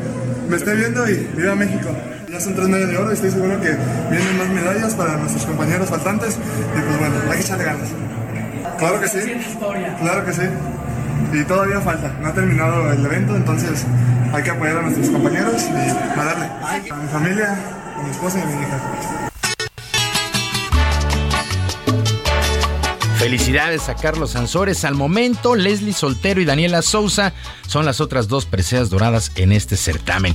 me esté viendo y viva México. Ya son tres medallas de oro y estoy seguro que vienen más medallas para nuestros compañeros faltantes y pues bueno, hay que echarle ganas. Claro que sí, claro que sí. Y todavía falta, no ha terminado el evento, entonces hay que apoyar a nuestros compañeros y a darle. A mi familia, a mi esposa y a mi hija. Felicidades a Carlos Sansores. Al momento, Leslie Soltero y Daniela Souza son las otras dos preseas doradas en este certamen.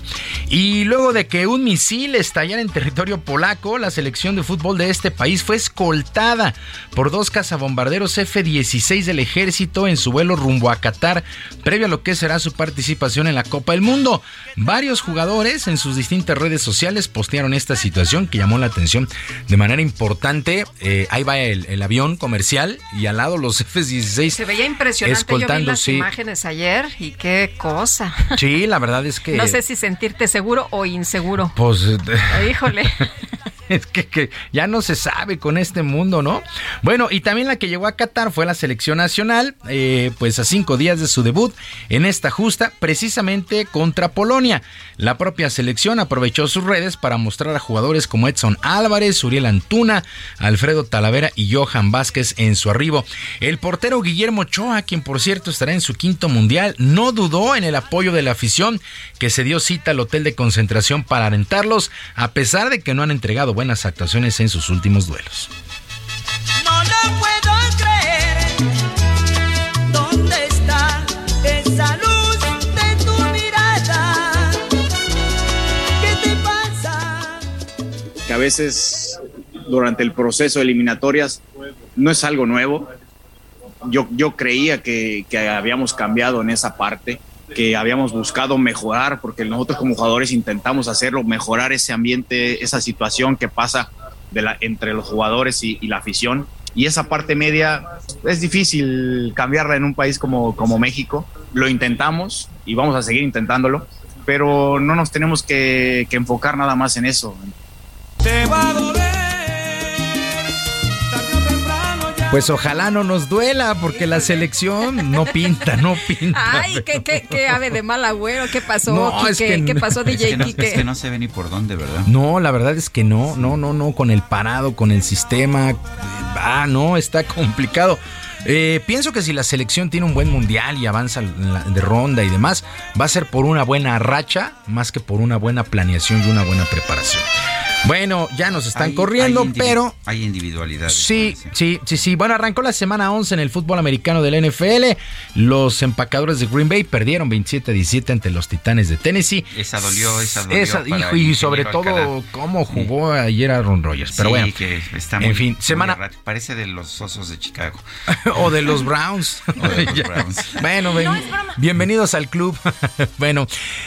Y luego de que un misil estallara en territorio polaco, la selección de fútbol de este país fue escoltada por dos cazabombarderos F-16 del ejército en su vuelo rumbo a Qatar, previo a lo que será su participación en la Copa del Mundo. Varios jugadores en sus distintas redes sociales postearon esta situación que llamó la atención de manera importante. Eh, ahí va el avión comercial y al lado los *laughs* F-16 Se veía impresionante. Yo vi escoltando, las sí. imágenes ayer y qué cosa. *laughs* Sí, la verdad es que... No sé si sentirte seguro o inseguro. Pues... *laughs* Híjole. *laughs* Es que, que ya no se sabe con este mundo, ¿no? Bueno, y también la que llegó a Qatar fue la selección nacional, eh, pues a cinco días de su debut en esta justa, precisamente contra Polonia. La propia selección aprovechó sus redes para mostrar a jugadores como Edson Álvarez, Uriel Antuna, Alfredo Talavera y Johan Vázquez en su arribo. El portero Guillermo Ochoa, quien por cierto estará en su quinto mundial, no dudó en el apoyo de la afición que se dio cita al hotel de concentración para alentarlos, a pesar de que no han entregado buenas actuaciones en sus últimos duelos. No lo puedo creer. ¿Dónde está esa luz de tu mirada? ¿Qué te pasa? que a veces durante el proceso de eliminatorias no es algo nuevo. Yo, yo creía que, que habíamos cambiado en esa parte, que habíamos buscado mejorar, porque nosotros como jugadores intentamos hacerlo, mejorar ese ambiente, esa situación que pasa de la, entre los jugadores y, y la afición. Y esa parte media es difícil cambiarla en un país como, como México. Lo intentamos y vamos a seguir intentándolo, pero no nos tenemos que, que enfocar nada más en eso. Te va a doler. Pues ojalá no nos duela, porque la selección no pinta, no pinta. Ay, qué, qué, qué ave de mal agüero, ¿qué pasó? No, es ¿Qué pasó, Es DJ que, no, Quique? es que no se ve ni por dónde, ¿verdad? No, la verdad es que no, no, no, no, con el parado, con el sistema, eh, ah, no, está complicado. Eh, pienso que si la selección tiene un buen mundial y avanza de ronda y demás, va a ser por una buena racha más que por una buena planeación y una buena preparación. Bueno, ya nos están Hay- corriendo, hay pero Hay individualidades. Sí, sí, sí, sí. Bueno, arrancó la semana 11 en el fútbol americano del NFL. Los empacadores de Green Bay perdieron 27-17 ante los Titanes de Tennessee. Esa dolió, esa dolió. Esa- hijo, y sobre todo Alcalá. cómo jugó ayer Aaron Rodgers. Pero Sí, bueno, que está en fin, muy semana errático. Parece de los osos de Chicago. *laughs* o de los Browns. *laughs* O de los. *laughs* Browns. Bueno, ven- bienvenidos al club. bueno,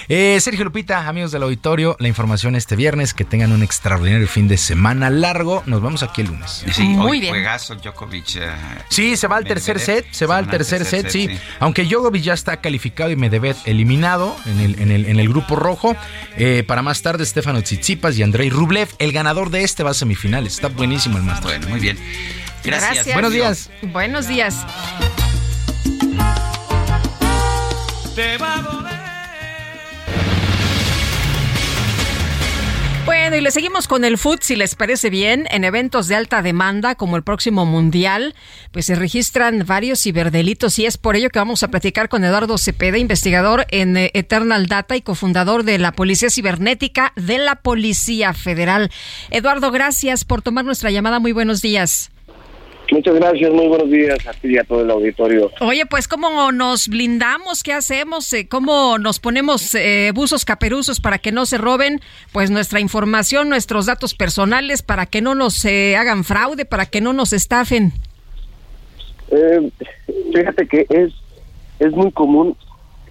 eh, Sergio Lupita, amigos del auditorio, la información este viernes. Que tengan un extraordinario fin de semana largo. Nos vemos aquí el lunes. Sí, hoy juegazo Djokovic. eh, Sí, se va al tercer set, se va al tercer set, sí. Aunque Djokovic ya está calificado y Medvedev eliminado en el, en el, en el grupo rojo. Eh, para más tarde, Stefano Tsitsipas y Andrei Rublev. El ganador de este va a semifinales. Está buenísimo el Masters. Bueno, muy bien. Gracias. Buenos días. Buenos días. Te va a doler. Bueno, y le seguimos con el foot, si les parece bien, en eventos de alta demanda como el próximo Mundial, pues se registran varios ciberdelitos y es por ello que vamos a platicar con Eduardo Cepeda, investigador en eh, Eternal Data y cofundador de la Policía Cibernética de la Policía Federal. Eduardo, gracias por tomar nuestra llamada. Muy buenos días. Muchas gracias, muy buenos días a ti y a todo el auditorio. Oye, pues cómo nos blindamos, qué hacemos, Eh, cómo nos ponemos eh, buzos caperuzos para que no se roben, pues nuestra información, nuestros datos personales, para que no nos eh, hagan fraude, para que no nos estafen. Eh, fíjate que es, es muy común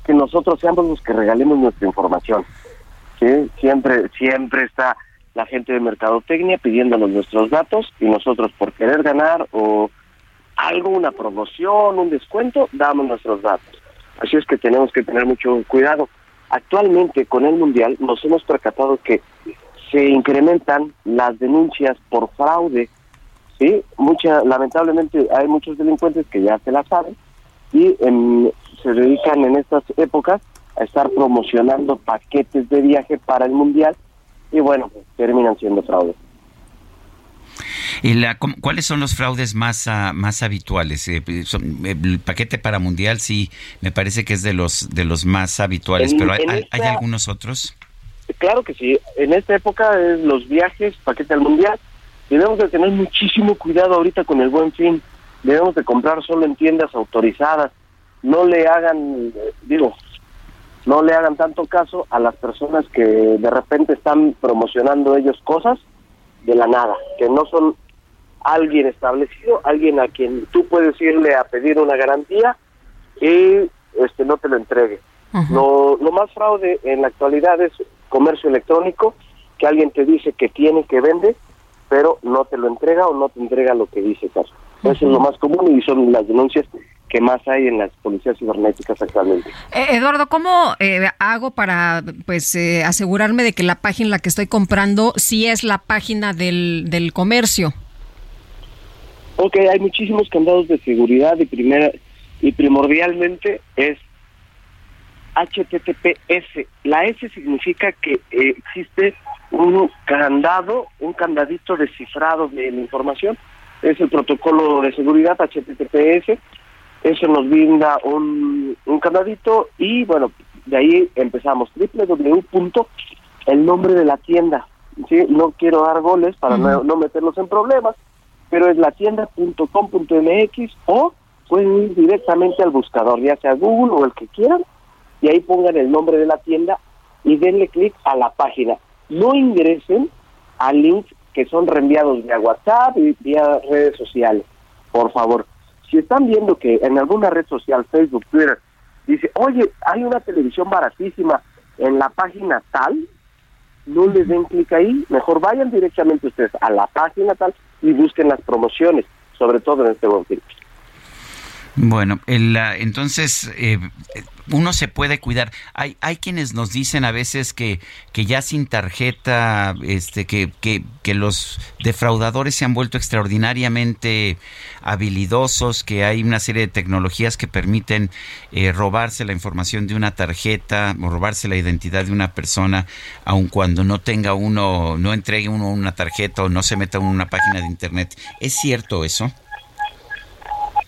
que nosotros seamos los que regalemos nuestra información. ¿sí? Siempre, siempre está la gente de Mercadotecnia pidiéndonos nuestros datos y nosotros por querer ganar o algo, una promoción, un descuento, damos nuestros datos. Así es que tenemos que tener mucho cuidado. Actualmente con el Mundial nos hemos percatado que se incrementan las denuncias por fraude sí, mucha, lamentablemente hay muchos delincuentes que ya se la saben y em, se dedican en estas épocas a estar promocionando paquetes de viaje para el mundial y bueno, terminan siendo fraude. ¿Y la, ¿Cuáles son los fraudes más, ah, más habituales? Eh, son- el paquete para mundial sí, me parece que es de los de los más habituales, En- pero hay, en hay- esta- hay algunos otros. Claro que sí, en esta época es los viajes, paquete al mundial, debemos de tener muchísimo cuidado ahorita con el buen fin, debemos de comprar solo en tiendas autorizadas, no le hagan, eh, digo, no le hagan tanto caso a las personas que de repente están promocionando ellos cosas de la nada, que no son alguien establecido, alguien a quien tú puedes irle a pedir una garantía y este no te lo entregue. Lo, lo más fraude en la actualidad es comercio electrónico, que alguien te dice que tiene, que vende, pero no te lo entrega o no te entrega lo que dice. Caso. Eso es lo más común y son las denuncias que más hay en las policías cibernéticas actualmente. Eh, Eduardo, ¿cómo eh, hago para pues eh, asegurarme de que la página en la que estoy comprando sí es la página del, del comercio? Ok, hay muchísimos candados de seguridad y primera y primordialmente es HTTPS. La S significa que eh, existe un candado, un candadito descifrado de la información. Es el protocolo de seguridad HTTPS. Eso nos brinda un, un candadito y bueno, de ahí empezamos. www. El nombre de la tienda. ¿sí? No quiero dar goles para no, no meterlos en problemas, pero es la tienda.com.mx o pueden ir directamente al buscador, ya sea Google o el que quieran, y ahí pongan el nombre de la tienda y denle clic a la página. No ingresen a links que son reenviados vía WhatsApp y vía redes sociales. Por favor, si están viendo que en alguna red social, Facebook, Twitter, dice, oye, hay una televisión baratísima en la página tal, no les den clic ahí, mejor vayan directamente ustedes a la página tal y busquen las promociones, sobre todo en este momento. Bueno, el, entonces eh, uno se puede cuidar. Hay, hay quienes nos dicen a veces que, que ya sin tarjeta, este, que, que, que los defraudadores se han vuelto extraordinariamente habilidosos, que hay una serie de tecnologías que permiten eh, robarse la información de una tarjeta o robarse la identidad de una persona, aun cuando no tenga uno, no entregue uno una tarjeta o no se meta en una página de internet. ¿Es cierto eso?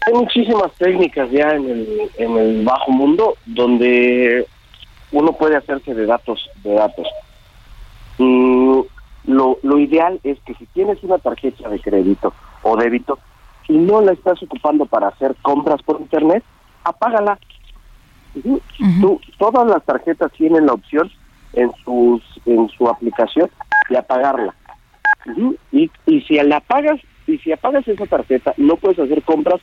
Hay muchísimas técnicas ya en el, en el bajo mundo donde uno puede hacerse de datos, de datos. Mm, lo, lo ideal es que si tienes una tarjeta de crédito o débito y no la estás ocupando para hacer compras por internet, apágala. Tú- todas las tarjetas tienen la opción en sus en su aplicación de apagarla. Y, y si la apagas y si apagas esa tarjeta no puedes hacer compras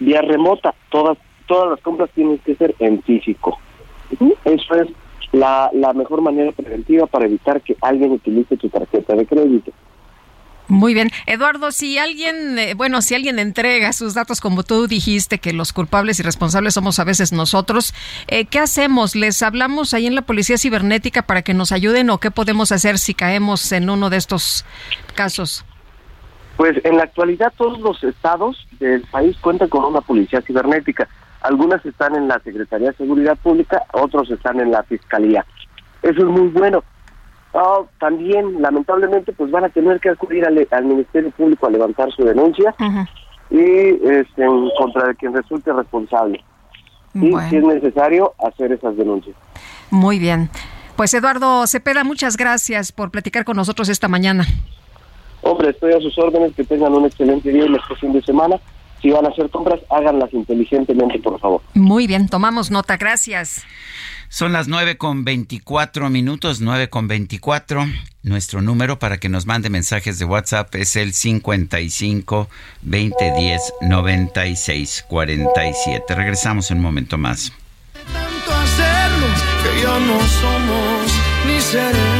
vía remota. Todas todas las compras tienen que ser en físico. Eso es la, la mejor manera preventiva para evitar que alguien utilice tu tarjeta de crédito. Muy bien. Eduardo, si alguien, eh, bueno, si alguien entrega sus datos, como tú dijiste, que los culpables y responsables somos a veces nosotros, eh, ¿qué hacemos? ¿Les hablamos ahí en la Policía Cibernética para que nos ayuden o qué podemos hacer si caemos en uno de estos casos? Pues en la actualidad todos los estados del país cuentan con una policía cibernética. Algunas están en la Secretaría de Seguridad Pública, otros están en la Fiscalía. Eso es muy bueno. Ah, también, lamentablemente, pues van a tener que acudir al, al Ministerio Público a levantar su denuncia y este, en contra de quien resulte responsable. Y si es necesario, hacer esas denuncias. Muy bien. Pues Eduardo Cepeda, muchas gracias por platicar con nosotros esta mañana. Hombre, estoy a sus órdenes, que tengan un excelente día y este fin de semana. Si van a hacer compras, háganlas inteligentemente, por favor. Muy bien, tomamos nota, gracias. Son las 9 con 24 minutos, 9 con 24. Nuestro número para que nos mande mensajes de WhatsApp es el 55 2010 96 47. Regresamos en un momento más. tanto hacerlo que ya no somos ni seremos.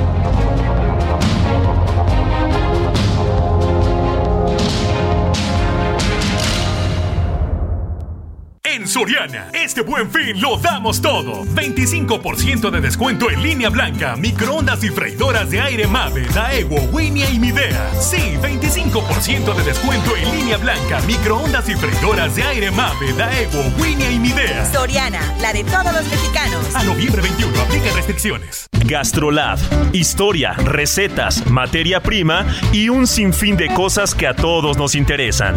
En Soriana, este buen fin lo damos todo. 25% de descuento en línea blanca, microondas y freidoras de aire Mave, Daewoo, Winia y Midea. Sí, 25% de descuento en línea blanca, microondas y freidoras de aire Mave, Daewoo, Winia y Midea. Soriana, la de todos los mexicanos. A noviembre 21, aplica restricciones. Gastrolab, historia, recetas, materia prima y un sinfín de cosas que a todos nos interesan.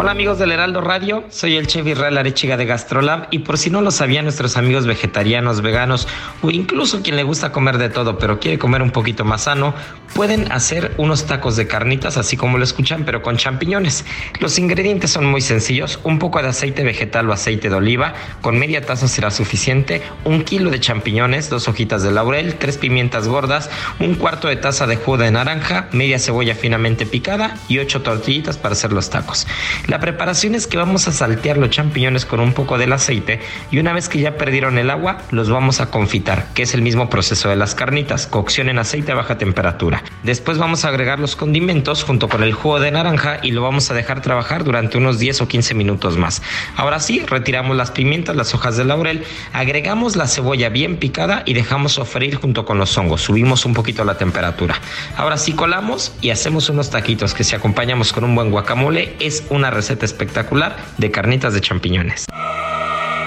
Hola amigos del Heraldo Radio, soy el chef Israel Arechiga de Gastrolab y por si no lo sabían nuestros amigos vegetarianos, veganos o incluso quien le gusta comer de todo pero quiere comer un poquito más sano, pueden hacer unos tacos de carnitas así como lo escuchan pero con champiñones. Los ingredientes son muy sencillos, un poco de aceite vegetal o aceite de oliva, con media taza será suficiente, un kilo de champiñones, dos hojitas de laurel, tres pimientas gordas, un cuarto de taza de jugo de naranja, media cebolla finamente picada y ocho tortillitas para hacer los tacos. La preparación es que vamos a saltear los champiñones con un poco del aceite y una vez que ya perdieron el agua, los vamos a confitar, que es el mismo proceso de las carnitas, cocción en aceite a baja temperatura. Después vamos a agregar los condimentos junto con el jugo de naranja y lo vamos a dejar trabajar durante unos 10 o 15 minutos más. Ahora sí, retiramos las pimientas, las hojas de laurel, agregamos la cebolla bien picada y dejamos sofreír junto con los hongos. Subimos un poquito la temperatura. Ahora sí colamos y hacemos unos taquitos que si acompañamos con un buen guacamole es una receta espectacular de carnitas de champiñones.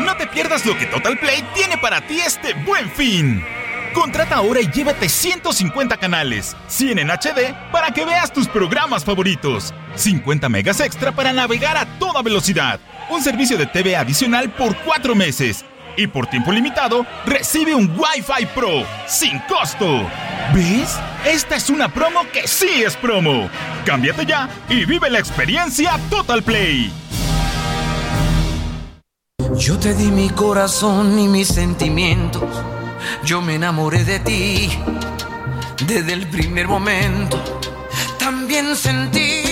No te pierdas lo que Total Play tiene para ti este buen fin. Contrata ahora y llévate 150 canales, 100 en HD para que veas tus programas favoritos, 50 megas extra para navegar a toda velocidad, un servicio de TV adicional por 4 meses y por tiempo limitado recibe un Wi-Fi Pro sin costo. ¿Ves? Esta es una promo que sí es promo. Cámbiate ya y vive la experiencia Total Play. Yo te di mi corazón y mis sentimientos. Yo me enamoré de ti desde el primer momento. También sentí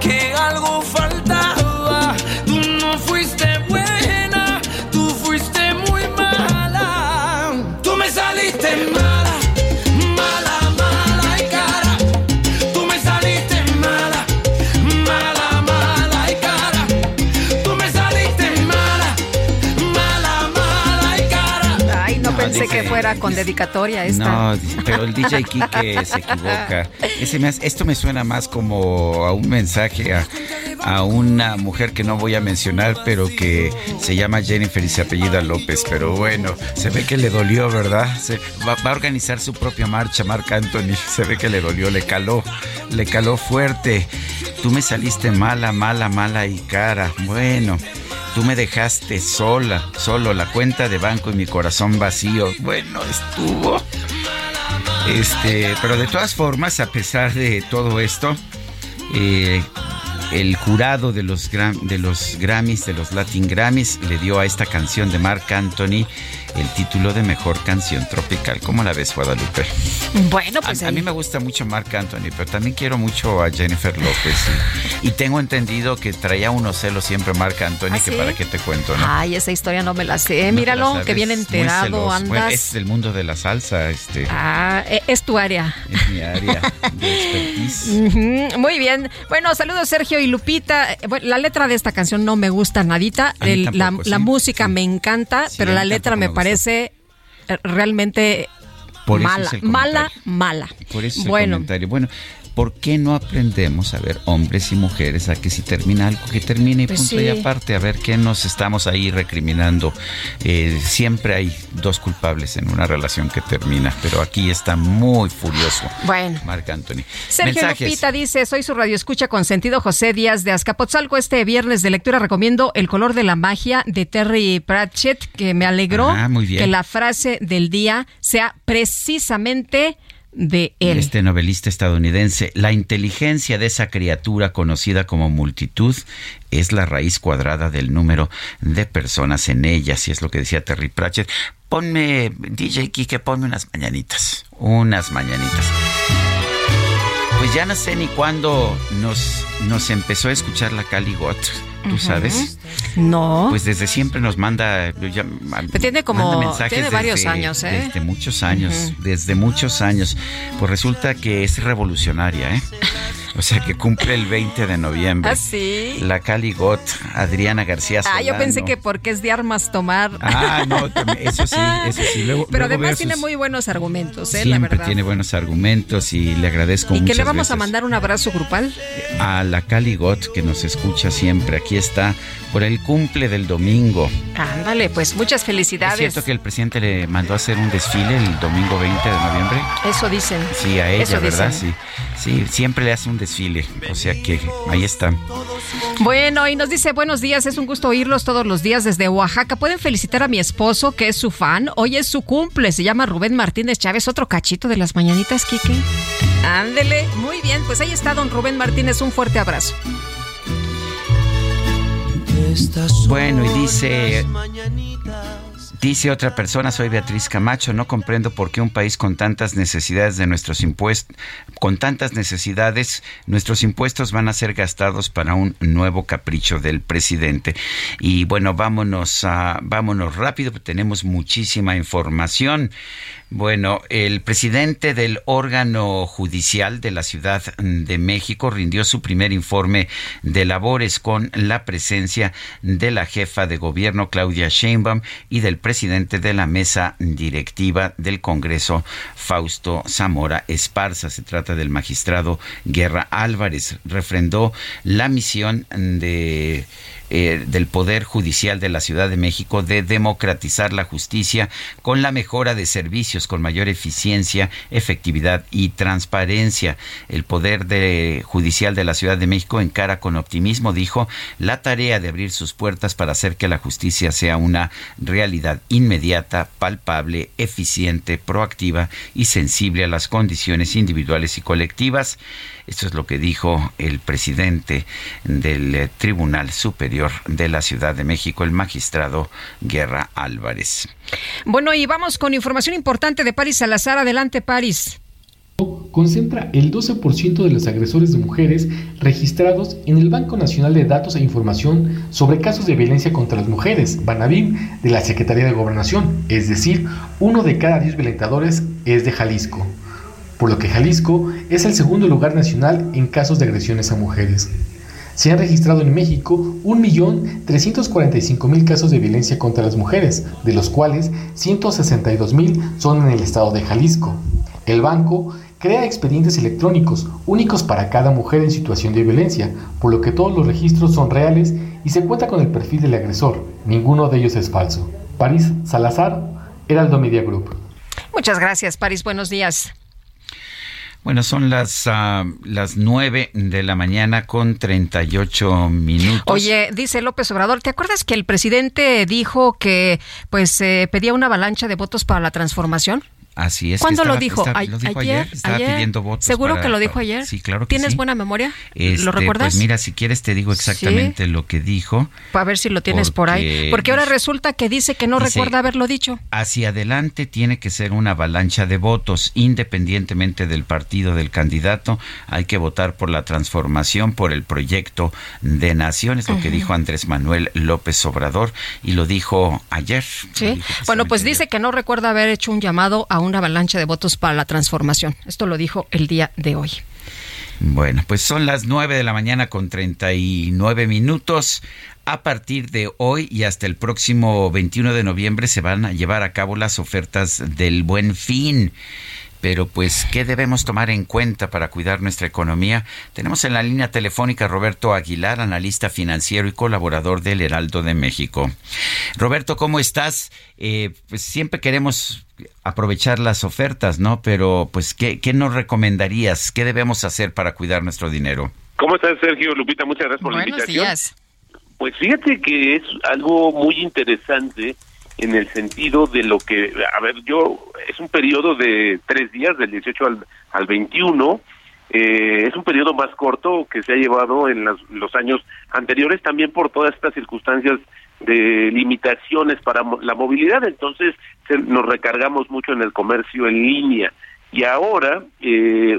que algo faltaba. Tú no fuiste buena, pensé que fuera con dedicatoria esta. No, pero el DJ Kike se equivoca. Ese me hace- esto me suena más como a un mensaje a, a una mujer que no voy a mencionar, pero que se llama Jennifer y se apellida López. Pero bueno, se ve que le dolió, ¿verdad? Se, va, va a organizar su propia marcha, Marc Anthony. *laughs* Se ve que le dolió, le caló, le caló fuerte. Tú me saliste mala, mala, mala y cara. Bueno. Tú me dejaste sola, solo la cuenta de banco y mi corazón vacío. Bueno, estuvo. Este, pero de todas formas, a pesar de todo esto, eh, el jurado de los, de los Grammys, de los Latin Grammys, le dio a esta canción de Mark Anthony el título de mejor canción tropical. ¿Cómo la ves, Guadalupe? Bueno, pues a ahí. mí me gusta mucho Mark Anthony, pero también quiero mucho a Jennifer López. Y, y tengo entendido que traía unos celos siempre Mark Anthony, ¿Ah, que sí? para qué te cuento, ¿no? Ay, esa historia no me la sé. No te la Míralo, que bien enterado andas. Bueno, es del mundo de la salsa, este. Ah, e- es tu área. Es mi área de expertise. *laughs* Ujú, Muy bien. Bueno, saludos Sergio y Lupita. Eh, bueno, la letra de esta canción no me gusta nadita. El- la, tampoco, la sí, música me encanta, pero la letra me, me gusta. Parece eh, realmente Por mala, mala, mala. Por eso es bueno, el comentario. Bueno, ¿por qué no aprendemos a ver hombres y mujeres a que si termina algo que termine y Pues punto sí. y aparte? A ver qué nos estamos ahí recriminando. Eh, siempre hay dos culpables en una relación que termina, pero aquí está muy furioso. Bueno. Marc Anthony. Sergio Mensajes. Lupita dice, soy su radio escucha con sentido José Díaz de Azcapotzalco. Este viernes de lectura recomiendo El color de la magia de Terry Pratchett, que me alegró Ah, que la frase del día sea precisamente de él. Este novelista estadounidense, la inteligencia de esa criatura conocida como multitud es la raíz cuadrada del número de personas en ella, si es lo que decía Terry Pratchett. Ponme, DJ Kike, ponme unas mañanitas, unas mañanitas. Pues ya no sé ni cuándo nos, nos empezó a escuchar la Cali Got, ¿tú sabes? No. Pues desde siempre nos manda. ya- tiene como- manda mensajes tiene varios desde- años, ¿eh? Desde muchos años, desde muchos años. Pues resulta que es revolucionaria, ¿eh? *laughs* O sea que cumple el 20 de noviembre. ¿Ah, sí? La Cali Got, Adriana García Ah, yo Solano. pensé que porque es de armas tomar. Ah, no, *laughs* eso sí, eso sí. Luego, Pero luego además tiene muy buenos argumentos, ¿eh? La Siempre verdad. tiene buenos argumentos y le agradezco y que le vamos a veces mandar un abrazo grupal. a la Cali Got que nos escucha siempre. Aquí está por el cumple del domingo. Ándale, pues muchas felicidades. ¿Es cierto que el presidente le mandó a hacer un desfile el domingo 20 de noviembre? Eso dicen. Sí, a ella, ¿verdad? Sí. Sí, siempre le hace un desfile. O sea que ahí está. Bueno, y nos dice, buenos días, es un gusto oírlos todos los días desde Oaxaca. Pueden felicitar a mi esposo, que es su fan. Hoy es su cumple, se llama Rubén Martínez Chávez, otro cachito de las mañanitas, Kike. Ándele, muy bien, pues ahí está don Rubén Martínez, un fuerte abrazo. Bueno, y dice Dice otra persona, soy Beatriz Camacho, no comprendo por qué un país con tantas necesidades de nuestros impuestos, con tantas necesidades, nuestros impuestos van a ser gastados para un nuevo capricho del presidente. Y bueno, vámonos a, vámonos rápido, tenemos muchísima información. Bueno, el presidente del órgano judicial de la Ciudad de México rindió su primer informe de labores con la presencia de la jefa de gobierno Claudia Sheinbaum y del presidente de la mesa directiva del Congreso Fausto Zamora Esparza. Se trata del magistrado Guerra Álvarez. Refrendó la misión de eh, del Poder Judicial de la Ciudad de México de democratizar la justicia con la mejora de servicios, con mayor eficiencia, efectividad y transparencia. El Poder de Judicial de la Ciudad de México encara con optimismo, dijo, la tarea de abrir sus puertas para hacer que la justicia sea una realidad inmediata, palpable, eficiente, proactiva y sensible a las condiciones individuales y colectivas. Esto es lo que dijo el presidente del eh, Tribunal Superior de la Ciudad de México, el magistrado Guerra Álvarez. Bueno, y vamos con información importante de París Salazar. Adelante, París concentra el 12% de los agresores de mujeres registrados en el Banco Nacional de Datos e Información sobre casos de violencia contra las mujeres, Banabim, de la Secretaría de Gobernación, es decir, uno de cada 10 violentadores es de Jalisco por lo que Jalisco es el segundo lugar nacional en casos de agresiones a mujeres. Se han registrado en México 1.345.000 casos de violencia contra las mujeres, de los cuales 162.000 son en el estado de Jalisco. El banco crea expedientes electrónicos únicos para cada mujer en situación de violencia, por lo que todos los registros son reales y se cuenta con el perfil del agresor. Ninguno de ellos es falso. París Salazar, Heraldo Media Group. Muchas gracias, París. Buenos días. Bueno, son las, uh, las 9 de la mañana con 38 minutos. Oye, dice López Obrador, ¿te acuerdas que el presidente dijo que pues eh, pedía una avalancha de votos para la transformación? Así es. ¿Cuándo lo, dijo? ayer, Estaba pidiendo votos. ¿Seguro que lo dijo ayer? Sí, claro que ¿Tienes buena memoria? ¿Lo este, recuerdas? Pues mira, si quieres te digo exactamente lo que dijo. Para ver si lo tienes por ahí. Porque ahora resulta que dice que no recuerda haberlo dicho. Hacia adelante tiene que ser una avalancha de votos, independientemente del partido del candidato. Hay que votar por la transformación, por el proyecto de nación, es lo que dijo Andrés Manuel López Obrador y lo dijo ayer. Sí. bueno, pues dice que no recuerda haber hecho un llamado a una avalancha de votos para la transformación. Esto lo dijo el día de hoy. Bueno, pues son las 9 de la mañana con 39 minutos. A partir de hoy y hasta el próximo 21 de noviembre se van a llevar a cabo las ofertas del Buen Fin. Pero pues, ¿qué debemos tomar en cuenta para cuidar nuestra economía? Tenemos en la línea telefónica a Roberto Aguilar, analista financiero y colaborador del Heraldo de México. Roberto, ¿cómo estás? Eh, pues siempre queremos aprovechar las ofertas, ¿no? Pero pues, ¿qué, ¿qué nos recomendarías? ¿Qué debemos hacer para cuidar nuestro dinero? ¿Cómo estás, Sergio? Lupita, muchas gracias por la invitación. Días. Pues fíjate que es algo muy interesante en el sentido de lo que, a ver, yo, es un periodo de tres días, del 18 al, al 21, eh, es un periodo más corto que se ha llevado en los años anteriores, también por todas estas circunstancias de limitaciones para la movilidad, entonces nos recargamos mucho en el comercio en línea. Y ahora eh,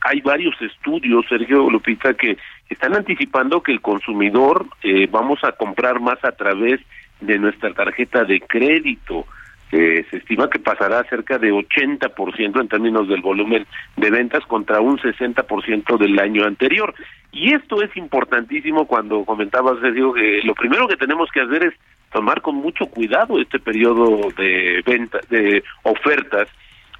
hay varios estudios, Sergio Lupita, que están anticipando que el consumidor eh, vamos a comprar más a través nuestra tarjeta de crédito. se estima que pasará cerca de 80% en términos del volumen de ventas contra un 60% del año anterior. Y esto es importantísimo cuando comentabas, Sergio, que lo primero que tenemos que hacer es tomar con mucho cuidado este periodo de venta, de ofertas,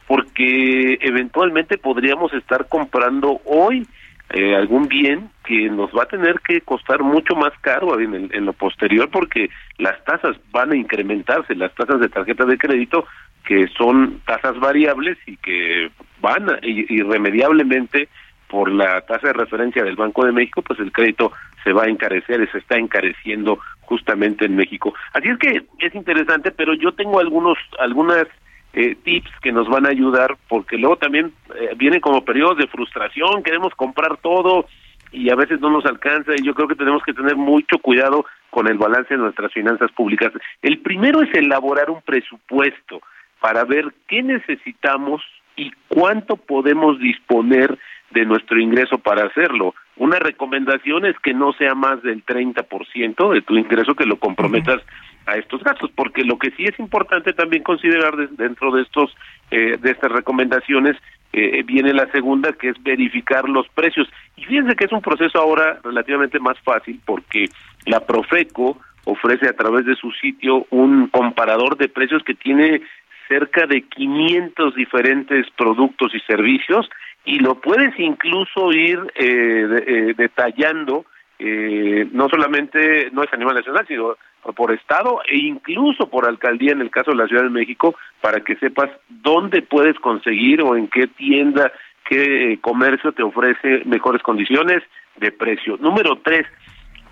porque eventualmente podríamos estar comprando hoy eh, algún bien que nos va a tener que costar mucho más caro en, en lo posterior porque las tasas van a incrementarse, las tasas de tarjeta de crédito que son tasas variables y que van a, irremediablemente por la tasa de referencia del Banco de México, pues el crédito se va a encarecer, se está encareciendo justamente en México. Así es que es interesante, pero yo tengo algunos algunas eh, tips que nos van a ayudar porque luego también eh, vienen como periodos de frustración, queremos comprar todo y a veces no nos alcanza y yo creo que tenemos que tener mucho cuidado con el balance de nuestras finanzas públicas. El primero es elaborar un presupuesto para ver qué necesitamos y cuánto podemos disponer de nuestro ingreso para hacerlo. Una recomendación es que no sea más del 30% de tu ingreso que lo comprometas a estos gastos, porque lo que sí es importante también considerar dentro de estos eh, de estas recomendaciones eh, viene la segunda que es verificar los precios. Y fíjense que es un proceso ahora relativamente más fácil porque la Profeco ofrece a través de su sitio un comparador de precios que tiene cerca de 500 diferentes productos y servicios y lo puedes incluso ir eh, eh, detallando, eh, no solamente, no es a nivel nacional, sino por estado e incluso por alcaldía en el caso de la Ciudad de México, para que sepas dónde puedes conseguir o en qué tienda, qué comercio te ofrece mejores condiciones de precio. Número tres,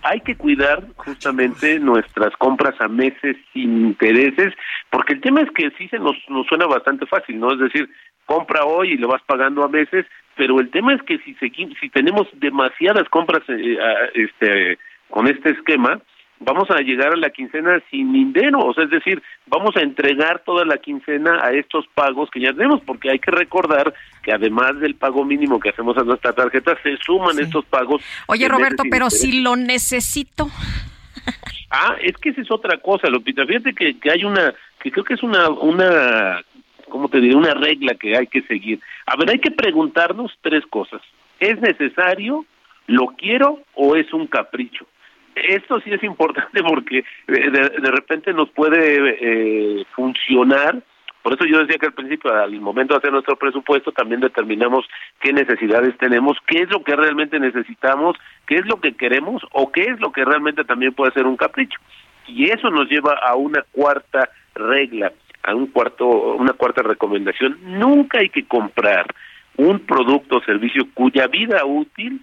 hay que cuidar justamente nuestras compras a meses sin intereses, porque el tema es que sí se nos, nos suena bastante fácil, ¿no? Es decir, compra hoy y lo vas pagando a meses, pero el tema es que si, si tenemos demasiadas compras eh, este, con este esquema, vamos a llegar a la quincena sin dinero, o sea, es decir, vamos a entregar toda la quincena a estos pagos que ya tenemos, porque hay que recordar que además del pago mínimo que hacemos a nuestra tarjeta, se suman estos pagos. Oye, Roberto, pero si lo necesito. Ah, es que esa es otra cosa, Lupita. Fíjate que, que hay una, que creo que es una, una, ¿cómo te diré? Una regla que hay que seguir. A ver, hay que preguntarnos tres cosas. ¿Es necesario? ¿Lo quiero o es un capricho? esto sí es importante *laughs* porque de, repente nos puede eh, funcionar. Por eso yo decía que al principio, al momento de hacer nuestro presupuesto, también determinamos qué necesidades tenemos, qué es lo que realmente necesitamos, qué es lo que queremos o qué es lo que realmente también puede ser un capricho. Y eso nos lleva a una cuarta regla, a un cuarto, una cuarta recomendación. Nunca hay que comprar un producto o servicio cuya vida útil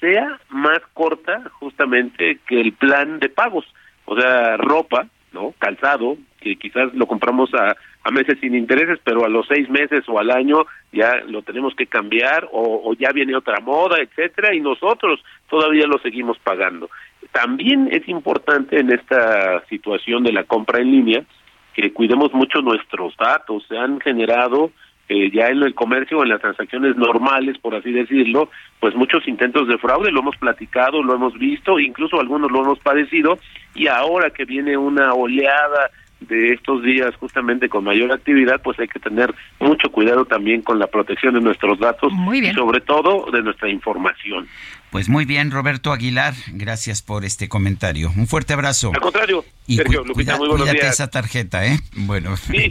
sea más corta justamente que el plan de pagos. O sea, ropa, ¿no? Calzado, que quizás lo compramos a, a meses sin intereses, pero a los seis meses o al año ya lo tenemos que cambiar o, o ya viene otra moda, etcétera, y nosotros todavía lo seguimos pagando. También es importante en esta situación de la compra en línea que cuidemos mucho nuestros datos. Se han generado eh, ya en el comercio, en las transacciones normales, por así decirlo, pues muchos intentos de fraude, lo hemos platicado, lo hemos visto, incluso algunos lo hemos padecido, y ahora que viene una oleada de estos días justamente con mayor actividad, pues hay que tener mucho cuidado también con la protección de nuestros datos y sobre todo de nuestra información. Pues muy bien, Roberto Aguilar, gracias por este comentario. Un fuerte abrazo. Al contrario, y Sergio, Lupita, muy buenos días. esa tarjeta, ¿eh? Bueno. Sí. *laughs*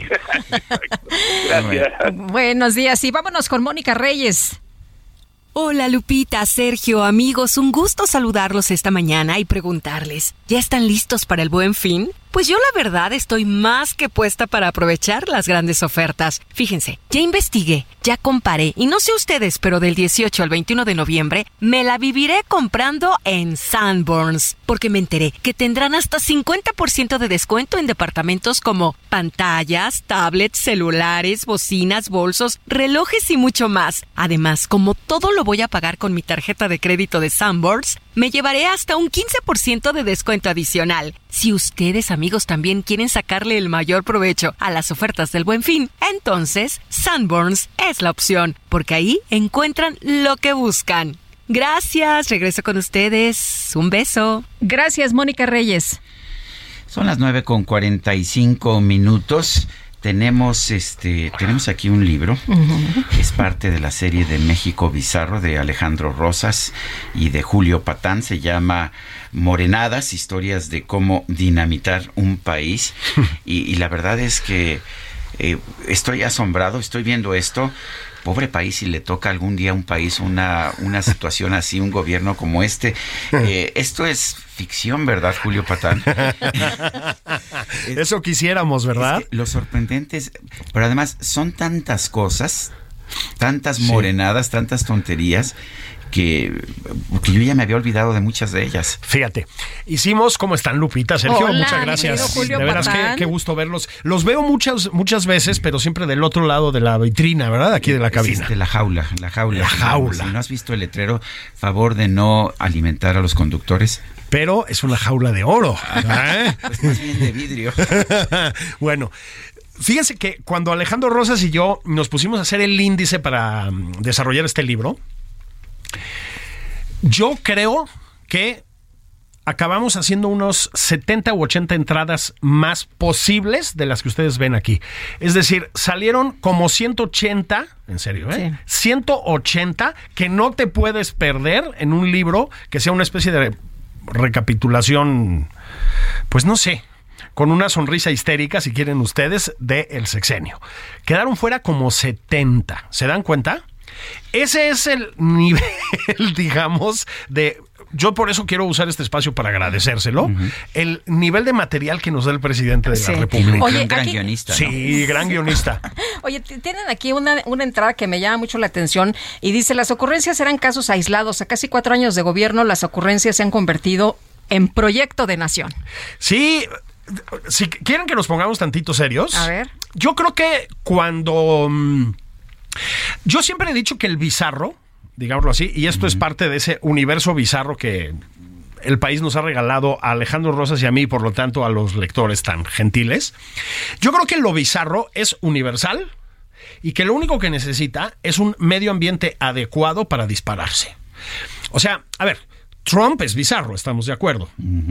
*laughs* gracias. Buenos días y vámonos con Mónica Reyes. Hola Lupita, Sergio, amigos, un gusto saludarlos esta mañana y preguntarles, ¿ya están listos para el buen fin? Pues yo la verdad estoy más que puesta para aprovechar las grandes ofertas. Fíjense, ya investigué, ya comparé y no sé ustedes, pero del 18 al 21 de noviembre me la viviré comprando en Sanborns, porque me enteré que tendrán hasta 50% de descuento en departamentos como pantallas, tablets, celulares, bocinas, bolsos, relojes y mucho más. Además, como todo lo voy a pagar con mi tarjeta de crédito de Sanborns, me llevaré hasta un 15% de descuento adicional. Si ustedes, amigos, también quieren sacarle el mayor provecho a las ofertas del buen fin, entonces Sunburns es la opción, porque ahí encuentran lo que buscan. Gracias, regreso con ustedes. Un beso. Gracias, Mónica Reyes. Son las 9 con 45 minutos tenemos este tenemos aquí un libro. Es parte de la serie de México Bizarro de Alejandro Rosas y de Julio Patán. Se llama Morenadas historias de cómo dinamitar un país. *laughs* Y, la verdad es que eh, estoy asombrado, estoy viendo esto. Pobre país, si le toca algún día a un país una, una situación así, un gobierno como este. *laughs* Eh, esto es ficción, ¿verdad, Julio Patán? *laughs* Eso quisiéramos, ¿verdad? Es que lo sorprendente es, pero además son tantas cosas, tantas morenadas, tantas tonterías, que, que, yo ya me había olvidado de muchas de ellas. Fíjate, hicimos ¿cómo están Lupita, Sergio? Hola, muchas gracias. de veras, qué, gusto verlos. Los veo muchas, muchas veces, pero siempre del otro lado de la vitrina, ¿verdad? Aquí de la cabina. Existe la jaula, la jaula. La jaula. Si no has visto el letrero, favor de no alimentar a los conductores. Pero es una jaula de oro. ¿eh? *laughs* Pues más bien de vidrio. *laughs* bueno, fíjense que cuando Alejandro Rosas y yo nos pusimos a hacer el índice para mm, desarrollar este libro, yo creo que acabamos haciendo unos 70 u 80 entradas más posibles de las que ustedes ven aquí. Es decir, salieron como 180, en serio, ¿eh? 180 que no te puedes perder en un libro que sea una especie de recapitulación, pues no sé, con una sonrisa histérica, si quieren ustedes, de El Sexenio. Quedaron fuera como 70. ¿Se dan cuenta? Ese es el nivel, *laughs* digamos, de... Yo por eso quiero usar este espacio para agradecérselo. El nivel de material que nos da el presidente de Sí. la República. Oye, un gran aquí- guionista. ¿no? Sí, gran guionista. *laughs* Oye, tienen aquí una, una entrada que me llama mucho la atención y dice, las ocurrencias eran casos aislados. A casi cuatro años de gobierno, las ocurrencias se han convertido en proyecto de nación. Sí, si quieren que nos pongamos tantito serios. A ver. Yo creo que cuando... mm, Yo siempre he dicho que el bizarro, digámoslo así, y esto es parte de ese universo bizarro que el país nos ha regalado a Alejandro Rosas y a mí, por lo tanto a los lectores tan gentiles. Yo creo que lo bizarro es universal y que lo único que necesita es un medio ambiente adecuado para dispararse. O sea, a ver, Trump es bizarro, estamos de acuerdo.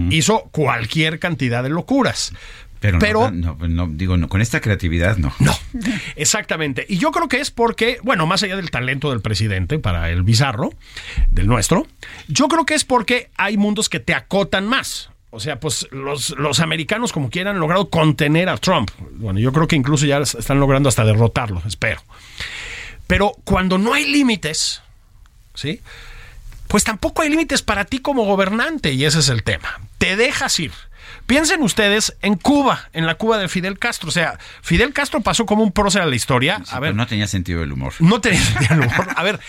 Hizo cualquier cantidad de locuras. Pero, Pero- no, no, no, digo, no, con esta creatividad no. No, exactamente. Y yo creo que es porque, bueno, más allá del talento del presidente para el bizarro, del nuestro, yo creo que es porque hay mundos que te acotan más. O sea, pues los, los americanos como quieran han logrado contener a Trump. Bueno, yo creo que incluso ya están logrando hasta derrotarlo, espero. Pero cuando no hay límites, ¿sí? Pues tampoco hay límites para ti como gobernante y ese es el tema. Te dejas ir. Piensen ustedes en Cuba, en la Cuba de Fidel Castro. O sea, Fidel Castro pasó como un prócer a la historia. Sí, a pero ver, no tenía sentido del humor. no tenía sentido del humor. A ver,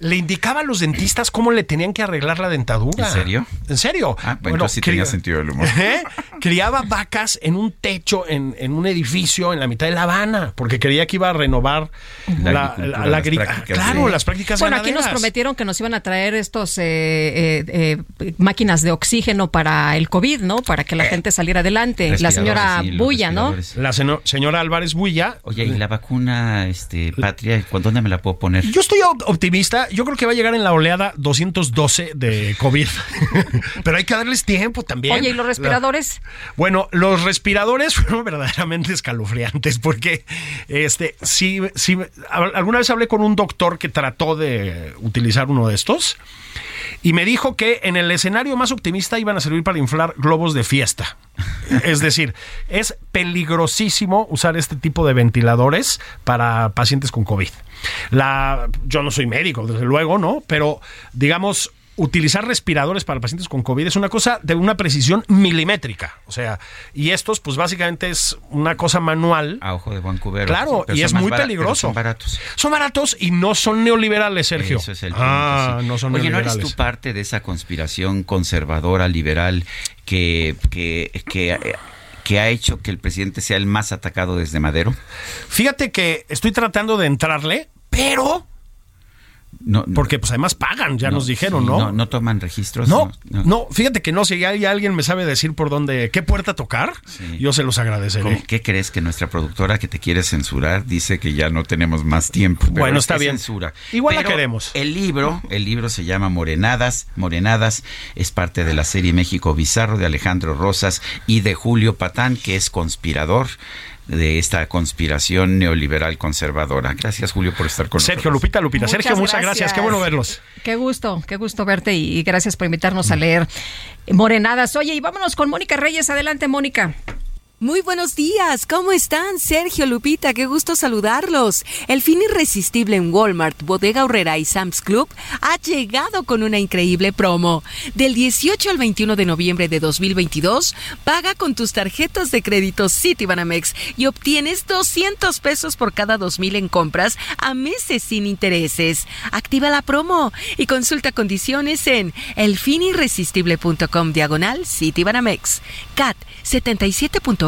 le indicaba a los dentistas cómo le tenían que arreglar la dentadura. ¿En serio? ¿En serio? Ah, bueno, entonces sí tenía sentido del humor. *laughs* ¿Eh? Criaba vacas en un techo, en, en un edificio en la mitad de La Habana, porque creía que iba a renovar La la, agricultura, la- prácticas Claro, de- las prácticas Bueno, aquí nos prometieron que nos iban a traer estos eh, eh, eh, máquinas de oxígeno para el COVID, ¿no? Para que la gente saliera adelante. La señora sí, Bulla, ¿no? La seno- señora Álvarez Builla. Oye, ¿y la vacuna, este, patria, ¿cu- dónde me la puedo poner? Yo estoy op- optimista. Yo creo que va a llegar en la oleada 212 de COVID. *laughs* Pero hay que darles tiempo también. Oye, ¿y los respiradores? Bueno, los respiradores *laughs* fueron verdaderamente escalofriantes porque este sí, sí, alguna vez hablé con un doctor que trató de utilizar uno de estos y me dijo que en el escenario más optimista iban a servir para inflar globos de fiesta. Es decir, es peligrosísimo usar este tipo de ventiladores para pacientes con COVID. La, yo no soy médico, desde luego, ¿no? Pero digamos, utilizar respiradores para pacientes con COVID es una cosa de una precisión milimétrica. O sea, y estos, pues básicamente es una cosa manual. A ojo de cubero. Claro, y es muy peligroso. Son baratos. Son baratos y no son neoliberales, Sergio. Eso es el punto, ah, sí. no son Oye, ¿no eres neoliberales. tú parte de esa conspiración conservadora, liberal, que, que, que, que ha hecho que el presidente sea el más atacado desde Madero? Fíjate que estoy tratando de entrarle, pero No, porque pues además pagan, ya no, nos dijeron, sí, ¿no? ¿no? no toman registros. No, no, fíjate que no, si hay alguien me sabe decir por dónde, qué puerta tocar, yo se los agradeceré. ¿Cómo- ¿Qué crees que nuestra productora que te quiere censurar dice que ya no tenemos más tiempo? Pero Bueno, es está bien. Censura. Igual la Pero queremos. El libro, el libro se llama Morenadas, Morenadas, es parte de la serie México Bizarro de Alejandro Rosas y de Julio Patán, que es conspirador de esta conspiración neoliberal conservadora. Gracias, Julio, por estar con Sergio, nosotros. Lupita, Lupita. Muchas Sergio, muchas gracias. gracias. Qué bueno verlos. Qué gusto, qué gusto verte y gracias por invitarnos a leer Morenadas. Oye, y vámonos con Mónica Reyes. Adelante, Mónica. Muy buenos días, ¿cómo están? Sergio Lupita, qué gusto saludarlos. El fin irresistible en Walmart, Bodega Horrera y Sam's Club ha llegado con una increíble promo. Del 18 al 21 de noviembre de 2022, paga con tus tarjetas de crédito Citibanamex y obtienes 200 pesos por cada 2000 en compras a meses sin intereses. Activa la promo y consulta condiciones en elfinirresistible.com diagonal Citibanamex. CAT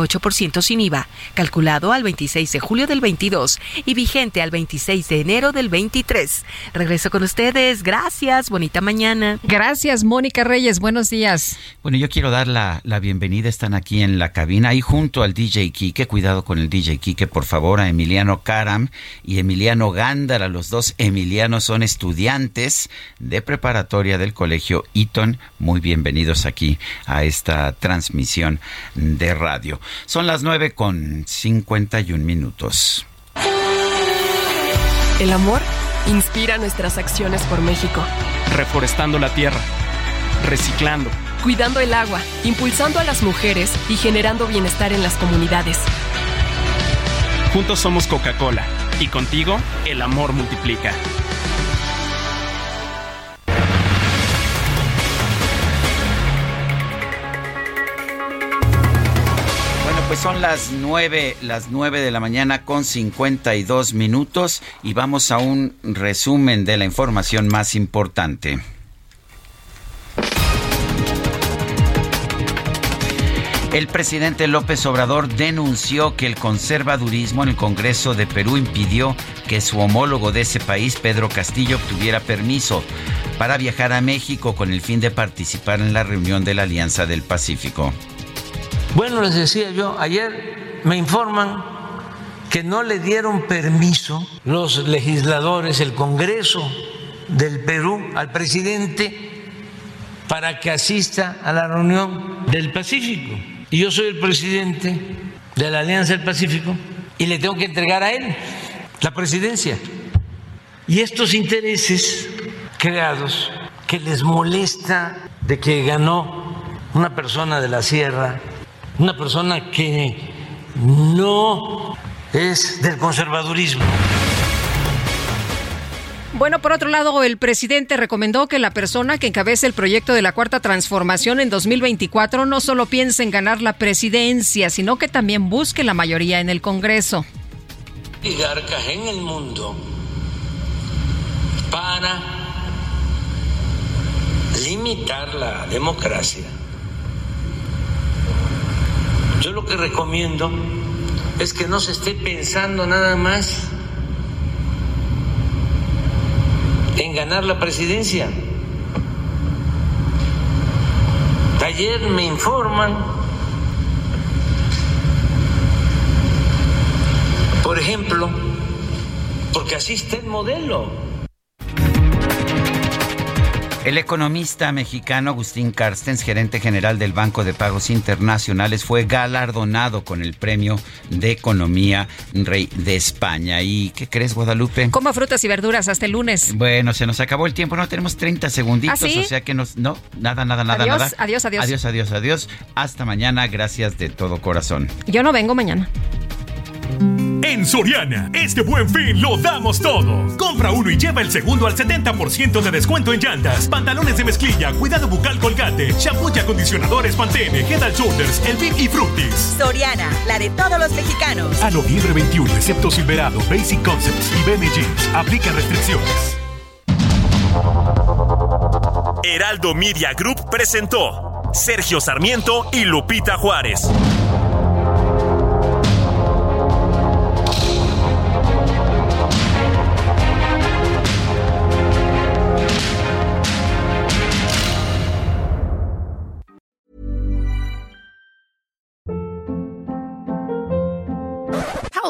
77.8% sin IVA, calculado al 26 de julio del 22 y vigente al 26 de enero del 23. Regreso con ustedes. Gracias. Bonita mañana. Gracias, Mónica Reyes. Buenos días. Bueno, yo quiero dar la, la bienvenida. Están aquí en la cabina y junto al DJ Kike. Cuidado con el DJ Kike, por favor, a Emiliano Karam y Emiliano Gándara. Los dos Emilianos son estudiantes de preparatoria del colegio Eton. Muy bienvenidos aquí a esta transmisión de radio. Son las 9 con 51 minutos. El amor inspira nuestras acciones por México. Reforestando la tierra, reciclando, cuidando el agua, impulsando a las mujeres y generando bienestar en las comunidades. Juntos somos Coca-Cola y contigo el amor multiplica. Pues son las nueve, las nueve de la mañana con 52 minutos y vamos a un resumen de la información más importante. El presidente López Obrador denunció que el conservadurismo en el Congreso de Perú impidió que su homólogo de ese país, Pedro Castillo, obtuviera permiso para viajar a México con el fin de participar en la reunión de la Alianza del Pacífico. Bueno, les decía yo, ayer me informan que no le dieron permiso los legisladores, el Congreso del Perú, al presidente para que asista a la reunión del Pacífico. Y yo soy el presidente de la Alianza del Pacífico y le tengo que entregar a él la presidencia. Y estos intereses creados que les molesta de que ganó una persona de la sierra, una persona que no es del conservadurismo. Bueno, por otro lado, el presidente recomendó que la persona que encabece el proyecto de la Cuarta Transformación en 2024 no solo piense en ganar la presidencia, sino que también busque la mayoría en el Congreso. Oligarcas en el mundo para limitar la democracia yo lo que recomiendo es que no se esté pensando nada más en ganar la presidencia. Ayer me informan, por ejemplo, porque así está el modelo. El economista mexicano Agustín Carstens, gerente general del Banco de Pagos Internacionales, fue galardonado con el Premio de Economía Rey de España. ¿Y qué crees, Guadalupe? Coma frutas y verduras hasta el lunes. Bueno, se nos acabó el tiempo, no tenemos 30 segunditos, ¿Ah, o sea que nos... No, nada, nada, nada, adiós, nada. Adiós, adiós. Adiós, adiós, adiós. Hasta mañana, gracias de todo corazón. Yo no vengo mañana. En Soriana, este buen fin lo damos todo. Compra uno y lleva el segundo al 70% de descuento en llantas, pantalones de mezclilla, cuidado bucal colgate, shampoo y acondicionadores Pantene, Head and Shoulders, Elvin y Fructis. Soriana, la de todos los mexicanos. A noviembre 21, excepto Silverado, Basic Concepts y Benny Jeans. Aplica restricciones. Heraldo Media Group presentó Sergio Sarmiento y Lupita Juárez.